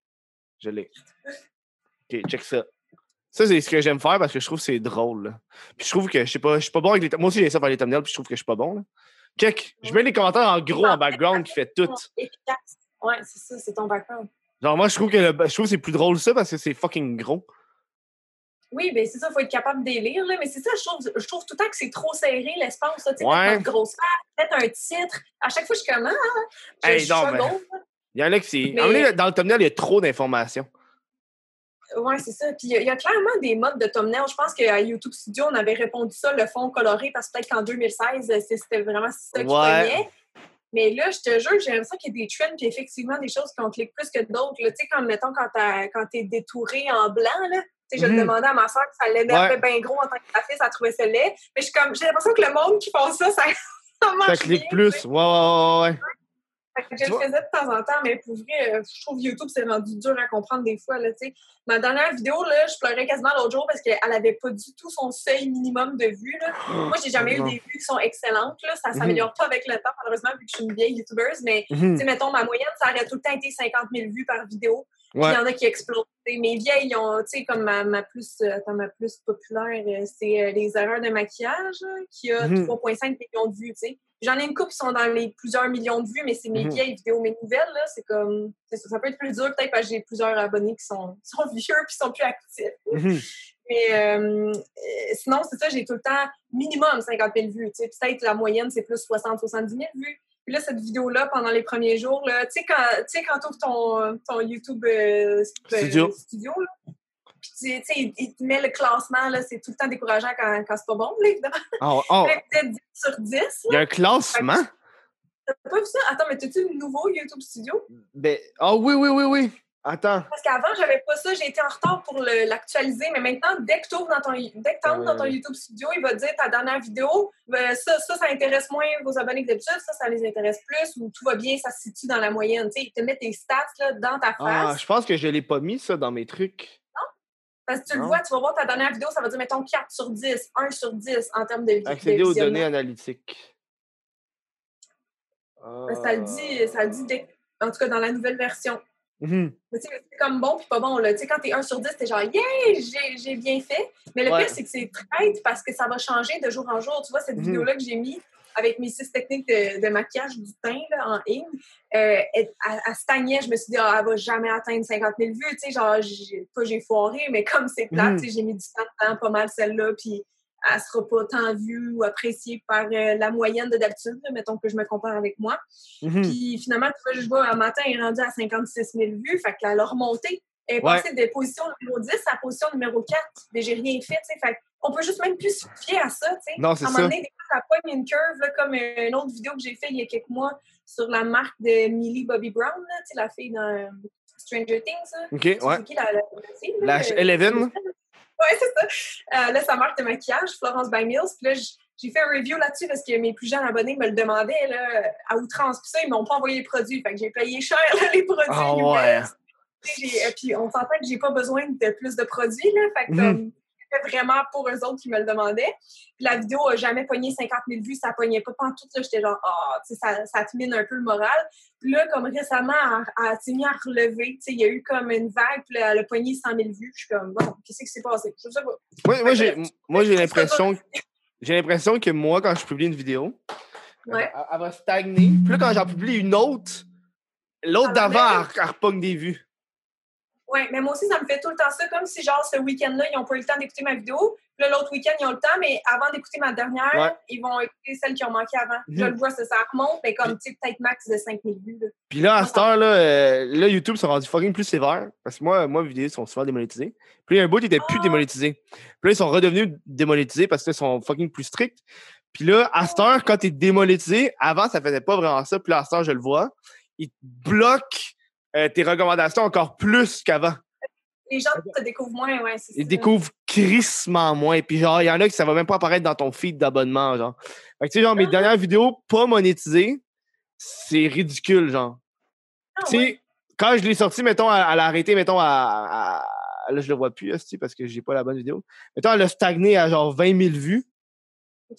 Je l'ai. OK, check ça. Ça, c'est ce que j'aime faire parce que je trouve que c'est drôle. là. Puis je trouve que je sais pas, je suis pas bon avec les. Moi aussi, j'ai ça faire les thumbnails, puis je trouve que je suis pas bon. Là. Check. Je mets les commentaires en gros en background qui fait tout. Efficace. Ouais, c'est ça, c'est ton background. Genre, moi, je trouve que, le- je trouve que c'est plus drôle ça parce que c'est fucking gros. Oui, ben c'est ça, il faut être capable de lire, là. Mais c'est ça, je trouve, je trouve tout le temps que c'est trop serré, l'espace, là. Tu sais, Ouais. mettre notre grosse mettre un titre. À chaque fois, je suis comme, ah, je, Hey, je non, mais- là. Il y en a qui c'est. Mais- Dans le thumbnail, il y a trop d'informations. Ouais, c'est ça. Puis il y, a- il y a clairement des modes de thumbnail. Je pense qu'à YouTube Studio, on avait répondu ça, le fond coloré, parce que peut-être qu'en 2016, c'est- c'était vraiment ça qui Ouais. Mais là, je te jure, j'ai l'impression qu'il y a des trends, puis effectivement, des choses qu'on clique plus que d'autres. Tu sais, comme, mettons, quand t'es détouré en blanc, là, je Mhm. le demandais à ma soeur que ça l'énervait bien gros en tant que graphiste, elle trouvait ça laid. Mais j'ai l'impression que le monde qui font ça, ça, ça marche Ça clique bien, plus. tu sais. Ouais, ouais, ouais, ouais. Je le faisais de temps en temps, mais pour vrai, euh, je trouve YouTube, c'est rendu dur à comprendre des fois. Là. Ma dernière vidéo, là, je pleurais quasiment l'autre jour parce qu'elle avait pas du tout son seuil minimum de vues. Là. Moi, j'ai jamais eu des vues qui sont excellentes. Là. Ça Mhm. s'améliore pas avec le temps, malheureusement, vu que je suis une vieille YouTubeuse. Mais, Mhm. sais, mettons, ma moyenne, ça aurait tout le temps été 50 000 vues par vidéo. Il Ouais. y en a qui explosent. Mes vieilles, ils ont, tu sais, comme ma, ma plus, euh, attends, ma plus populaire, euh, c'est euh, les erreurs de maquillage, qui a Mhm. 3,5 millions de vues, tu sais. J'en ai une couple qui sont dans les plusieurs millions de vues, mais c'est mes Mhm. vieilles vidéos. Mes nouvelles, là, c'est comme, ça, ça peut être plus dur peut-être parce que j'ai plusieurs abonnés qui sont, qui sont vieux puis qui sont plus actifs. Mhm. Mais euh, sinon, c'est ça, j'ai tout le temps minimum 50 000 vues. tu sais. Peut-être la moyenne, c'est plus 60-70 000 vues. Puis là, cette vidéo-là, pendant les premiers jours, tu sais, quand tu sais, quand ouvres ton, ton YouTube euh, euh, Studio. studio, là, tu sais, il, te met le classement, là, c'est tout le temps décourageant quand, quand c'est pas bon, là, évidemment. Oh, oh, peut-être 10 sur 10. là. il y a un classement? T'as pas vu ça? Attends, mais t'as-tu le nouveau YouTube Studio? Ben, oh oui, oui, oui, oui. Attends. Parce qu'avant, j'avais pas ça, j'ai été en retard pour l'actualiser, mais maintenant, dès que tu dans ton, dès que dans ton Ouais. YouTube Studio, il va te dire ta dernière vidéo, ben, ça, ça, ça intéresse moins vos abonnés que d'habitude, ça, ça les intéresse plus, ou tout va bien, ça se situe dans la moyenne. Tu sais, il te met tes stats là, dans ta Ah, face. je pense que je l'ai pas mis, ça, dans mes trucs. Parce que tu le non. vois, tu vas voir ta dernière vidéo, ça va dire, mettons, 4 sur 10, 1 sur 10 en termes de, Accéder aux données analytiques. Ben, Ça le dit, ça le dit dès- en tout cas dans la nouvelle version. Tu sais, c'est comme bon puis pas bon. Là. Tu sais, quand t'es 1 sur 10, t'es genre, yeah, j'ai bien fait. Mais le Ouais. pire, c'est que c'est traite parce que ça va changer de jour en jour. Tu vois, cette Mhm. vidéo-là que j'ai mis avec mes six techniques de, de maquillage du teint là, en ligne, euh, elle, elle- elle stagnait. Je me suis dit, ah, elle va jamais atteindre 50 000 vues. Tu sais, genre, j'ai- pas j'ai foiré, mais comme c'est plate, Mhm. tu sais, j'ai mis du temps pas mal celle-là. Puis elle sera pas tant vue ou appréciée par euh, la moyenne de d'habitude. Mettons que je me compare avec moi. Mhm. Puis finalement, tu vois, je vois un matin, elle est rendue à 56 000 vues. Fait qu'elle a remonté. Elle est Ouais. passée de position numéro 10 à position numéro 4. Mais j'ai rien fait, tu sais. Fait qu'on peut juste même plus se fier à ça, tu sais. Non, c'est À un ça. moment donné, des fois, ça pogne une curve, là, comme euh, une autre vidéo que j'ai fait il y a quelques mois sur la marque de Millie Bobby Brown, là, tu sais, la fille dans euh, Stranger Things. Là. OK, ouais. C'est qui la, la, fille, là, La euh, Eleven? Ouais, c'est ça. Euh, là, sa marque de maquillage, Florence by Mills. Puis là, j'ai fait un review là-dessus parce que mes plus jeunes abonnés me le demandaient là, à outrance. Puis ça, ils m'ont pas envoyé les produits. Fait que j'ai payé cher là, les produits. US. ouais. J'ai- euh, Puis on s'entend que j'ai pas besoin de plus de produits. Là, fait que Mhm. c'était vraiment pour eux autres qui me le demandaient. Puis la vidéo a jamais pogné 50 000 vues. Ça pognait pas tout. J'étais genre, ah, ça, ça te mine un peu le moral. Puis là, comme récemment, elle, s'est mise à relever. Tu sais, il y a eu comme une vague. Puis là, elle a pogné 100 000 vues. Je suis comme, bon, qu'est-ce qui s'est passé? Je sais pas. Moi, moi, j'ai, moi, j'ai l'impression, j'ai l'impression que moi, quand je publie une vidéo, Ouais. elle, elle va stagner. Puis là, quand j'en publie une autre, l'autre d'avant, elle, elle repogne des vues. Oui, mais moi aussi, ça me fait tout le temps ça, comme si, genre, ce week-end-là, ils n'ont pas eu le temps d'écouter ma vidéo. Puis là, l'autre week-end, ils ont le temps, mais avant d'écouter ma dernière, Ouais. ils vont écouter celle qui ont manqué avant. Je Mhm. le vois, ça, ça remonte, mais comme, tu sais, peut-être max de 5000 vues. Là. Puis là, à cette heure-là, euh, là, YouTube sont rendus fucking plus sévères. Parce que moi, moi mes vidéos sont souvent démonétisées. Puis là, il y a un bout qui était plus Ah! démonétisé. Puis là, ils sont redevenus démonétisés parce qu'ils sont fucking plus stricts. Puis là, à cette heure, quand t'es démonétisé, avant, ça faisait pas vraiment ça. Puis là, à cette heure, je le vois, ils te bloquent euh, tes recommandations encore plus qu'avant. Les gens te découvrent moins, ouais, c'est Ils ça. découvrent crissement moins. Puis genre, il y en a qui ça va même pas apparaître dans ton feed d'abonnement, genre. Fait que tu sais, genre, mes Ah! dernières vidéos pas monétisées, c'est ridicule, genre. Ah, Tu sais, ouais? quand je l'ai sorti, mettons, a arrêté, mettons, à, à là, je le vois plus, parce que j'ai pas la bonne vidéo. Mettons, elle a stagné à genre 20 000 vues. OK.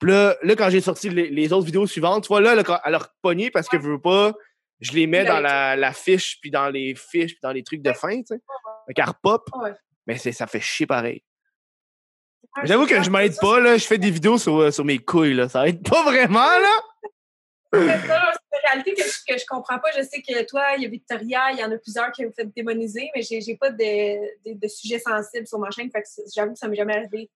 Puis là, là, quand j'ai sorti les, les autres vidéos suivantes, tu vois, là, elle a- elle a repogné parce que je veux pas, je les mets dans la, la fiche, puis dans les fiches, puis dans les trucs de fin, tu sais. Qu'elle repop, Ouais. mais ça fait chier pareil. Ah, J'avoue que je m'aide pas, là. Je fais des vidéos sur, euh, sur mes couilles, là. Ça aide pas vraiment, là. C'est ça, là, c'est une réalité que je, que je comprends pas. Je sais que toi, il y a Victoria, il y en a plusieurs qui vous fait démoniser, mais j'ai j'ai pas de, de, de sujets sensibles sur ma chaîne. Fait que c'est- j'avoue que ça m'est jamais arrivé.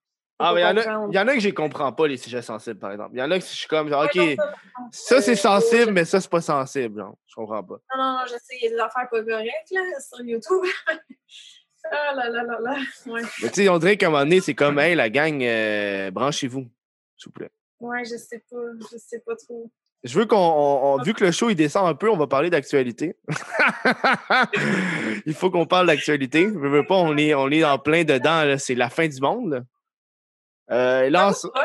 Ah, mais il y, en a- comprendre. y en a que je comprends pas, les sujets sensibles, par exemple. Il y en a que je suis comme, genre, OK, Ouais, non, ça, c'est euh, sensible, mais ça, c'est pas sensible, genre. Je comprends pas. Non, non, non, je sais, il y a des affaires pas correctes là, sur YouTube. ah là là là là. Ouais, Mais tu sais, on dirait qu'à un moment donné, c'est comme, hey, la gang, euh, branchez-vous, s'il vous plaît. ouais, je sais pas. Je sais pas trop. Je veux qu'on, on- on- vu que le show il descend un peu, on va parler d'actualité. il faut qu'on parle d'actualité. Je veux pas, on est, on est en plein dedans. C'est la fin du monde. Euh, là, Ouais,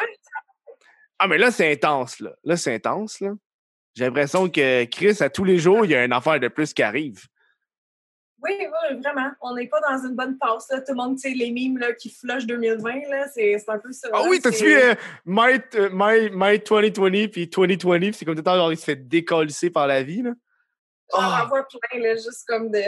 Ah, mais là, c'est intense. Là, là c'est intense. Là. J'ai l'impression que Chris, à tous les jours, il y a une affaire de plus qui arrive. Oui, oui, vraiment. On n'est pas dans une bonne passe. Là. Tout le monde, tu sais, les mimes là, qui flush 2020, là, c'est un peu ça. Ah oui, t'as vu euh, My, euh, My, My 2020 puis 2020, puis c'est comme tout le temps, genre, il se fait décoller par la vie. Là. J'en Ah. vois plein, là, juste comme de.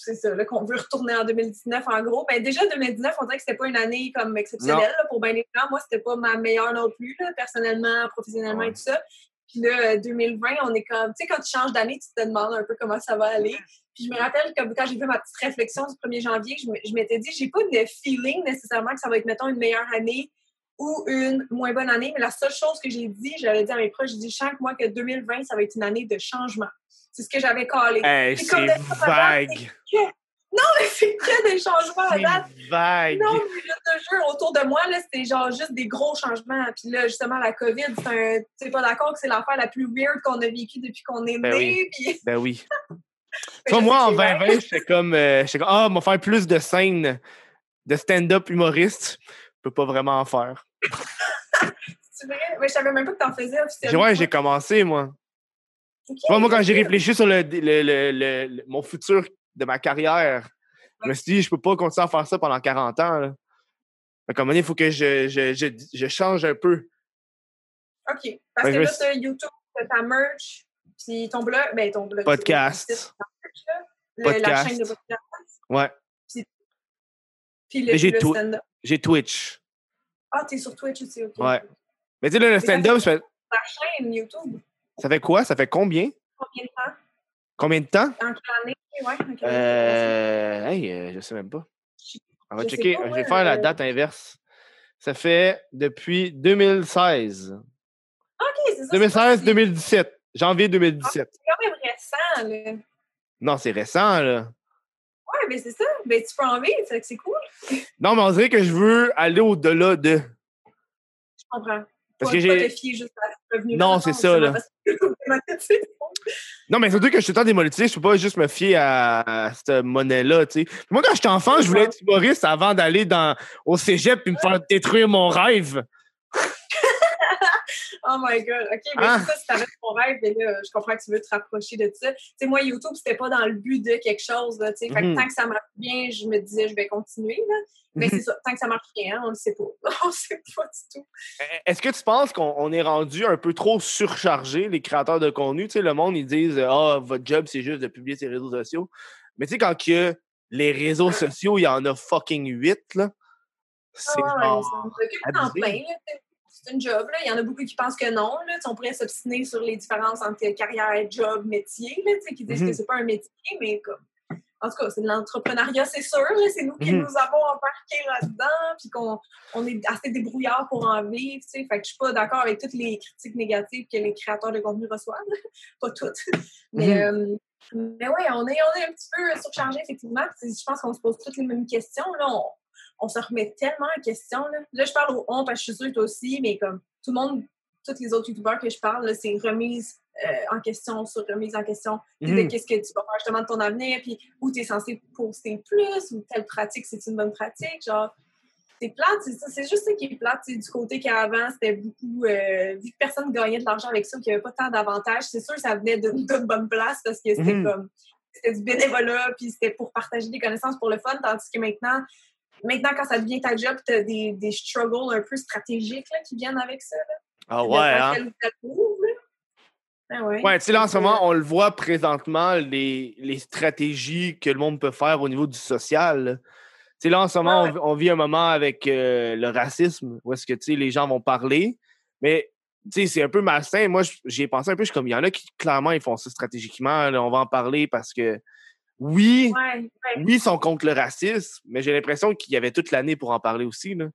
C'est ça, là, qu'on veut retourner en 2019, en gros. Ben, déjà, 2019, on dirait que c'était pas une année comme exceptionnelle là, pour bien des gens. Moi, c'était pas ma meilleure non plus, là, personnellement, professionnellement Ouais. et tout ça. Puis là, euh, 2020, on est comme. Tu sais, quand tu changes d'année, tu te demandes un peu comment ça va aller. Puis je me rappelle que quand j'ai fait ma petite réflexion du 1er janvier, je je m'étais dit, j'ai pas de feeling nécessairement que ça va être, mettons, une meilleure année ou une moins bonne année. Mais la seule chose que j'ai dit, j'avais dit à mes proches, j'ai dit chaque mois que 2020, ça va être une année de changement. C'est ce que j'avais. Hey, C'est vague. Non, mais c'est que des changements à date. Vague. Non, mais je te jure, autour de moi, c'était genre juste des gros changements. Puis là, justement, la COVID, c'est un. Tu sais pas d'accord que c'est l'affaire la plus weird qu'on a vécue depuis qu'on est Ben né. oui. Puis... Ben oui. Toi, moi, en c'est vrai. 2020, j'étais comme, euh, comme, ah, on va faire plus de scènes de stand-up humoriste. Je peux pas vraiment en faire. C'est vrai? Mais je savais même pas que t'en faisais officiellement. Ouais, j'ai commencé, moi. Tu vois, moi, quand j'ai réfléchi sur le, le- le- mon futur de ma carrière, je me suis dit, je peux pas continuer à faire ça pendant 40 ans. Là. Fait qu'à un moment donné, il faut que je, je, je, je change un peu. OK. Parce que là, me t'as YouTube, t'as ta merch, puis ton blog, ben ton blog. Podcast. c'est- c'est merch, là. Le- La Podcast. chaîne de podcast. Ouais. Puis le, j'ai stand-up. J'ai Twitch. Ah, t'es sur Twitch aussi, OK. Ouais. Mais tu sais, là, le stand-up, fait, Ta chaîne YouTube, ça fait quoi? Ça fait combien? combien de temps? Combien de temps? En quelle année? Ouais, en quelle année? Euh, hey, euh, je sais même pas. On va Je checker. pas, je vais faire la euh, date inverse. Ça fait depuis 2016. OK, c'est ça. c'est pas si- 2016-2017. Janvier 2017. C'est quand même récent, là. Non, c'est récent, là. Ouais, mais c'est ça. Ben, tu peux en vivre, c'est cool. Non, mais on dirait que je veux aller au-delà de. Je comprends. Parce que pas j'ai- te fier juste à ce revenu Non, c'est ça, là. Non, mais surtout que je suis temps démonétisé, je peux pas juste me fier à, à cette monnaie-là, tu sais. Moi, quand j'étais enfant, je voulais être humoriste avant d'aller dans, au cégep et me faire détruire mon rêve. Oh my God. OK, mais Ah. c'est ça, t'avais ton rêve, mais là, je comprends que tu veux te rapprocher de ça. Tu sais, moi, YouTube, c'était pas dans le but de quelque chose, là. Fait Mhm. que tant que ça marche bien, je me disais, je vais continuer, là. Mais Mhm. c'est ça, tant que ça marche bien, hein, on le sait pas. On le sait pas du tout. Est-ce que tu penses qu'on on est rendu un peu trop surchargé, les créateurs de contenu? Tu sais, le monde, ils disent Ah, votre job, c'est juste de publier ses réseaux sociaux. Mais tu sais, quand il y a les réseaux sociaux, il y en a fucking huit, là. C'est Ah ouais, genre ça me occupe en plein, là. C'est une job, là. Il y en a beaucoup qui pensent que non, là. On pourrait s'obstiner sur les différences entre carrière, job, métier, là, qui disent Mhm. que c'est pas un métier, mais comme... En tout cas, c'est de l'entrepreneuriat, c'est sûr. C'est nous qui Mhm. nous avons embarqués là-dedans, puis qu'on on est assez débrouillards pour en vivre. tu sais. Fait que je suis pas d'accord avec toutes les critiques négatives que les créateurs de contenu reçoivent. pas toutes. Mais, euh, mais ouais, on est, on est un petit peu surchargé, effectivement. Je pense qu'on se pose toutes les mêmes questions. Là, on, on se remet tellement en question. Là, là je parle au on parce que je suis sûre que toi aussi, mais comme tout le monde, tous les autres youtubeurs que je parle, c'est remise euh, en question sur remise en question de Mhm. qu'est-ce que tu vas faire justement de ton avenir, puis où tu es censé poster plus, ou telle pratique, c'est une bonne pratique. Genre, c'est plate, c'est ça. C'est juste ça qui est plate. Du côté qu'avant, c'était beaucoup. euh, vu que personne gagnait de l'argent avec ça, qu'il n'y avait pas tant d'avantages, c'est sûr que ça venait d'une d'une bonne place parce que c'était Mhm. comme. c'était du bénévolat, puis c'était pour partager des connaissances pour le fun, tandis que maintenant, maintenant quand ça devient ta job, tu as des, des struggles un peu stratégiques là, qui viennent avec ça. Là. Ah ouais, hein? Ah ouais, ouais tu sais, là, en ce moment, on le voit présentement, les, les, stratégies que le monde peut faire au niveau du social. Tu sais, là, en ce moment, on, vit un moment avec euh, le racisme, où est-ce que, tu sais, les gens vont parler, mais, tu sais, c'est un peu malsain. Moi, j'y ai pensé un peu, je suis comme, il y en a qui, clairement, ils font ça stratégiquement, on va en parler parce que, oui, oui, ils sont contre le racisme, mais j'ai l'impression qu'il y avait toute l'année pour en parler aussi, là.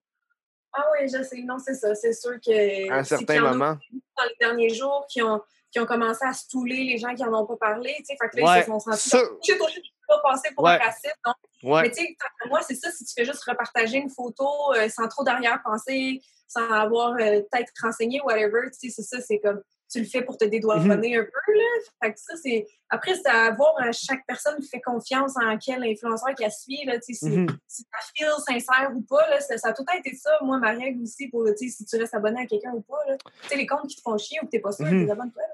Ah oui, je sais. Non, c'est ça. C'est sûr que. À un certain moment. Dans les derniers jours, qui ont, qui ont commencé à stouler les gens qui n'en ont pas parlé. Tu sais, fait que là, ils se sont sentis. Ça... Je ne pas passer pour un raciste. Non? Mais tu sais, moi, c'est ça. Si tu fais juste repartager une photo euh, sans trop d'arrière-pensée, sans avoir euh, peut-être renseigné, whatever, tu sais, c'est ça. C'est comme tu le fais pour te dédouaner mm un peu. Là. Fait que ça, c'est... Après, c'est à voir euh, chaque personne qui fait confiance en quel influenceur qu'elle suit. Là, si, mm -hmm. si ça file sincère ou pas, là, ça, ça, a tout été ça. Moi, ma règle aussi, pour si tu restes abonné à quelqu'un ou pas. Tu sais, les comptes qui te font chier ou que t'es pas sûr, mm -hmm. t'es toi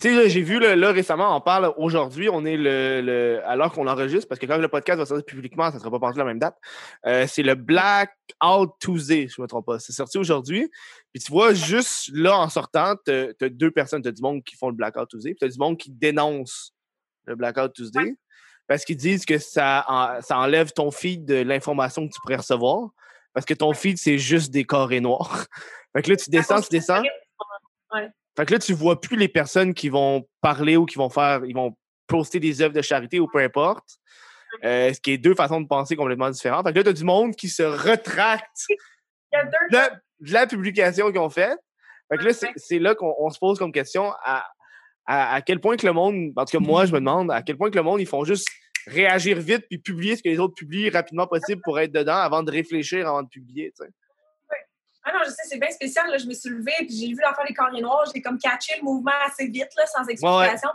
tu sais, j'ai vu là, récemment, on parle aujourd'hui, on est le, le alors qu'on enregistre, parce que quand le podcast va sortir publiquement, ça ne sera pas passé la même date. Euh, c'est le Black Out Tuesday, je ne me trompe pas. C'est sorti aujourd'hui. Puis tu vois, juste là, en sortant, tu as, deux personnes. Tu as du monde qui font le Blackout Tuesday, puis tu as du monde qui dénonce le Blackout Tuesday. Parce qu'ils disent que ça, ça enlève ton feed de l'information que tu pourrais recevoir. Parce que ton feed, c'est juste des carrés noirs. fait que là, tu descends, tu descends. Ouais. Fait que là, tu vois plus les personnes qui vont parler ou qui vont faire, ils vont poster des œuvres de charité ou peu importe. Euh, ce qui est deux façons de penser complètement différentes. Fait que là, tu as du monde qui se retracte de, la publication qu'ils ont faite. Fait que là, c'est là qu'on se pose comme question à, à, quel point que le monde, en tout cas moi, je me demande à quel point que le monde, ils font juste réagir vite puis publier ce que les autres publient rapidement possible pour être dedans avant de réfléchir avant de publier. sais. Ah non, je sais, c'est bien spécial. Là. Je me suis levée, puis j'ai vu l'enfant des carriers noirs. J'ai comme catché le mouvement assez vite, là, sans explication.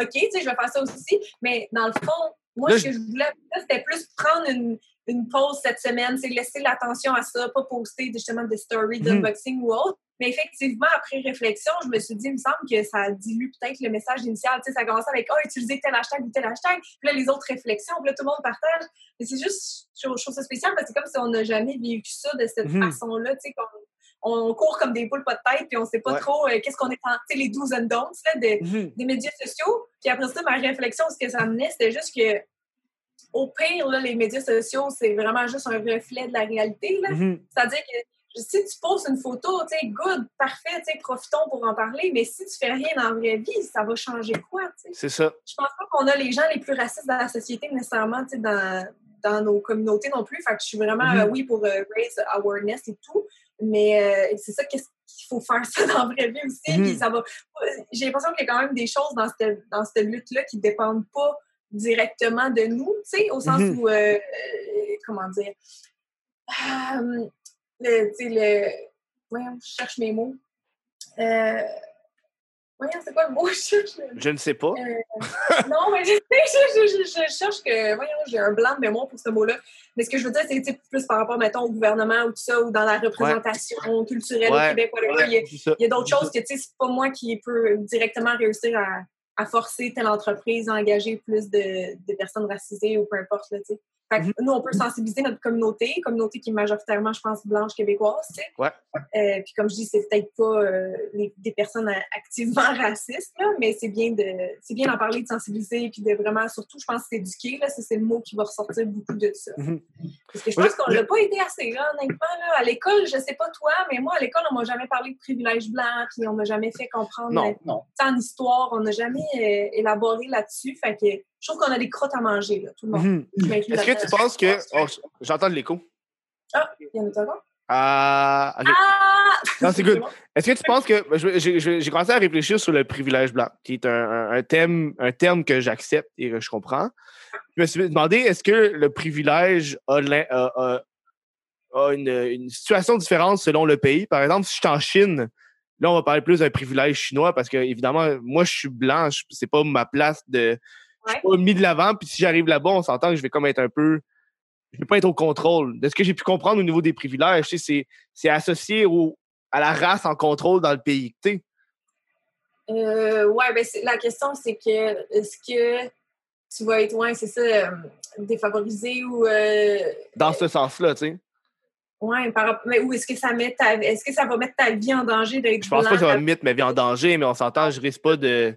OK, tu sais, je vais faire ça aussi. Mais dans le fond, moi, ce que je voulais, c'était plus prendre une, une pause cette semaine, c'est laisser l'attention à ça, pas poster justement des stories mhm. d'unboxing ou autre. Mais effectivement, après réflexion, je me suis dit, il me semble que ça dilue peut-être le message initial. Tu sais, ça commence avec, oh, utiliser tel hashtag ou tel hashtag. Puis là, les autres réflexions, puis là, tout le monde partage. Mais c'est juste, je trouve ça spécial parce que c'est comme si on n'a jamais vécu ça de cette mhm. façon-là. Tu sais, on court comme des boules pas de tête, puis on sait pas trop euh, qu'est-ce qu'on est en, tu sais, les do's and don'ts là, mhm. des médias sociaux. Puis après ça, ma réflexion, ce que ça menait, c'était juste que au pire, là, les médias sociaux, c'est vraiment juste un reflet de la réalité. Mm-hmm. C'est-à-dire que si tu poses une photo, tu sais, good, parfait, tu sais, profitons pour en parler, mais si tu fais rien dans la vraie vie, ça va changer quoi, tu sais? C'est ça. Je pense pas qu'on a les gens les plus racistes dans la société nécessairement, tu sais, dans, dans nos communautés non plus. Fait que je suis vraiment, mm-hmm. euh, oui, pour euh, raise awareness et tout, mais euh, c'est ça qu'il faut faire ça dans la vraie vie aussi? Mm-hmm. ça va... J'ai l'impression qu'il y a quand même des choses dans cette, dans cette lutte-là qui dépendent pas directement de nous, tu sais, au sens mm-hmm. où, euh, comment dire, euh, le, voyons, je cherche mes mots. Euh, voyons, c'est quoi le mot? Je cherche. Je ne sais pas. Euh, non, mais je, je, je, cherche que, voyons, j'ai un blanc de mémoire pour ce mot-là. Mais ce que je veux dire, c'est plus par rapport, mettons, au gouvernement ou tout ça, ou dans la représentation culturelle au Québec, Il y a, a d'autres choses que, tu sais, c'est pas moi qui peux directement réussir à à forcer telle entreprise à engager plus de, de personnes racisées ou peu importe. Là, Mhm. nous, on peut sensibiliser notre communauté, communauté qui est majoritairement, je pense, blanche québécoise. Tu sais. ouais. euh, puis comme je dis, c'est peut-être pas euh, les, des personnes activement racistes, là, mais c'est bien de c'est bien d'en parler, de sensibiliser, puis de vraiment, surtout, je pense, s'éduquer. Là, c'est, le mot qui va ressortir beaucoup de ça. Mhm. Parce que je pense qu'on l'a pas aidé assez, là, honnêtement. Là. À l'école, je sais pas toi, mais moi, à l'école, on m'a jamais parlé de privilèges blancs, puis on m'a jamais fait comprendre. Non, non. En histoire, on n'a jamais euh, élaboré là-dessus. Fait que je trouve qu'on a des crottes à manger, là, tout le monde. Mhm. Est-ce que tu penses que. Oh, j'entends de l'écho. Ah, il y en a encore? Ah! ah! Non, c'est good. Est-ce que tu penses que. J'ai commencé à réfléchir sur le privilège blanc, qui est un, un, thème, un terme que j'accepte et que je comprends. Je me suis demandé, est-ce que le privilège a, a, une, une, situation différente selon le pays? Par exemple, si je suis en Chine, là, on va parler plus d'un privilège chinois parce que, évidemment, moi, je suis blanc, c'est pas ma place de je suis pas mis de l'avant, puis si j'arrive là-bas, on s'entend que je vais comme être un peu. Je vais pas être au contrôle. De ce que j'ai pu comprendre au niveau des privilèges, c'est, c'est associé au, à la race en contrôle dans le pays. Euh, ouais, ben la question, c'est que est-ce que tu vas être, ouais, c'est ça, euh, défavorisé ou. euh, Dans ce sens-là, tu sais. ouais, par, rapport- mais où est-ce que ça met ta, est-ce que ça va mettre ta vie en danger d'être Je pense pas que ça va mettre ma vie en danger, mais on s'entend, je risque pas de.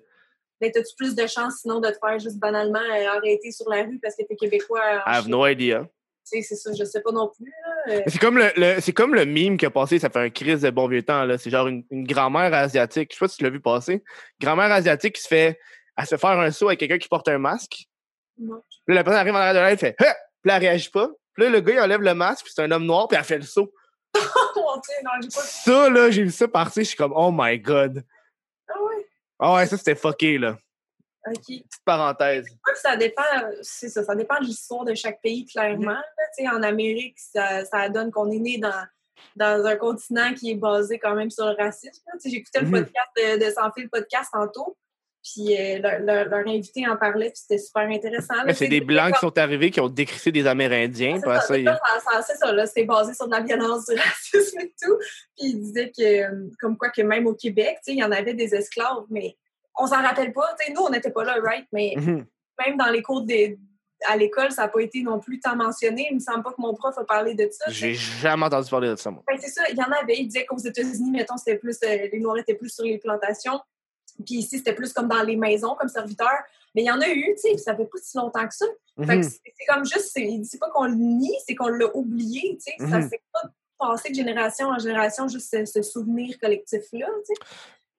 Ben, t'as-tu plus de chances sinon de te faire juste banalement euh, arrêter sur la rue parce que t'es québécois? I have no idea. Tu sais, c'est ça, je sais pas non plus. Euh, C'est comme le, le- c'est comme le mime qui a passé, ça fait un crise de bon vieux temps. là. C'est genre une, une grand-mère asiatique. Je sais pas si tu l'as vu passer. Grand-mère asiatique qui se fait à se faire un saut avec quelqu'un qui porte un masque. non. Puis là, la personne arrive en arrière de elle fait Hein! Puis là, elle réagit pas. Puis là, le gars, il enlève le masque, puis c'est un homme noir, puis elle fait le saut. Oh mon Dieu, non, j'ai pas. Ça, là, j'ai vu ça passer, je suis comme Oh my god. Ah ouais, Ah ouais, ça, c'était fucké, là. ok. Petite parenthèse. Ça dépend, c'est ça, ça dépend de l'histoire de chaque pays, clairement. sais, en Amérique, ça, ça donne qu'on est né dans, dans un continent qui est basé quand même sur le racisme. J'écoutais le Mhm. podcast de, de Sans fil podcast tantôt, puis euh, leur, leur- leur invité en parlait, puis c'était super intéressant. c'est des Blancs qui sont arrivés, qui ont décrissé des Amérindiens. C'est ça, ça, c'est ça, ça- ça- c'est ça, là, c'est basé sur de la violence, du racisme et tout. Puis il disait que, euh, comme quoi, que même au Québec, il y en avait des esclaves, mais on s'en rappelle pas. Nous, on n'était pas là, right? Mais Mhm. même dans les cours des- à l'école, ça n'a pas été non plus tant mentionné. Il me semble pas que mon prof a parlé de ça. J'ai jamais entendu parler de ça, moi. Ben, c'est ça, il y en avait. Il disait qu'aux États-Unis, mettons, c'était plus, euh, les Noirs étaient plus sur les plantations. Puis ici, c'était plus comme dans les maisons, comme serviteurs. Mais il y en a eu, tu sais, ça fait pas si longtemps que ça. Fait que Mhm. c'est c'est comme juste, c'est- dit pas qu'on le nie, c'est qu'on l'a oublié, tu sais. Ça Mhm. s'est pas passé de génération en génération, juste ce, ce souvenir collectif-là, tu sais.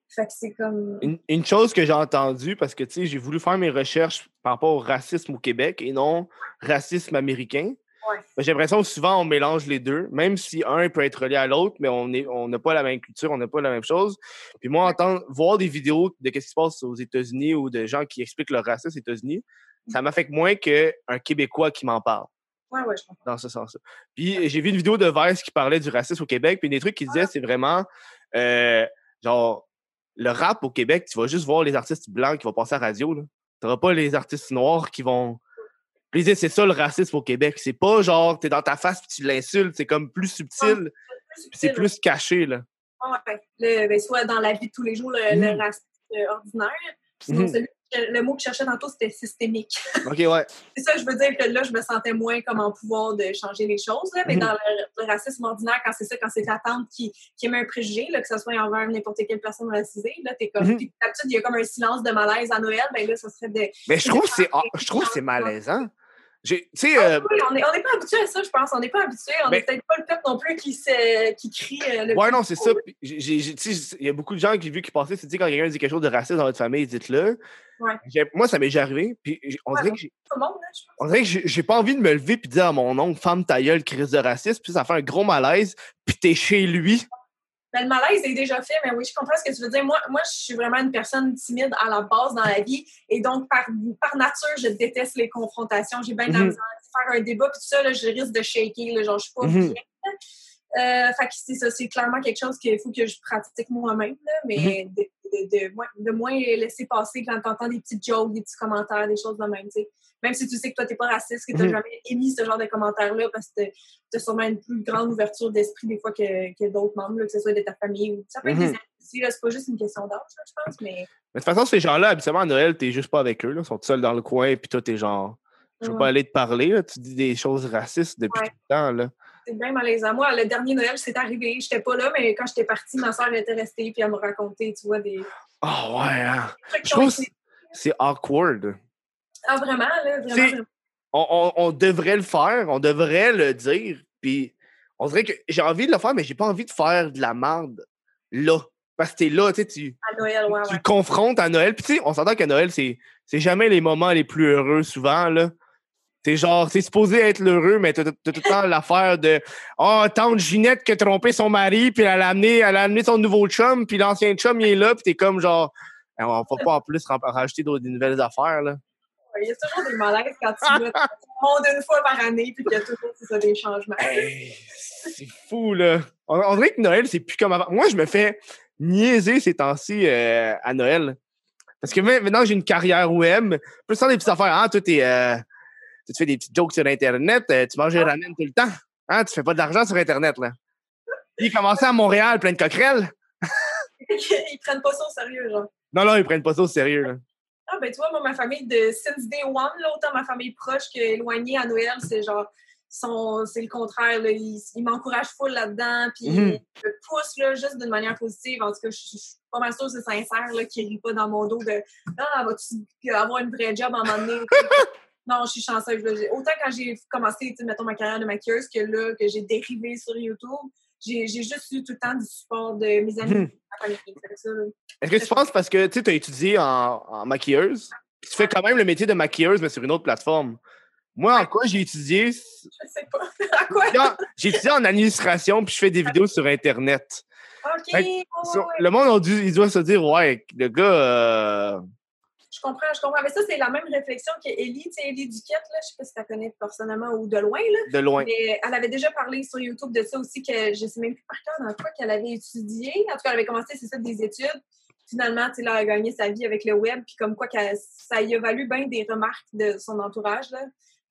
Fait que c'est comme... Une, une chose que j'ai entendue, parce que tu sais, j'ai voulu faire mes recherches par rapport au racisme au Québec et non racisme américain. Ouais. Ben, J'ai l'impression que souvent on mélange les deux, même si un peut être relié à l'autre, mais on est- on n'a pas la même culture, on n'a pas la même chose. Puis moi, entendre, voir des vidéos de ce qui se passe aux États-Unis ou de gens qui expliquent le racisme aux États-Unis, ça m'affecte moins qu'un Québécois qui m'en parle Ouais, ouais, je comprends. dans ce sens-là. Puis j'ai vu une vidéo de Vice qui parlait du racisme au Québec, puis des trucs qu'il disait, c'est vraiment euh, genre le rap au Québec, tu vas juste voir les artistes blancs qui vont passer à la radio. Tu n'auras pas les artistes noirs qui vont. C'est ça le racisme au Québec. C'est pas genre t'es dans ta face puis tu l'insultes, c'est comme plus subtil, Plus c'est subtil, plus caché. Là. ouais. Ouais. Le- ben, soit dans la vie de tous les jours, le, le Mhm. racisme euh, ordinaire. Sinon, Mhm. celui que- le mot que je cherchais tantôt, c'était systémique. OK, ouais. C'est ça, je veux dire que là, je me sentais moins comme en pouvoir de changer les choses. là, mais Mhm. dans le, le racisme ordinaire, quand c'est ça, quand c'est ta tante qui, qui émet un préjugé, là, que ce soit envers n'importe quelle personne racisée, là, t'es comme. Mhm. puis d'habitude, il y a comme un silence de malaise à Noël, ben là, ça serait de. Mais je trouve que c'est ah, je trouve que c'est malaisant. J'ai- sais, euh, Oui, on n'est pas habitué à ça, je pense. On n'est pas habitué. On n'est peut-être pas le peuple non plus qui, se, qui crie. euh, le Ouais, non, c'est ça. J'ai- j'ai- j'ai- Il y a beaucoup de gens qui, vu qu'ils passaient, c'est quand quelqu'un dit quelque chose de raciste dans votre famille, dites-le. Ouais. J'ai- Moi, ça m'est déjà arrivé. Puis j'ai- on Ouais, dirait que j'ai- on dirait que j'ai j'ai pas envie de me lever puis de dire à mon oncle, femme ta gueule, crise de racisme. Puis ça fait un gros malaise. Puis t'es chez lui. Le malaise est déjà fait, mais oui, je comprends ce que tu veux dire. Moi, moi, je suis vraiment une personne timide à la base dans la vie. Et donc, par, par nature, je déteste les confrontations. J'ai bien de la Mhm. faire un débat, puis tout ça, là, je risque de shaker. Là, genre, je suis pas Mhm. bien. Euh, fait que c'est ça, c'est clairement quelque chose qu'il faut que je pratique moi-même, mais Mhm. de, de, de, moins- de moins laisser passer quand tu entends des petites jokes, des petits commentaires, des choses de même, tu sais. Même si tu sais que toi, t'es pas raciste, que tu n'as Mhm. jamais émis ce genre de commentaires-là, parce que tu as sûrement une plus grande ouverture d'esprit des fois que, que d'autres membres, là, que ce soit de ta famille ou ça peut être Mhm. des amis aussi, là, c'est pas juste une question d'âge, je pense, mais Mais de toute façon, ces gens-là, habituellement, à Noël, t'es juste pas avec eux. Là. Ils sont seuls dans le coin. Puis toi, t'es genre, je veux pas aller te parler. Là. Tu dis des choses racistes depuis Ouais. tout le temps. Là. C'est bien malaisant. Moi, le dernier Noël, c'est arrivé, j'étais pas là, mais quand j'étais partie, ma soeur était restée, puis elle me racontait, tu vois, des Ah ouais, hein. Je trouve été- c'est awkward. Ah, vraiment, là, vraiment. On, on- on devrait le faire, on devrait le dire. Puis on dirait que j'ai envie de le faire, mais j'ai pas envie de faire de la merde là. Parce que t'es là, tu sais, tu, à Noël, ouais, tu ouais. confrontes à Noël. Puis tu sais, on s'entend qu'à Noël, c'est, c'est jamais les moments les plus heureux souvent, là. C'est genre, c'est supposé être l'heureux, mais t'as, tout le temps l'affaire de Oh, tante Ginette qui a trompé son mari, puis elle a amené, elle a amené son nouveau chum, puis l'ancien chum, il est là, puis t'es comme genre Eh, On va pas en plus rajouter des nouvelles affaires, là. Il y a toujours des malaises quand tu le monde une fois par année, puis qu'il y a toujours ça, des changements. Hey, c'est fou, là. On, on dirait que Noël, c'est plus comme avant. Moi, je me fais niaiser ces temps-ci euh, à Noël. Parce que ma- maintenant, j'ai une carrière web. Plus sans des petites affaires. Ah, toi, t'es, euh, tu te fais des petites jokes sur Internet. euh, tu manges des ramen tout le temps. Hein, tu fais pas d'argent sur Internet, là. Puis, il commençait à Montréal, plein de coquerelles. Ils prennent pas ça au sérieux, genre. Non, non, ils prennent pas ça au sérieux, là. Ah, ben, tu vois, moi, ma famille de since day one, là, autant ma famille proche qu'éloignée à Noël, c'est genre, c'est le contraire. Là. Ils, m'encouragent full là-dedans, puis mhm. ils me poussent là, juste d'une manière positive. En tout cas, je, suis pas mal sûre c'est sincère, là, qu'ils rient pas dans mon dos de Ah, vas-tu avoir une vraie job à un moment donné? non, je suis chanceuse. Autant quand j'ai commencé, mettons, ma carrière de maquilleuse que là, que j'ai dérivé sur YouTube, j'ai juste eu tout le temps du support de mes amis. Mhm. Est-ce que tu penses parce que tu as étudié en, en maquilleuse, tu fais quand même le métier de maquilleuse, mais sur une autre plateforme? Moi, en quoi j'ai étudié? Je sais pas. à quoi? J'ai étudié en administration, puis je fais des vidéos sur Internet. OK. Le monde, il doit se dire, ouais, le gars. Euh, je comprends, je comprends. Mais ça, c'est la même réflexion qu'Elie, tu sais, Ellie Duquette, là, je sais pas si tu la connais personnellement ou de loin, là. De loin. Mais elle avait déjà parlé sur YouTube de ça aussi, que je sais même plus par cœur dans quoi qu'elle avait étudié. En tout cas, elle avait commencé, c'est ça, des études. Finalement, tu sais, là, elle a gagné sa vie avec le web, puis comme quoi, ça y a valu bien des remarques de son entourage, là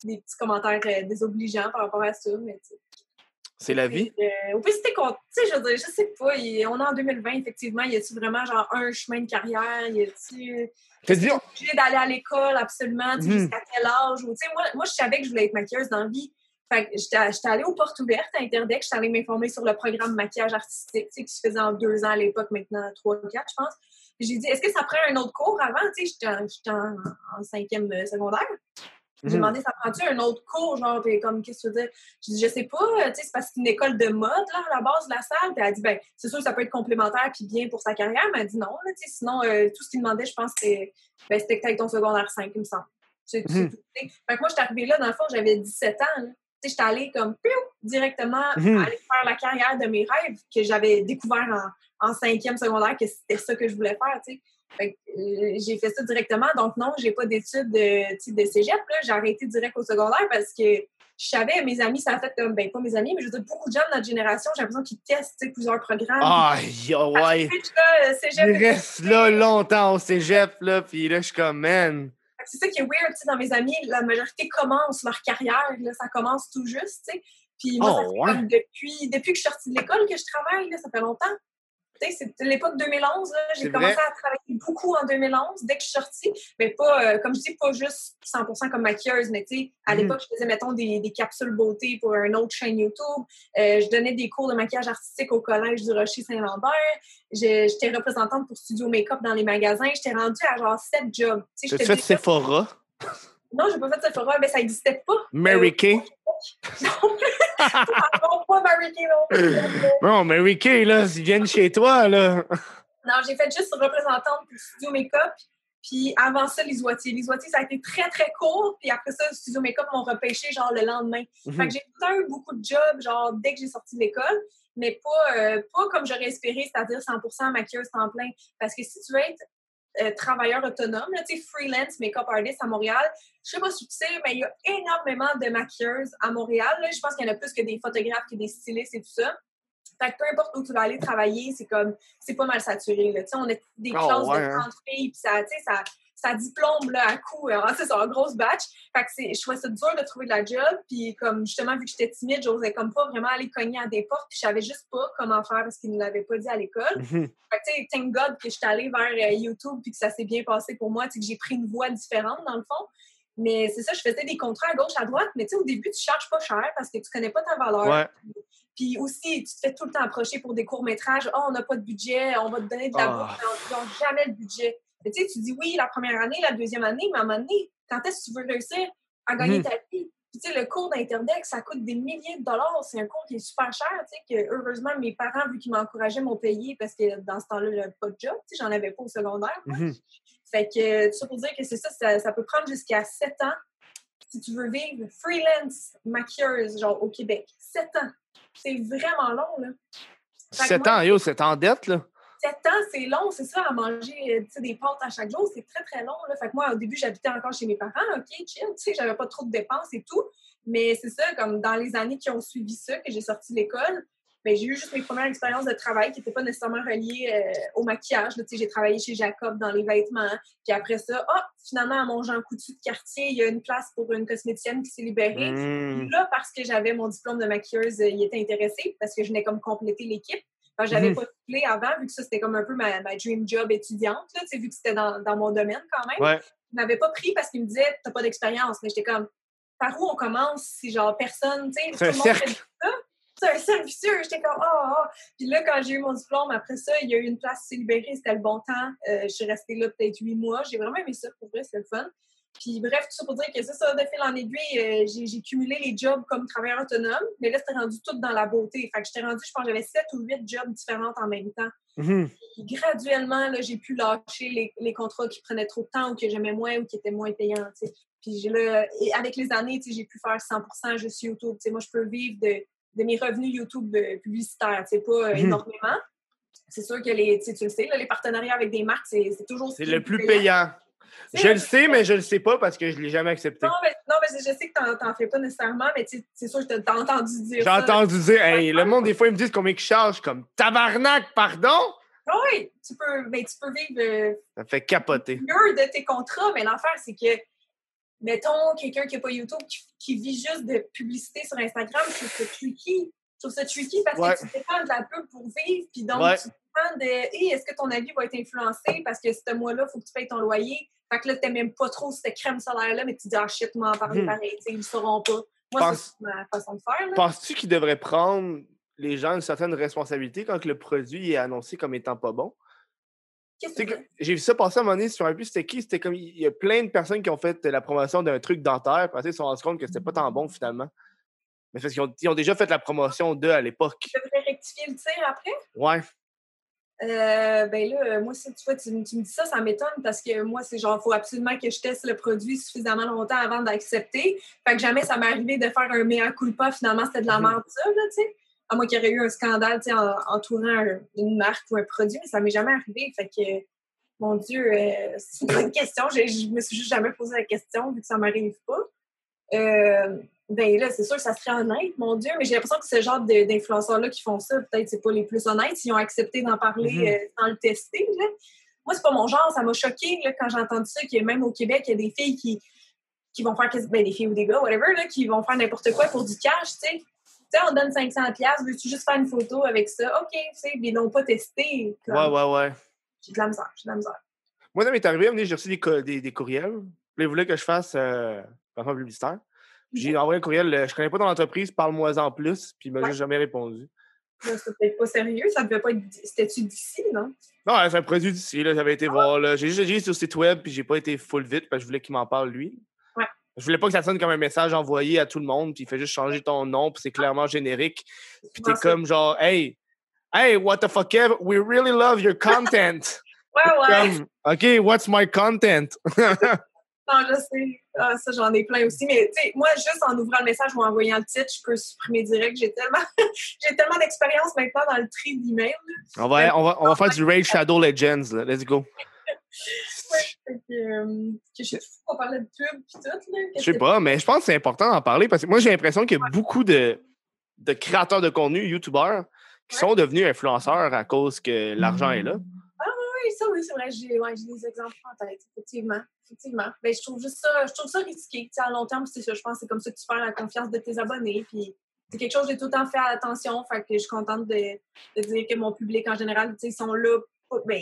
des petits commentaires euh, désobligeants par rapport à ça, mais c'est la vie? Euh, au plus, c'était tu sais, je veux dire, je sais pas, on est en 2020, effectivement, y a-tu vraiment genre un chemin de carrière? Y a-tu. T'es obligé d'aller à l'école, absolument, mmh. jusqu'à quel âge? Ou, moi, moi, je savais que je voulais être maquilleuse dans la vie. Fait que j'étais allée aux portes ouvertes à Interdex, j'étais allée m'informer sur le programme maquillage artistique, qui se faisait en deux ans à l'époque, maintenant trois ou quatre, je pense. J'ai dit, est-ce que ça prend un autre cours avant? Tu sais, j'étais en, en, cinquième euh, secondaire. J'ai mhm. demandé, ça prend-tu un autre cours, genre, comme, qu'est-ce que tu veux dire? Je dis, je sais pas, tu sais, c'est parce que c'est une école de mode, là, à la base de la salle. Puis elle a dit, ben, c'est sûr que ça peut être complémentaire puis bien pour sa carrière. Mais elle a dit non, tu sais, sinon, euh, tout ce qu'il demandait, je pense, c'était, ben, c'était que ton secondaire 5, il me semble. C'est, mhm. tout, fait que moi, je suis arrivée là, dans le fond, j'avais 17 ans, Tu sais, j'étais allée comme, piou, directement mhm. aller faire la carrière de mes rêves que j'avais découvert en, en cinquième secondaire, que c'était ça que je voulais faire, tu sais. Euh, j'ai fait ça directement. Donc, non, j'ai pas d'études de, de cégep. J'ai arrêté direct au secondaire parce que je savais, mes amis, ça a fait comme, ben, pas mes amis, mais je veux dire, beaucoup de gens de notre génération, j'ai l'impression qu'ils testent plusieurs programmes. Ah, ouais. Ils restent là longtemps au cégep, là, puis là, je suis comme, man. C'est ça qui est weird, tu sais, dans mes amis, la majorité commence leur carrière, là, ça commence tout juste, tu sais. Puis moi, ça oh, comme depuis, depuis que je suis sortie de l'école que je travaille, là, ça fait longtemps c'est l'époque 2011. J'ai commencé à travailler beaucoup en 2011, dès que je suis sortie. Mais pas, euh, comme je dis, pas juste 100% comme maquilleuse, mais tu sais, à mm-hmm. l'époque, je faisais, mettons, des, des, capsules beauté pour une autre chaîne YouTube. Euh, je donnais des cours de maquillage artistique au Collège du Rocher-Saint-Lambert. J'étais représentante pour Studio Makeup dans les magasins. J'étais rendue à genre sept jobs. Tu as fait Sephora? Non, j'ai pas fait Sephora, mais ça n'existait pas. Mary euh, Kay? Non, pas Mary Kay non Non, Mary Kay, là, ils viennent chez toi, là. Non, j'ai fait juste représentante pour Studio Makeup. Puis avant ça, les Oitiers. Les Oitiers, ça a été très, très court. Puis après ça, Studio Makeup m'ont repêché genre le lendemain. Fait que j'ai eu beaucoup de jobs, genre dès que j'ai sorti de l'école, mais pas, euh, pas comme j'aurais espéré, c'est-à-dire 100% maquilleuse temps plein. Parce que si tu veux être euh, travailleur autonome, tu sais, freelance make-up artist à Montréal. Je sais pas si tu sais, mais il y a énormément de maquilleuses à Montréal. Je pense qu'il y en a plus que des photographes, que des stylistes et tout ça. Fait que peu importe où tu vas aller travailler, c'est comme, c'est pas mal saturé, là. On a des ah classes de 30 hein. filles, puis ça, tu sais, ça, ça diplôme là, à coup. Hein, c'est un gros batch. Fait que je trouvais ça dur de trouver de la job. Puis comme justement, vu que j'étais timide, j'osais comme pas vraiment aller cogner à des portes. Puis je savais juste pas comment faire parce qu'ils ne l'avaient pas dit à l'école. Mhm. Fait que tu sais, thank God que j'étais allée vers euh, YouTube puis que ça s'est bien passé pour moi. Tu sais, que j'ai pris une voie différente dans le fond. Mais c'est ça, je faisais des contrats à gauche, à droite. Mais tu sais, au début, tu charges pas cher parce que tu connais pas ta valeur. Puis aussi, tu te fais tout le temps approcher pour des courts-métrages. Oh, on n'a pas de budget, on va te donner de la oh. mais on ne jamais le budget tu sais, tu dis oui la première année, la deuxième année, mais à un moment donné, quand est-ce que tu veux réussir à gagner mhm. ta vie? tu sais, le cours d'Interdex, ça coûte des milliers de dollars. C'est un cours qui est super cher, tu sais, que heureusement, mes parents, vu qu'ils m'encourageaient, m'ont payé parce que dans ce temps-là, j'avais pas de job, tu sais, j'en avais pas au secondaire. Mhm. Fait que, tout ça pour dire que c'est ça, ça, peut prendre jusqu'à 7 ans si tu veux vivre freelance maquilleuse, genre au Québec. 7 ans. C'est vraiment long, là. 7 ans, yo, c'est en dette, là. 7 ans, c'est long, c'est ça, à manger euh, des pâtes à chaque jour, c'est très, très long. Là. Fait que moi, au début, j'habitais encore chez mes parents, OK, chill, tu sais, j'avais pas trop de dépenses et tout. Mais c'est ça, comme dans les années qui ont suivi ça, que j'ai sorti de l'école, ben, j'ai eu juste mes premières expériences de travail qui n'étaient pas nécessairement reliées euh, au maquillage. J'ai travaillé chez Jacob dans les vêtements. Puis après ça, oh, finalement, à mon Jean Coutu de quartier, il y a une place pour une cosméticienne qui s'est libérée. Mmh. Là, parce que j'avais mon diplôme de maquilleuse, il était intéressé parce que je venais comme compléter l'équipe. Enfin, j'avais Mhm. postulé avant, vu que ça, c'était comme un peu ma, ma dream job étudiante, là, vu que c'était dans, dans mon domaine quand même. Ouais. Ils m'avaient pas pris parce qu'ils me disaient, t'as pas d'expérience. Mais j'étais comme, par où on commence si, genre, personne, tu sais, tout le monde fait ça? C'est un cercle vicieux. J'étais comme, ah, ah. Puis là, quand j'ai eu mon diplôme, après ça, il y a eu une place qui s'est libérée. C'était le bon temps. Euh, je suis restée là peut-être huit mois. J'ai vraiment aimé ça. Pour vrai, c'était le fun. Puis bref, tout ça pour dire que c'est ça, de fil en aiguille, euh, j'ai j'ai cumulé les jobs comme travailleur autonome, mais là, c'était rendu tout dans la beauté. Fait que j'étais rendue, je pense, j'avais sept ou huit jobs différents en même temps. Mhm. Puis graduellement, là, j'ai pu lâcher les, les contrats qui prenaient trop de temps ou que j'aimais moins ou qui étaient moins payants. Puis j'ai là, et avec les années, j'ai pu faire 100 juste YouTube. Moi, je peux vivre de, de mes revenus YouTube euh, publicitaires, c'est pas euh, Mhm. énormément. C'est sûr que les, tu le sais, là, les partenariats avec des marques, c'est c'est toujours ce C'est le plus payant. Je le sais, mais je le sais pas parce que je l'ai jamais accepté. Non, mais, non, mais je sais que t'en- fais pas nécessairement, mais c'est sûr que t'as entendu dire J'ai entendu dire, hey, le monde, des fois, ils me disent combien ils chargent. Comme tabarnak, pardon? Oui, tu peux, ben, tu peux vivre euh, Ça fait capoter. mieux de tes contrats, mais l'affaire, c'est que, mettons, quelqu'un qui n'a pas YouTube, qui, qui vit juste de publicité sur Instagram, je trouve ça tricky. Je trouve ça tricky parce Ouais. que tu dépends de la pub pour vivre, puis donc Ouais. tu dépends de Hey, est-ce que ton avis va être influencé parce que ce mois-là, il faut que tu payes ton loyer? Fait que là, tu même pas trop cette crème solaire-là, mais tu dis, ah shit, m'en parler Hmm. pareil, ils ne sauront pas. Moi, Pense- c'est ma façon de faire. Penses-tu qu'ils devraient prendre les gens une certaine responsabilité quand le produit est annoncé comme étant pas bon? J'ai vu ça passer à un moment donné sur un but, c'était qui? C'était comme il y a plein de personnes qui ont fait la promotion d'un truc dentaire, puis ils se sont rendus compte que c'était pas tant bon finalement. Mais c'est parce qu'ils ont, ils ont déjà fait la promotion d'eux à l'époque. tu devrais rectifier le tir après? Ouais. Euh, ben là, euh, moi, si tu vois, tu, me- tu me dis ça, ça m'étonne parce que moi, c'est genre, il faut absolument que je teste le produit suffisamment longtemps avant d'accepter. Fait que jamais ça m'est arrivé de faire un mea culpa, finalement, c'était de la Mhm. merde, ça, là, tu sais. À moins qu'il y aurait eu un scandale, tu sais, en- entourant un- une marque ou un produit, mais ça m'est jamais arrivé. Fait que, mon Dieu, euh, c'est une bonne question. Je, je me suis juste jamais posé la question vu que ça m'arrive pas. Euh, ben là, c'est sûr que ça serait honnête, mon Dieu, mais j'ai l'impression que ce genre d'influenceurs-là qui font ça, peut-être c'est pas les plus honnêtes s'ils ont accepté d'en parler Mhm. euh, sans le tester. Là. Moi, c'est pas mon genre, ça m'a choqué quand j'ai entendu ça, que même au Québec, il y a des filles qui, qui vont faire, ben, des filles ou des gars, whatever, là, qui vont faire n'importe quoi pour du cash, tu sais. Tu sais, on donne 500 pièces, veux-tu juste faire une photo avec ça? OK, tu sais, mais ils l'ont pas testé. Comme, Ouais, ouais, ouais. J'ai de la misère, j'ai de la misère. Moi, ça m'est arrivé, j'ai reçu des, des, des courriels. Ils voulaient que je fasse euh, publicitaire? J'ai envoyé un courriel, euh, je connais pas ton entreprise, parle-moi en plus, puis il m'a Ouais. juste jamais répondu. Peut-être pas sérieux, ça devait pas être. C'était-tu d'ici, non? Non, c'est un produit d'ici, j'avais été voir. là. J'ai juste sur le site web, puis j'ai pas été full vite, parce que je voulais qu'il m'en parle, lui. Ouais. Je voulais pas que ça sonne comme un message envoyé à tout le monde, puis il fait juste changer ton nom, puis c'est clairement générique. Puis t'es comme genre, hey, hey, what the fuck, Kev, we really love your content. Ouais, ouais. Comme, OK, what's my content? Non, je sais. Ah, ça, j'en ai plein aussi. Mais, tu sais, moi, juste en ouvrant le message ou en envoyant le titre, je peux supprimer direct. J'ai tellement, j'ai tellement d'expérience maintenant dans le tri d'emails. là. on, va, on, va, on va faire du Raid Shadow Legends, là. let's go. Fait que, euh, que je suis fou qu'on parlait de pub pis tout, là. Je sais pas, mais je pense que c'est important d'en parler parce que moi, j'ai l'impression qu'il y a beaucoup de, de créateurs de contenu, YouTubeurs, qui Ouais. sont devenus influenceurs à cause que l'argent est là. Oui, ça, oui, c'est vrai. J'ai ouais, des exemples en tête, effectivement. Effectivement. Ben, je trouve juste ça, je trouve ça risqué. Tu sais, à long terme, c'est ça. Je pense que c'est comme ça que tu perds la confiance de tes abonnés. Puis c'est quelque chose que j'ai tout le temps fait attention. Fait que je suis contente de, de dire que mon public, en général, tu sais, ils sont là. Ben,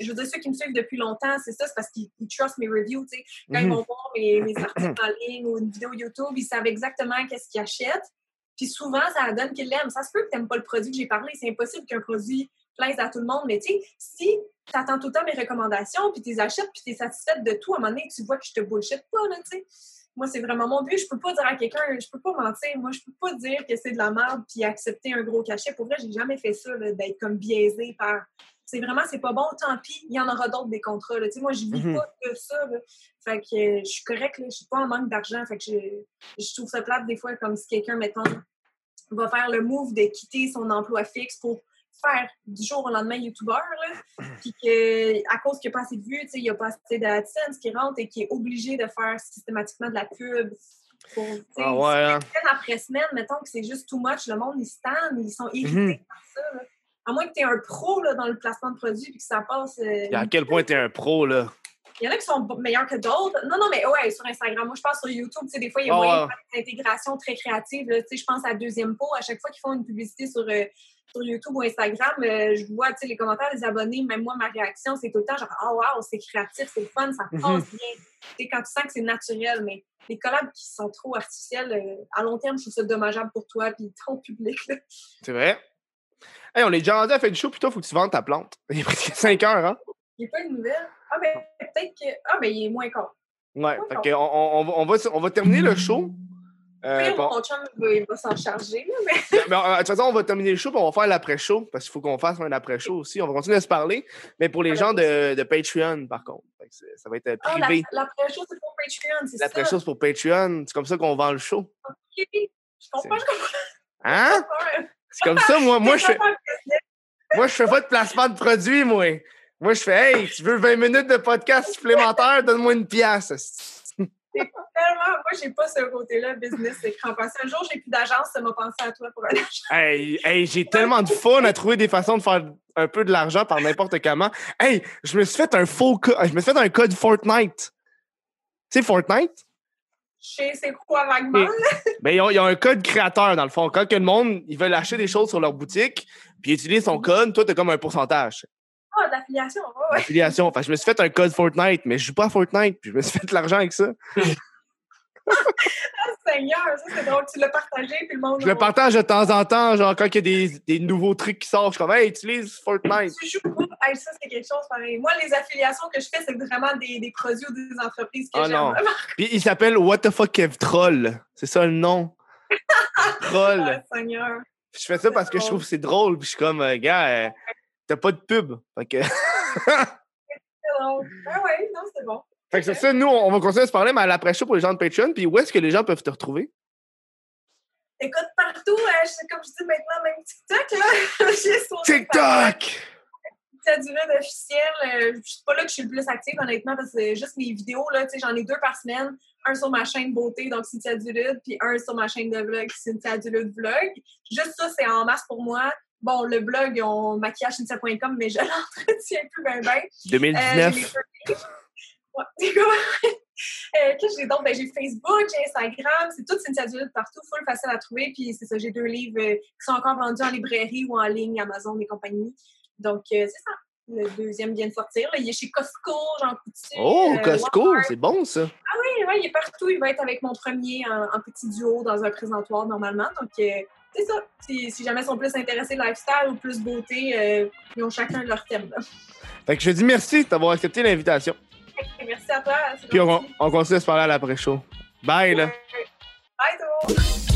je veux dire, ceux qui me suivent depuis longtemps, c'est ça, c'est parce qu'ils ils trust mes reviews. tu sais. Quand ils Mhm. vont voir mes, mes articles en ligne ou une vidéo YouTube, ils savent exactement qu'est-ce qu'ils achètent. Puis souvent, ça donne qu'ils l'aiment. Ça se peut que tu n'aimes pas le produit que j'ai parlé. C'est impossible qu'un produit plaise à tout le monde. Mais tu sais, si tu attends tout le temps mes recommandations, puis tu les achètes, puis tu es satisfaite de tout, à un moment donné, tu vois que je te bullshit pas, là, tu sais. Moi, c'est vraiment mon but. Je peux pas dire à quelqu'un, je peux pas mentir. Moi, je peux pas dire que c'est de la merde puis accepter un gros cachet. Pour vrai, j'ai jamais fait ça, d'être comme biaisé par. C'est vraiment, c'est pas bon, tant pis, il y en aura d'autres des contrats. Là. Tu sais, Moi, je vis Mhm. pas de ça. là. Fait que euh, je suis correcte, je suis pas en manque d'argent. Fait que je, je trouve ça plate des fois comme si quelqu'un, mettons, va faire le move de quitter son emploi fixe pour faire du jour au lendemain youtubeur, là, puis que à cause qu'il n'y a pas assez de vues, tu il n'y a pas assez d'AdSense qui rentre et qui est obligé de faire systématiquement de la pub. Pour, tu Ah ouais, hein? semaine après semaine, mettons que c'est juste too much, le monde, ils se tannent, ils sont irrités Mhm. par ça. là. À moins que tu aies un pro là, dans le placement de produits puis que ça passe. euh, à quel point t'es un pro, là? Il y en a qui sont meilleurs que d'autres. Non, non, mais ouais, sur Instagram. Moi, je pense sur YouTube, tu sais, des fois, il y a Ah moyen ouais. de faire des intégrations très créatives. Tu sais, je pense à Deuxième Pot. À chaque fois qu'ils font une publicité sur, euh, sur YouTube ou Instagram, euh, je vois, tu sais, les commentaires des abonnés, même moi, ma réaction, c'est tout le temps genre, oh wow, c'est créatif, c'est fun, ça passe Mhm. bien. Tu sais, quand tu sens que c'est naturel, mais les collabs qui sont trop artificiels, euh, à long terme, je trouve ça dommageable pour toi et ton public. C'est vrai? Hey, on est déjà rendu à faire du show, puis toi, faut que tu vendes ta plante. Il est presque 5 heures, hein? A pas de nouvelles. Ah, ben, peut-être que. Ah, ben, il est moins con. Ouais, fait que on, on- on va, on, va, terminer le show. Euh, Oui, bon, mon chum, il va, s'en charger, là, mais. mais, euh, de toute façon, on va terminer le show, puis on va faire l'après-show, parce qu'il faut qu'on fasse un après-show aussi. On va continuer à se parler, mais pour les gens de, de Patreon, par contre. Ça va être euh, Ah, privé. l'après-show, c'est pour Patreon, c'est ça? L'après-show, c'est pour Patreon. C'est comme ça qu'on vend le show. Ok. Je comprends, je comprends. Hein? C'est comme ça, moi. Moi, je fais, moi, je fais pas de placement de produit, moi. Moi, je fais, hey, tu veux 20 minutes de podcast supplémentaire, donne-moi une pièce. Tellement, moi, j'ai pas ce côté-là, business, écran passé. Un jour, j'ai plus d'agence, ça m'a pensé à toi pour un agent. Hey, hey, j'ai tellement de fun à trouver des façons de faire un peu de l'argent par n'importe comment. Hey, je me suis fait un faux co- je me suis fait un code Fortnite. Tu sais, Fortnite? Je sais c'est quoi vaguement. Il y, a- il y a un code créateur, dans le fond. Quand que le monde, ils veulent acheter des choses sur leur boutique, puis ils utilisent son code, toi, t'as comme un pourcentage Ah, d'affiliation, ouais, ouais. d'affiliation. Fait que je me suis fait un code Fortnite, mais je joue pas à Fortnite, puis je me suis fait de l'argent avec ça. Ah, Seigneur, ça, c'est drôle. Tu l'as partagé, puis le monde. Je le partage de temps en temps, genre quand il y a des, des nouveaux trucs qui sortent, je suis comme, hey, utilise Fortnite. Tu joues pas? Hey, ça, c'est quelque chose pareil. Moi, les affiliations que je fais, c'est vraiment des, des produits ou des entreprises que Ah, j'aime. Puis il s'appelle What the fuck Kev Troll. C'est ça le nom. Troll. Ah, Seigneur. Je fais ça parce que je trouve que c'est drôle. Puis je suis comme, euh, gars, euh, t'as pas de pub. Fait que. Ah, ouais, non, c'est bon. fait que c'est ça, nous, on va continuer à se parler, mais à l'après-show pour les gens de Patreon. Puis où est-ce que les gens peuvent te retrouver? Écoute, partout, euh, je- comme je dis maintenant, même TikTok, là. TikTok! Cynthia Durud officielle. Euh, je suis pas là que je suis le plus active, honnêtement, parce que c'est juste mes vidéos, là. Tu sais, j'en ai deux par semaine. Un sur ma chaîne beauté, donc Cynthia Durud, puis un sur ma chaîne de vlog, Cynthia Durud Vlog. Juste ça, c'est en masse pour moi. Bon, le blog, on maquillage mais je l'entretiens plus bien bien. Euh, j'ai 2019. les photos. Ouais, c'est quoi? Euh, Qu'est-ce que j'ai d'autre? Ben, j'ai Facebook, j'ai Instagram, c'est tout Cynthia Durud partout, full facile à trouver. Puis c'est ça, j'ai deux livres euh, qui sont encore vendus en librairie ou en ligne, Amazon et compagnie. Donc, euh, c'est ça. Le deuxième vient de sortir. là. Il est chez Costco, Jean Coutu. Oh, euh, Costco, c'est bon ça. Oui, ouais, il est partout. Il va être avec mon premier en, en petit duo dans un présentoir normalement. Donc, euh, c'est ça. Si, si jamais ils sont plus intéressés lifestyle ou plus beauté, euh, ils ont chacun leur thème. là. Fait que je dis merci d'avoir accepté l'invitation. Merci à toi. Puis on, on continue à se parler à l'après-show. Bye, là. Bye, monde.